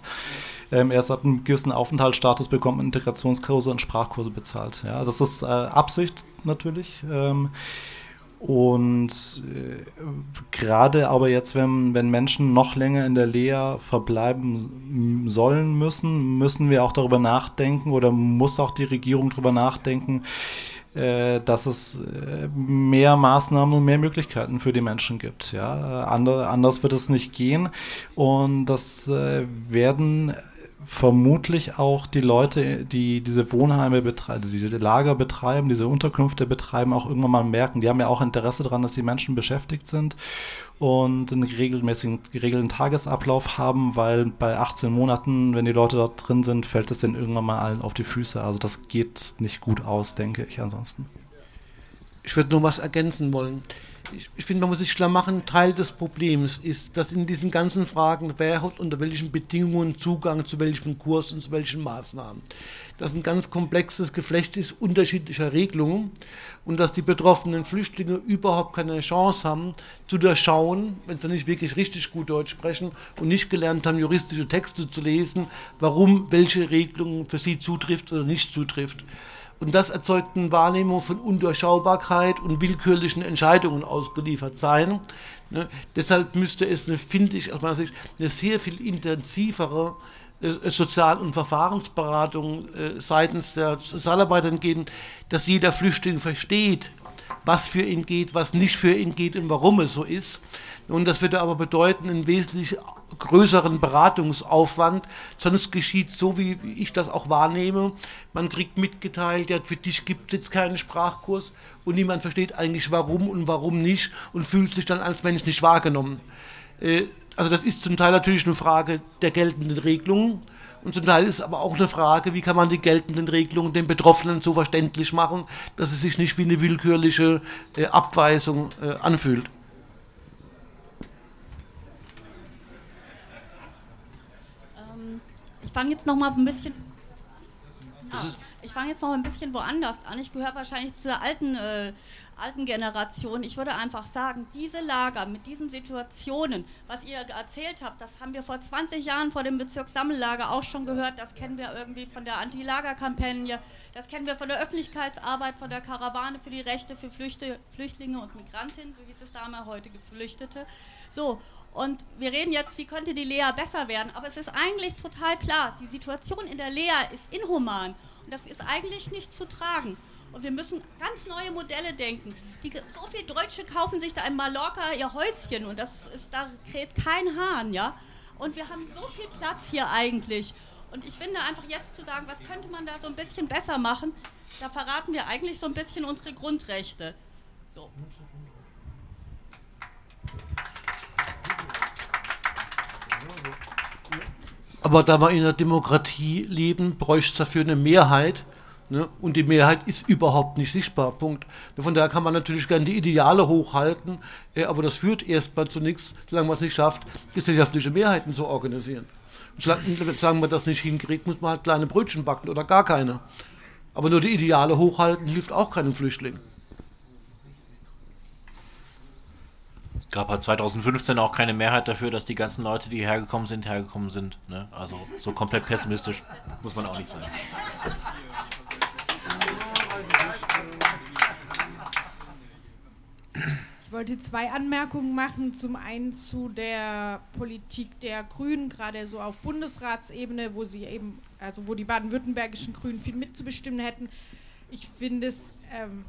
Speaker 7: Ähm, erst ab einem gewissen Aufenthaltsstatus bekommt man Integrationskurse und Sprachkurse bezahlt. Ja, das ist äh, Absicht natürlich. Ähm, und äh, gerade aber jetzt, wenn, wenn Menschen noch länger in der Lehre verbleiben sollen müssen, müssen wir auch darüber nachdenken oder muss auch die Regierung darüber nachdenken, äh, dass es äh, mehr Maßnahmen und mehr Möglichkeiten für die Menschen gibt. Ja? Ander, anders wird es nicht gehen. Und das äh, werden vermutlich auch die Leute, die diese Wohnheime betreiben, diese Lager betreiben, diese Unterkünfte betreiben, auch irgendwann mal merken. Die haben ja auch Interesse daran, dass die Menschen beschäftigt sind und einen regelmäßigen, geregelten Tagesablauf haben, weil bei 18 Monaten, wenn die Leute dort drin sind, fällt es denen irgendwann mal allen auf die Füße. Also das geht nicht gut aus, denke ich ansonsten.
Speaker 9: Ich würde nur was ergänzen wollen. Ich, ich finde, man muss sich klar machen, Teil des Problems ist, dass in diesen ganzen Fragen, wer hat unter welchen Bedingungen Zugang zu welchem Kurs und zu welchen Maßnahmen, dass ein ganz komplexes Geflecht ist unterschiedlicher Regelungen und dass die betroffenen Flüchtlinge überhaupt keine Chance haben, zu durchschauen, wenn sie nicht wirklich richtig gut Deutsch sprechen und nicht gelernt haben, juristische Texte zu lesen, warum welche Regelung für sie zutrifft oder nicht zutrifft. Und das erzeugt eine Wahrnehmung von Undurchschaubarkeit und willkürlichen Entscheidungen ausgeliefert sein. Ne? Deshalb müsste es, eine, finde ich aus meiner Sicht, eine sehr viel intensivere äh, Sozial- und Verfahrensberatung äh, seitens der Sozialarbeiter geben, dass jeder Flüchtling versteht, was für ihn geht, was nicht für ihn geht und warum es so ist. Und das würde aber bedeuten, einen wesentlich größeren Beratungsaufwand. Sonst geschieht so, wie ich das auch wahrnehme. Man kriegt mitgeteilt, ja, für dich gibt es jetzt keinen Sprachkurs und niemand versteht eigentlich warum und warum nicht und fühlt sich dann als Mensch nicht wahrgenommen. Äh, also das ist zum Teil natürlich eine Frage der geltenden Regelungen. Und zum Teil ist aber auch eine Frage, wie kann man die geltenden Regelungen den Betroffenen so verständlich machen, dass es sich nicht wie eine willkürliche äh, Abweisung äh, anfühlt.
Speaker 13: Ähm, ich fange jetzt noch mal ein bisschen. Ah, ich fange jetzt noch ein bisschen woanders an. Ich gehöre wahrscheinlich zu der alten, äh, alten Generation. Ich würde einfach sagen, diese Lager mit diesen Situationen, was ihr erzählt habt, das haben wir vor 20 Jahren vor dem Bezirkssammellager auch schon gehört. Das kennen wir irgendwie von der Anti-Lager-Kampagne. Das kennen wir von der Öffentlichkeitsarbeit, von der Karawane für die Rechte für Flüchte, Flüchtlinge und Migrantinnen, so hieß es damals, heute Geflüchtete. So, und wir reden jetzt, wie könnte die Lea besser werden, aber es ist eigentlich total klar, die Situation in der Lea ist inhuman und das ist eigentlich nicht zu tragen. Und wir müssen ganz neue Modelle denken. Die, so viele Deutsche kaufen sich da in Mallorca ihr Häuschen und das ist, da kräht kein Hahn, ja. Und wir haben so viel Platz hier eigentlich. Und ich finde einfach jetzt zu sagen, was könnte man da so ein bisschen besser machen, da verraten wir eigentlich so ein bisschen unsere Grundrechte. So.
Speaker 9: Aber da wir in einer Demokratie leben, bräuchte es dafür eine Mehrheit. Ne? Und die Mehrheit ist überhaupt nicht sichtbar. Punkt. Von daher kann man natürlich gerne die Ideale hochhalten, äh, aber das führt erstmal zu nichts, solange man es nicht schafft, gesellschaftliche Mehrheiten zu organisieren. Und solange, man das nicht hinkriegt, muss man halt kleine Brötchen backen oder gar keine. Aber nur die Ideale hochhalten hilft auch keinem Flüchtling.
Speaker 8: Gab halt 2015 auch keine Mehrheit dafür, dass die ganzen Leute, die hergekommen sind, hergekommen sind. Ne? Also so komplett pessimistisch muss man auch nicht sein.
Speaker 14: Ich wollte zwei Anmerkungen machen. Zum einen zu der Politik der Grünen, gerade so auf Bundesratsebene, wo sie eben, also wo die baden-württembergischen Grünen viel mitzubestimmen hätten. Ich finde es ähm,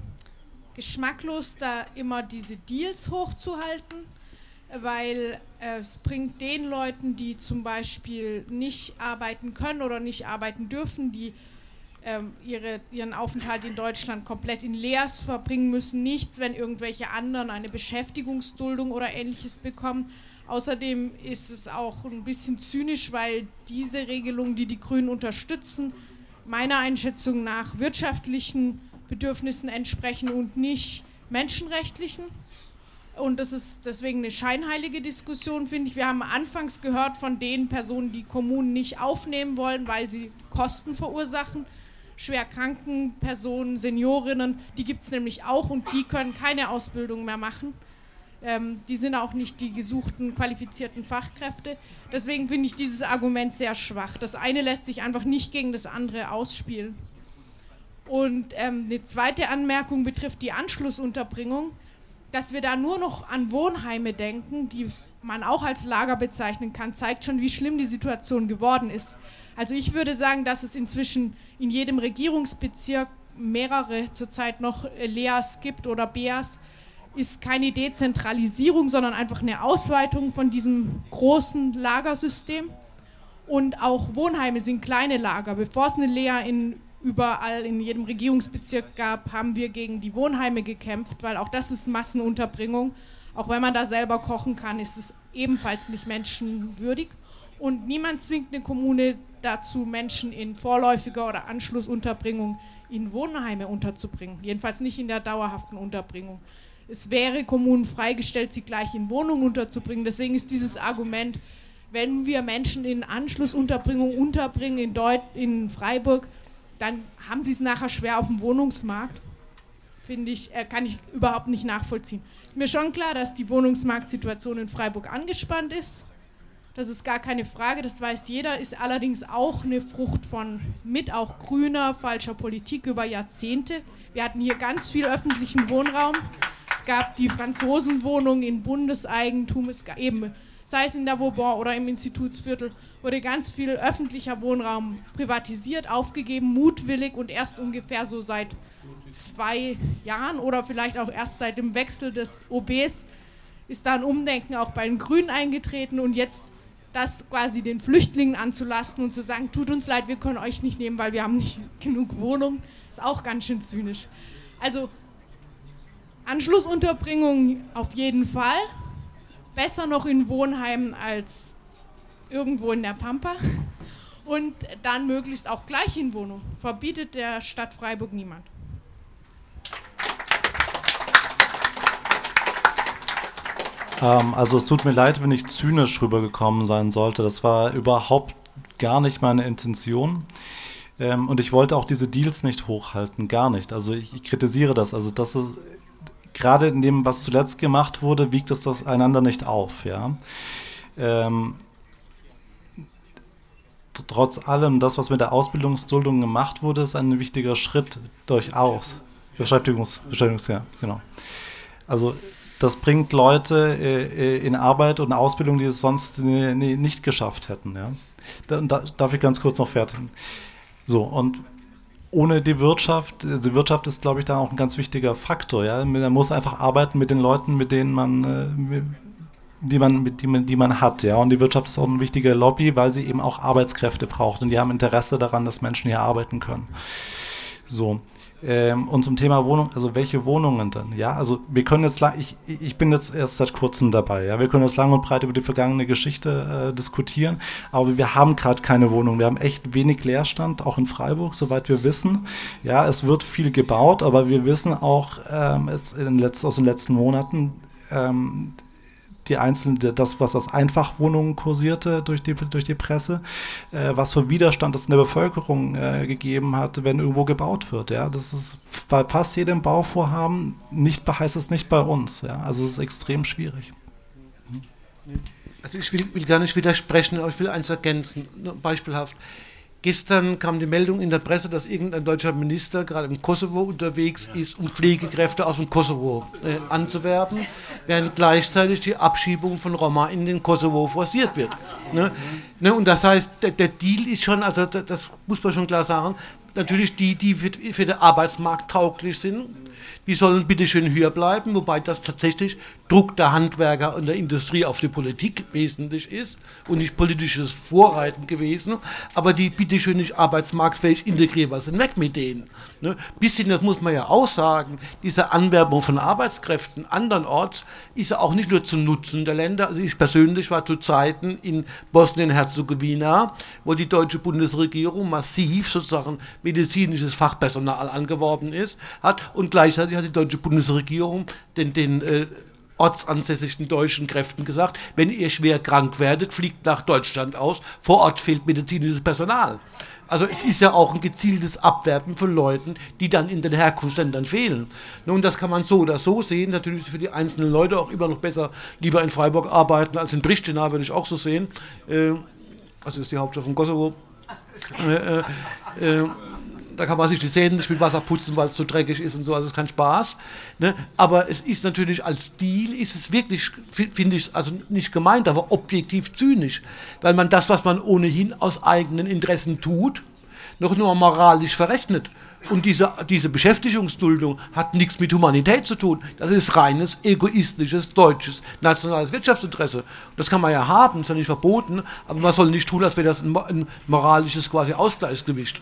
Speaker 14: geschmacklos, da immer diese Deals hochzuhalten, weil es bringt den Leuten, die zum Beispiel nicht arbeiten können oder nicht arbeiten dürfen, die ähm, ihre, ihren Aufenthalt in Deutschland komplett in Leers verbringen müssen, nichts, wenn irgendwelche anderen eine Beschäftigungsduldung oder ähnliches bekommen. Außerdem ist es auch ein bisschen zynisch, weil diese Regelungen, die die Grünen unterstützen, meiner Einschätzung nach wirtschaftlichen Bedürfnissen entsprechen und nicht menschenrechtlichen. Und das ist deswegen eine scheinheilige Diskussion, finde ich. Wir haben anfangs gehört von den Personen, die Kommunen nicht aufnehmen wollen, weil sie Kosten verursachen. Schwer kranken Personen, Seniorinnen, die gibt es nämlich auch und die können keine Ausbildung mehr machen. Ähm, die sind auch nicht die gesuchten qualifizierten Fachkräfte. Deswegen finde ich dieses Argument sehr schwach. Das eine lässt sich einfach nicht gegen das andere ausspielen. Und ähm, eine zweite Anmerkung betrifft die Anschlussunterbringung, dass wir da nur noch an Wohnheime denken, die man auch als Lager bezeichnen kann, zeigt schon, wie schlimm die Situation geworden ist. Also ich würde sagen, dass es inzwischen in jedem Regierungsbezirk mehrere zurzeit noch LEAs gibt oder BEAs, ist keine Dezentralisierung, sondern einfach eine Ausweitung von diesem großen Lagersystem. Und auch Wohnheime sind kleine Lager. Bevor es eine Lea in überall in jedem Regierungsbezirk gab, haben wir gegen die Wohnheime gekämpft, weil auch das ist Massenunterbringung. Auch wenn man da selber kochen kann, ist es ebenfalls nicht menschenwürdig. Und niemand zwingt eine Kommune dazu, Menschen in vorläufiger oder Anschlussunterbringung in Wohnheime unterzubringen. Jedenfalls nicht in der dauerhaften Unterbringung. Es wäre Kommunen freigestellt, sie gleich in Wohnungen unterzubringen. Deswegen ist dieses Argument, wenn wir Menschen in Anschlussunterbringung unterbringen in, Deut in Freiburg, dann haben sie es nachher schwer auf dem Wohnungsmarkt. Finde ich, äh, kann ich überhaupt nicht nachvollziehen. Ist mir schon klar, dass die Wohnungsmarktsituation in Freiburg angespannt ist. Das ist gar keine Frage, das weiß jeder, ist allerdings auch eine Frucht von mit auch grüner, falscher Politik über Jahrzehnte. Wir hatten hier ganz viel öffentlichen Wohnraum. Es gab die Franzosenwohnung in Bundeseigentum, es gab eben sei es in der Vauban oder im Institutsviertel, wurde ganz viel öffentlicher Wohnraum privatisiert, aufgegeben, mutwillig und erst ungefähr so seit zwei Jahren oder vielleicht auch erst seit dem Wechsel des OBs ist da ein Umdenken auch bei den Grünen eingetreten und jetzt das quasi den Flüchtlingen anzulasten und zu sagen, tut uns leid, wir können euch nicht nehmen, weil wir haben nicht genug Wohnung, ist auch ganz schön zynisch. Also Anschlussunterbringung auf jeden Fall, besser noch in Wohnheimen als irgendwo in der Pampa und dann möglichst auch gleich in Wohnung. Verbietet der Stadt Freiburg niemand.
Speaker 11: Ähm, also es tut mir leid, wenn ich zynisch rübergekommen sein sollte. Das war überhaupt gar nicht meine Intention. Ähm, und ich wollte auch diese Deals nicht hochhalten, gar nicht. Also ich, ich kritisiere das. Also das ist gerade in dem, was zuletzt gemacht wurde, wiegt es das einander nicht auf. Ja. Ähm, trotz allem, das, was mit der Ausbildungsduldung gemacht wurde, ist ein wichtiger Schritt durchaus. Beschäftigungs, Beschäftigungs ja, genau. Also das bringt Leute äh, äh in Arbeit und Ausbildung, die es sonst äh, nicht geschafft hätten. Ja. Da, da, darf ich ganz kurz noch fertig? So, und ohne die Wirtschaft, die Wirtschaft ist, glaube ich, da auch ein ganz wichtiger Faktor. Ja? Man muss einfach arbeiten mit den Leuten, mit denen man, äh, die man, die, man, die man hat. Ja? Und die Wirtschaft ist auch eine wichtige Lobby, weil sie eben auch Arbeitskräfte braucht und die haben Interesse daran, dass Menschen hier arbeiten können. So. Ähm, und zum Thema Wohnung, also welche Wohnungen denn? Ja, also wir können jetzt lang, ich, ich bin jetzt erst seit kurzem dabei, ja, wir können jetzt lang und breit über die vergangene Geschichte äh, diskutieren, aber wir haben gerade keine Wohnung. Wir haben echt wenig Leerstand, auch in Freiburg, soweit wir wissen. Ja, es wird viel gebaut, aber wir wissen auch ähm, jetzt in den aus den letzten Monaten, ähm, die einzelnen, das, was als Einfachwohnungen kursierte durch die, durch die Presse, äh, was für Widerstand es in der Bevölkerung äh, gegeben hat, wenn irgendwo gebaut wird. Ja? Das ist bei fast jedem Bauvorhaben, nicht, heißt es nicht bei uns. Ja? Also es ist extrem schwierig.
Speaker 9: Also ich will, will gar nicht widersprechen, aber ich will eins ergänzen, beispielhaft. Gestern kam die Meldung in der Presse, dass irgendein deutscher Minister gerade im Kosovo unterwegs ist, um Pflegekräfte aus dem Kosovo äh, anzuwerben, während gleichzeitig die Abschiebung von Roma in den Kosovo forciert wird. Ne? Ne? Und das heißt, der, der, Deal ist schon, also das muss man schon klar sagen, natürlich die, die für, für den Arbeitsmarkt tauglich sind, die sollen bitte schön höher bleiben, wobei das tatsächlich Druck der Handwerker und der Industrie auf die Politik wesentlich ist und nicht politisches Vorreiten gewesen, aber die bitte schön nicht arbeitsmarktfähig integrierbar sind, weg mit denen. Ne? Bisschen, das muss man ja auch sagen, diese Anwerbung von Arbeitskräften andernorts ist ja auch nicht nur zum Nutzen der Länder. Also ich persönlich war zu Zeiten in Bosnien-Herzegowina, wo die deutsche Bundesregierung massiv sozusagen medizinisches Fachpersonal angeworben ist, hat und gleichzeitig hat die deutsche Bundesregierung den, den äh, ortsansässigen deutschen Kräften gesagt, wenn ihr schwer krank werdet, fliegt nach Deutschland aus, vor Ort fehlt medizinisches Personal. Also es ist ja auch ein gezieltes Abwerben von Leuten, die dann in den Herkunftsländern fehlen. Nun, das kann man so oder so sehen. Natürlich ist für die einzelnen Leute auch immer noch besser, lieber in Freiburg arbeiten als in Pristina, würde ich auch so sehen. Äh, also ist die Hauptstadt von Kosovo. Äh, äh, äh da kann man sich die Zähne nicht mit Wasser putzen, weil es zu dreckig ist und so, also es ist kein Spaß. Ne? Aber es ist natürlich als Stil, ist es wirklich, finde ich, also nicht gemeint, aber objektiv zynisch, weil man das, was man ohnehin aus eigenen Interessen tut, noch nur moralisch verrechnet. Und diese, diese Beschäftigungsduldung hat nichts mit Humanität zu tun. Das ist reines egoistisches deutsches nationales Wirtschaftsinteresse. Das kann man ja haben, ist ja nicht verboten, aber man soll nicht tun, als wäre das ein, ein moralisches quasi Ausgleichsgewicht.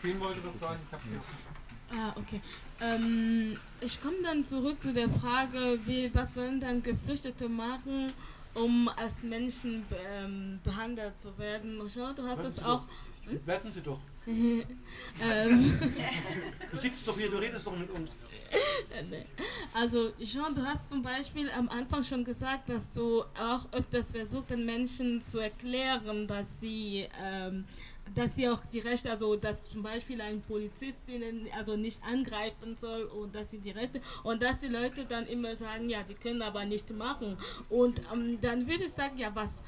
Speaker 2: Fien wollte das sagen, ich habe sie. Ah, okay. Ähm, ich komme dann zurück zu der Frage, wie, was sollen dann Geflüchtete machen, um als Menschen ähm, behandelt zu werden? Jean, du hast es auch.
Speaker 9: Hm? Werden Sie doch. ähm. Du sitzt doch hier, du redest doch mit uns.
Speaker 2: Also Jean, du hast zum Beispiel am Anfang schon gesagt, dass du auch öfters versucht, den Menschen zu erklären, dass sie ähm, dass sie auch die Rechte, also dass zum Beispiel ein Polizist ihnen also nicht angreifen soll und dass sie die Rechte und dass die Leute dann immer sagen, ja, die können aber nicht machen. Und ähm, dann würde ich sagen, ja, was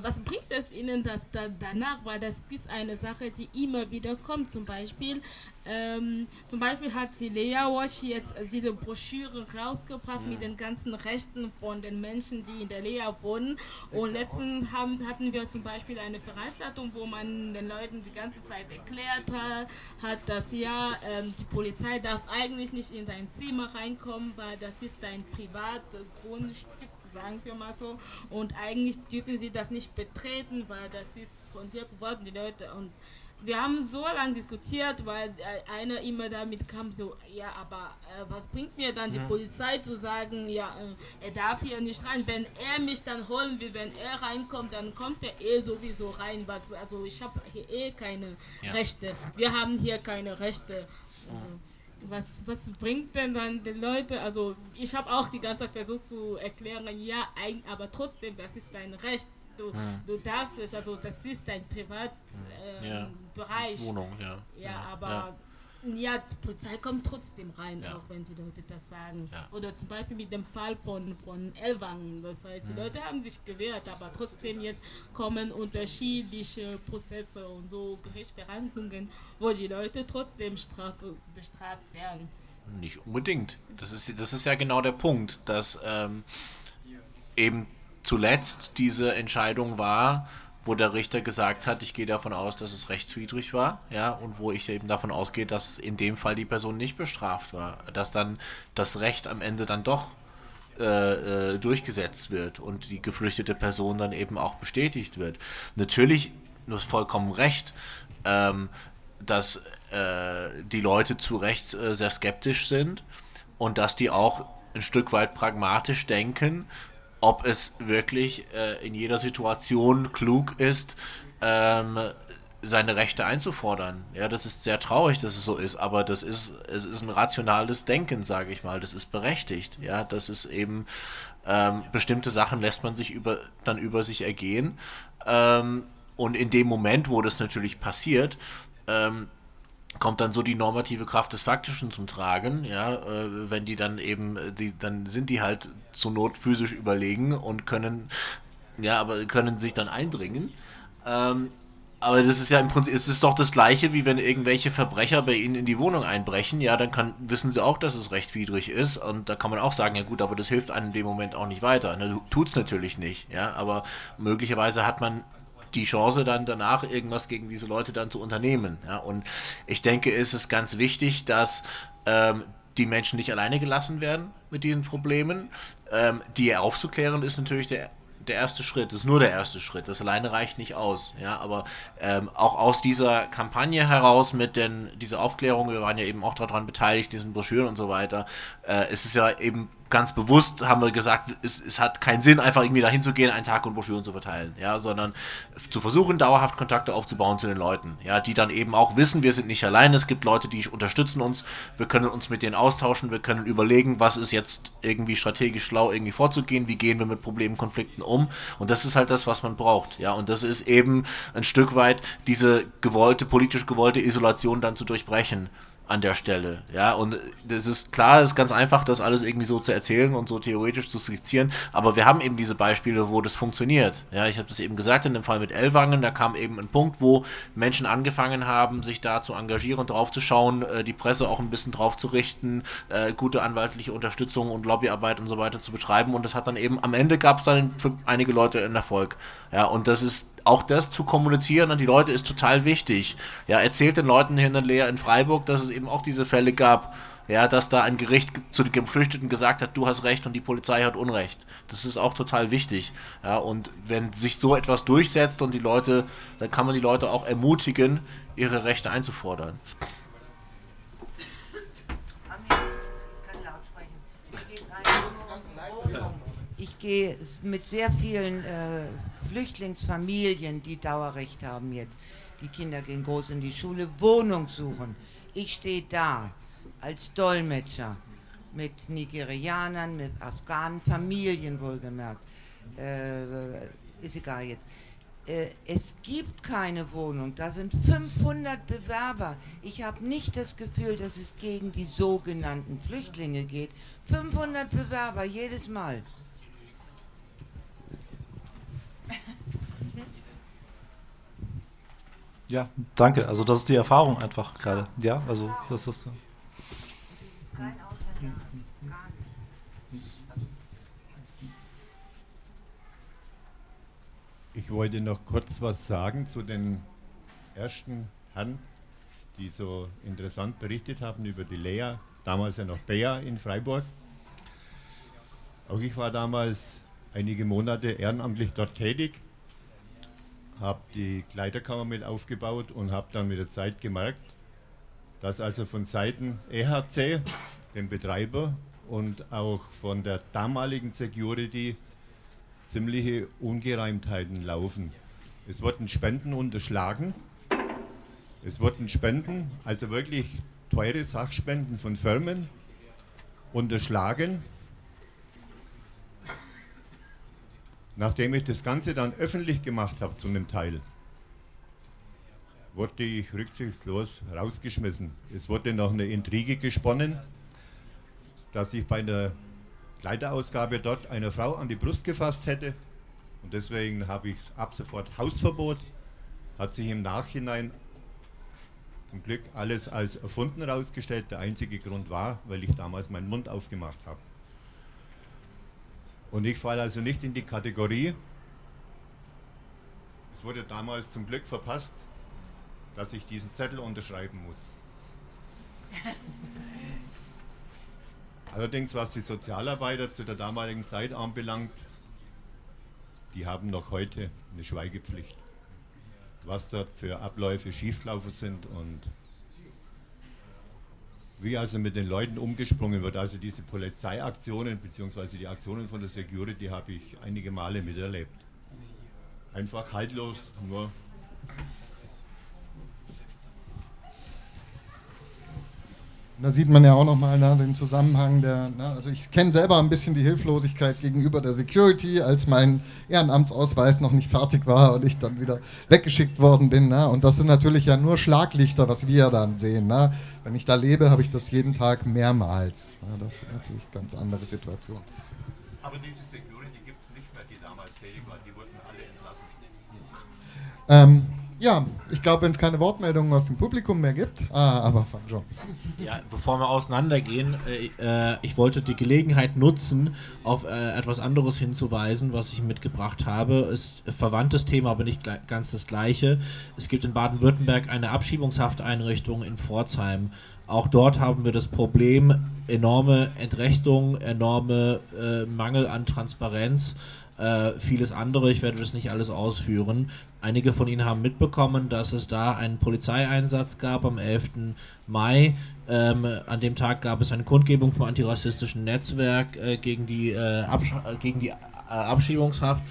Speaker 2: was bringt es Ihnen das da, danach? Weil das ist eine Sache, die immer wieder kommt. Zum Beispiel, ähm, zum Beispiel hat die Lea Wash jetzt diese Broschüre rausgebracht mhm. mit den ganzen Rechten von den Menschen, die in der Lea wohnen. Und letztens haben, hatten wir zum Beispiel eine Veranstaltung, wo man den Leuten die ganze Zeit erklärt hat, hat dass ja, ähm, die Polizei darf eigentlich nicht in dein Zimmer reinkommen, weil das ist dein Privatgrundstück sagen wir mal so. Und eigentlich dürfen sie das nicht betreten, weil das ist von dir geworden, die Leute. Und wir haben so lange diskutiert, weil äh, einer immer damit kam, so, ja, aber äh, was bringt mir dann die ja. Polizei zu sagen, ja, äh, er darf hier nicht rein. Wenn er mich dann holen will, wenn er reinkommt, dann kommt er eh sowieso rein. Was, also ich habe hier eh keine ja. Rechte. Wir haben hier keine Rechte. Also, was, was bringt denn dann den Leuten, also ich habe auch die ganze Zeit versucht zu erklären, ja, ein, aber trotzdem, das ist dein Recht. Du, ja. du darfst es, also das ist dein Privatbereich. Äh, ja. Wohnung, ja. Ja, ja. aber ja, die Polizei kommt trotzdem rein, ja. auch wenn die Leute das sagen. Ja. Oder zum Beispiel mit dem Fall von, von Elwang. Das heißt, die mhm. Leute haben sich gewehrt, aber trotzdem jetzt kommen unterschiedliche Prozesse und so Gerichtsverhandlungen, wo die Leute trotzdem Strafe bestraft werden.
Speaker 8: Nicht unbedingt. Das ist, das ist ja genau der Punkt, dass ähm, eben zuletzt diese Entscheidung war, wo der Richter gesagt hat, ich gehe davon aus, dass es rechtswidrig war, ja, und wo ich eben davon ausgehe, dass in dem Fall die Person nicht bestraft war, dass dann das Recht am Ende dann doch äh, äh, durchgesetzt wird und die geflüchtete Person dann eben auch bestätigt wird. Natürlich, du hast vollkommen recht, ähm, dass äh, die Leute zu Recht äh, sehr skeptisch sind und dass die auch ein Stück weit pragmatisch denken, ob es wirklich äh, in jeder Situation klug ist, ähm, seine Rechte einzufordern. Ja, das ist sehr traurig, dass es so ist, aber das ist, es ist ein rationales Denken, sage ich mal. Das ist berechtigt. Ja, das ist eben ähm, bestimmte Sachen lässt man sich über, dann über sich ergehen. Ähm, und in dem Moment, wo das natürlich passiert, ähm, kommt dann so die normative Kraft des Faktischen zum Tragen, ja, äh, wenn die dann eben, die, dann sind die halt zur Not physisch überlegen und können, ja, aber können sich dann eindringen. Ähm, aber das ist ja im Prinzip, es ist doch das Gleiche, wie wenn irgendwelche Verbrecher bei Ihnen in die Wohnung einbrechen. Ja, dann kann, wissen Sie auch, dass es rechtwidrig ist. Und da kann man auch sagen, ja gut, aber das hilft einem in dem Moment auch nicht weiter. Ne, es natürlich nicht. Ja, aber möglicherweise hat man die Chance dann danach irgendwas gegen diese Leute dann zu unternehmen. Ja, und ich denke, es ist ganz wichtig, dass ähm, die Menschen nicht alleine gelassen werden mit diesen Problemen. Ähm, die aufzuklären ist natürlich der der erste Schritt, das ist nur der erste Schritt. Das alleine reicht nicht aus. Ja, aber ähm, auch aus dieser Kampagne heraus mit den, dieser Aufklärung, wir waren ja eben auch daran beteiligt, diesen Broschüren und so weiter, äh, ist es ja eben ganz bewusst haben wir gesagt, es, es hat keinen Sinn, einfach irgendwie dahin zu gehen, einen Tag und Broschüren zu verteilen, ja, sondern zu versuchen, dauerhaft Kontakte aufzubauen zu den Leuten, ja, die dann eben auch wissen, wir sind nicht allein, es gibt Leute, die unterstützen uns, wir können uns mit denen austauschen, wir können überlegen, was ist jetzt irgendwie strategisch schlau, irgendwie vorzugehen, wie gehen wir mit Problemen, Konflikten um? Und das ist halt das, was man braucht, ja, und das ist eben ein Stück weit diese gewollte, politisch gewollte Isolation dann zu durchbrechen an der Stelle. Ja, und es ist klar, es ist ganz einfach, das alles irgendwie so zu erzählen und so theoretisch zu skizzieren, aber wir haben eben diese Beispiele, wo das funktioniert. Ja, ich habe das eben gesagt, in dem Fall mit Ellwangen, da kam eben ein Punkt, wo Menschen angefangen haben, sich da zu engagieren und drauf zu schauen, äh, die Presse auch ein bisschen drauf zu richten, äh, gute anwaltliche Unterstützung und Lobbyarbeit und so weiter zu betreiben und das hat dann eben, am Ende gab es dann für einige Leute einen Erfolg. Ja, und das ist auch das zu kommunizieren an die Leute ist total wichtig. Ja, erzählt den Leuten hier in der Lehre in Freiburg, dass es eben auch diese Fälle gab. Ja, dass da ein Gericht zu den Geflüchteten gesagt hat, du hast Recht und die Polizei hat Unrecht. Das ist auch total wichtig. Ja, und wenn sich so etwas durchsetzt und die Leute, dann kann man die Leute auch ermutigen, ihre Rechte einzufordern.
Speaker 15: Gehe mit sehr vielen äh, Flüchtlingsfamilien, die Dauerrecht haben jetzt. Die Kinder gehen groß in die Schule, Wohnung suchen. Ich stehe da als Dolmetscher mit Nigerianern, mit Afghanen, Familien wohlgemerkt. Äh, ist egal jetzt. Äh, es gibt keine Wohnung. Da sind 500 Bewerber. Ich habe nicht das Gefühl, dass es gegen die sogenannten Flüchtlinge geht. 500 Bewerber jedes Mal.
Speaker 11: Ja, danke. Also das ist die Erfahrung einfach gerade. Ja, also das ist.
Speaker 16: Ich wollte noch kurz was sagen zu den ersten Herren, die so interessant berichtet haben über die Lea, damals ja noch Bea in Freiburg. Auch ich war damals einige Monate ehrenamtlich dort tätig habe die Kleiderkammer mit aufgebaut und habe dann mit der Zeit gemerkt, dass also von Seiten EHC, dem Betreiber, und auch von der damaligen Security ziemliche Ungereimtheiten laufen. Es wurden Spenden unterschlagen. Es wurden Spenden, also wirklich teure Sachspenden von Firmen unterschlagen Nachdem ich das Ganze dann öffentlich gemacht habe zu einem Teil, wurde ich rücksichtslos rausgeschmissen. Es wurde noch eine Intrige gesponnen, dass ich bei der Kleiderausgabe dort einer Frau an die Brust gefasst hätte. Und deswegen habe ich ab sofort Hausverbot. Hat sich im Nachhinein zum Glück alles als erfunden herausgestellt. Der einzige Grund war, weil ich damals meinen Mund aufgemacht habe. Und ich falle also nicht in die Kategorie Es wurde damals zum Glück verpasst, dass ich diesen Zettel unterschreiben muss. Allerdings, was die Sozialarbeiter zu der damaligen Zeit anbelangt, die haben noch heute eine Schweigepflicht. Was dort für Abläufe schiefgelaufen sind und wie also mit den Leuten umgesprungen wird. Also diese Polizeiaktionen bzw. die Aktionen von der Security habe ich einige Male miterlebt. Einfach haltlos, nur
Speaker 3: Da sieht man ja auch nochmal ne, den Zusammenhang der, ne, also ich kenne selber ein bisschen die Hilflosigkeit gegenüber der Security, als mein Ehrenamtsausweis noch nicht fertig war und ich dann wieder weggeschickt worden bin. Ne, und das sind natürlich ja nur Schlaglichter, was wir dann sehen. Ne. Wenn ich da lebe, habe ich das jeden Tag mehrmals. Ne, das ist natürlich eine ganz andere Situation.
Speaker 16: Aber diese Security gibt es nicht mehr, die damals tätig war, die wurden alle entlassen.
Speaker 3: Ähm, ja, ich glaube, wenn es keine Wortmeldungen aus dem Publikum mehr gibt. Ah, aber fang schon.
Speaker 8: Ja, bevor wir auseinandergehen, äh, äh, ich wollte die Gelegenheit nutzen, auf äh, etwas anderes hinzuweisen, was ich mitgebracht habe. Ist ein verwandtes Thema, aber nicht ganz das gleiche. Es gibt in Baden-Württemberg eine Abschiebungshafteinrichtung in Pforzheim. Auch dort haben wir das Problem enorme Entrechtung, enorme äh, Mangel an Transparenz äh, vieles andere. Ich werde das nicht alles ausführen. Einige von Ihnen haben mitbekommen, dass es da einen Polizeieinsatz gab am 11. Mai. Ähm, an dem Tag gab es eine Kundgebung vom antirassistischen Netzwerk äh, gegen die, äh, gegen die äh, Abschiebungshaft.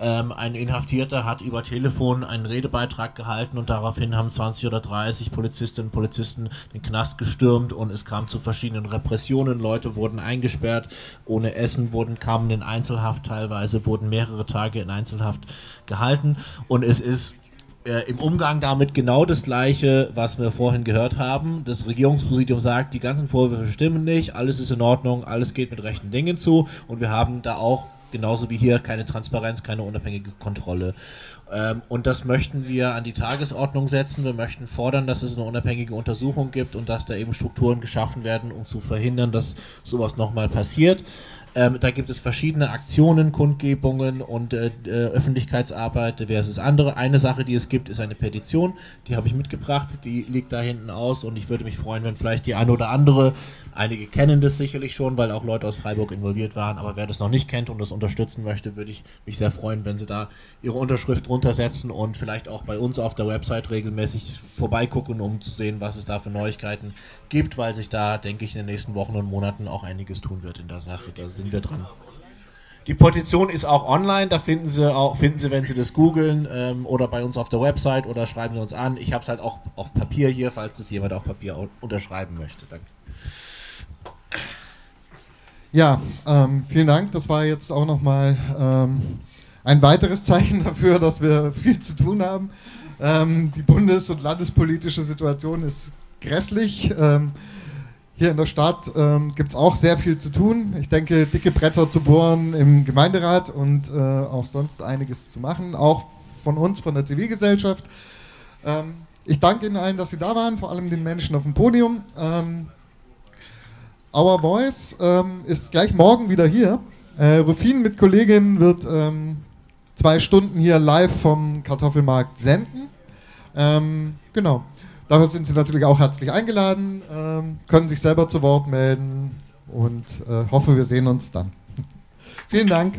Speaker 8: Ähm, ein Inhaftierter hat über Telefon einen Redebeitrag gehalten und daraufhin haben 20 oder 30 Polizistinnen und Polizisten den Knast gestürmt und es kam zu verschiedenen Repressionen. Leute wurden eingesperrt, ohne Essen, wurden, kamen in Einzelhaft teilweise, wurden mehrere Tage in Einzelhaft gehalten und es ist äh, im Umgang damit genau das Gleiche, was wir vorhin gehört haben. Das Regierungspräsidium sagt, die ganzen Vorwürfe stimmen nicht, alles ist in Ordnung, alles geht mit rechten Dingen zu und wir haben da auch genauso wie hier keine Transparenz, keine unabhängige Kontrolle. Ähm, und das möchten wir an die Tagesordnung setzen. Wir möchten fordern, dass es eine unabhängige Untersuchung gibt und dass da eben Strukturen geschaffen werden, um zu verhindern, dass sowas nochmal passiert. Ähm, da gibt es verschiedene Aktionen, Kundgebungen und äh, äh, Öffentlichkeitsarbeit versus andere. Eine Sache, die es gibt, ist eine Petition. Die habe ich mitgebracht. Die liegt da hinten aus und ich würde mich freuen, wenn vielleicht die eine oder andere, einige kennen das sicherlich schon, weil auch Leute aus Freiburg involviert waren, aber wer das noch nicht kennt und das unterstützen möchte, würde ich mich sehr freuen, wenn sie da ihre Unterschrift runtersetzen und vielleicht auch bei uns auf der Website regelmäßig vorbeigucken, um zu sehen, was es da für Neuigkeiten gibt, weil sich da, denke ich, in den nächsten Wochen und Monaten auch einiges tun wird in der Sache. Da sind wir dran. Die Petition ist auch online, da finden Sie auch, finden Sie, wenn Sie das googeln ähm, oder bei uns auf der Website oder schreiben Sie uns an. Ich habe es halt auch auf Papier hier, falls das jemand auf Papier unterschreiben möchte. Danke.
Speaker 3: Ja, ähm, vielen Dank. Das war jetzt auch nochmal ähm, ein weiteres Zeichen dafür, dass wir viel zu tun haben. Ähm, die bundes- und landespolitische Situation ist grässlich. Ähm, hier in der Stadt ähm, gibt es auch sehr viel zu tun. Ich denke, dicke Bretter zu bohren im Gemeinderat und äh, auch sonst einiges zu machen, auch von uns, von der Zivilgesellschaft. Ähm, ich danke Ihnen allen, dass Sie da waren, vor allem den Menschen auf dem Podium. Ähm, Our Voice ähm, ist gleich morgen wieder hier. Äh, Rufin mit Kolleginnen wird ähm, zwei Stunden hier live vom Kartoffelmarkt senden. Ähm, genau. Dafür sind Sie natürlich auch herzlich eingeladen, ähm, können sich selber zu Wort melden und äh, hoffe, wir sehen uns dann. Vielen Dank.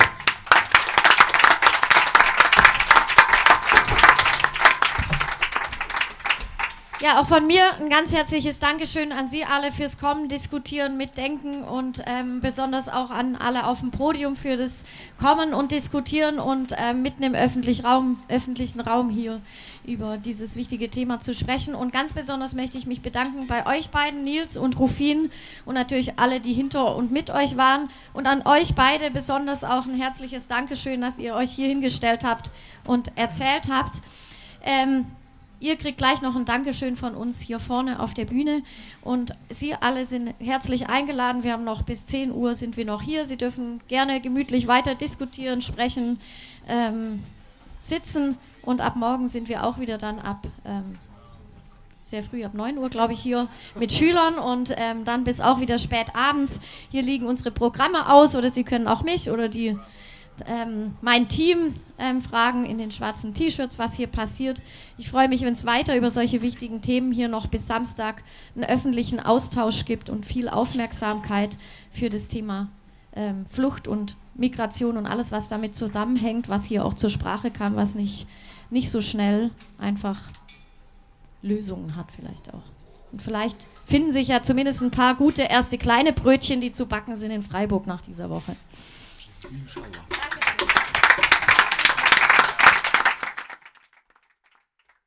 Speaker 1: Ja, auch von mir ein ganz herzliches Dankeschön an Sie alle fürs Kommen, Diskutieren, Mitdenken und ähm, besonders auch an alle auf dem Podium für das Kommen und Diskutieren und ähm, mitten im öffentlich Raum, öffentlichen Raum hier über dieses wichtige Thema zu sprechen. Und ganz besonders möchte ich mich bedanken bei euch beiden, Nils und Rufin und natürlich alle, die hinter und mit euch waren. Und an euch beide besonders auch ein herzliches Dankeschön, dass ihr euch hier hingestellt habt und erzählt habt. Ähm, Ihr kriegt gleich noch ein Dankeschön von uns hier vorne auf der Bühne. Und Sie alle sind herzlich eingeladen. Wir haben noch bis 10 Uhr sind wir noch hier. Sie dürfen gerne gemütlich weiter diskutieren, sprechen, ähm, sitzen. Und ab morgen sind wir auch wieder dann ab ähm, sehr früh, ab 9 Uhr, glaube ich, hier mit Schülern und ähm, dann bis auch wieder spät abends. Hier liegen unsere Programme aus oder Sie können auch mich oder die ähm, mein Team ähm, fragen in den schwarzen T-Shirts, was hier passiert. Ich freue mich, wenn es weiter über solche wichtigen Themen hier noch bis Samstag einen öffentlichen Austausch gibt und viel Aufmerksamkeit für das Thema ähm, Flucht und Migration und alles, was damit zusammenhängt, was hier auch zur Sprache kam, was nicht, nicht so schnell einfach Lösungen hat vielleicht auch. Und vielleicht finden sich ja zumindest ein paar gute erste kleine Brötchen, die zu backen sind in Freiburg nach dieser Woche. inshallah.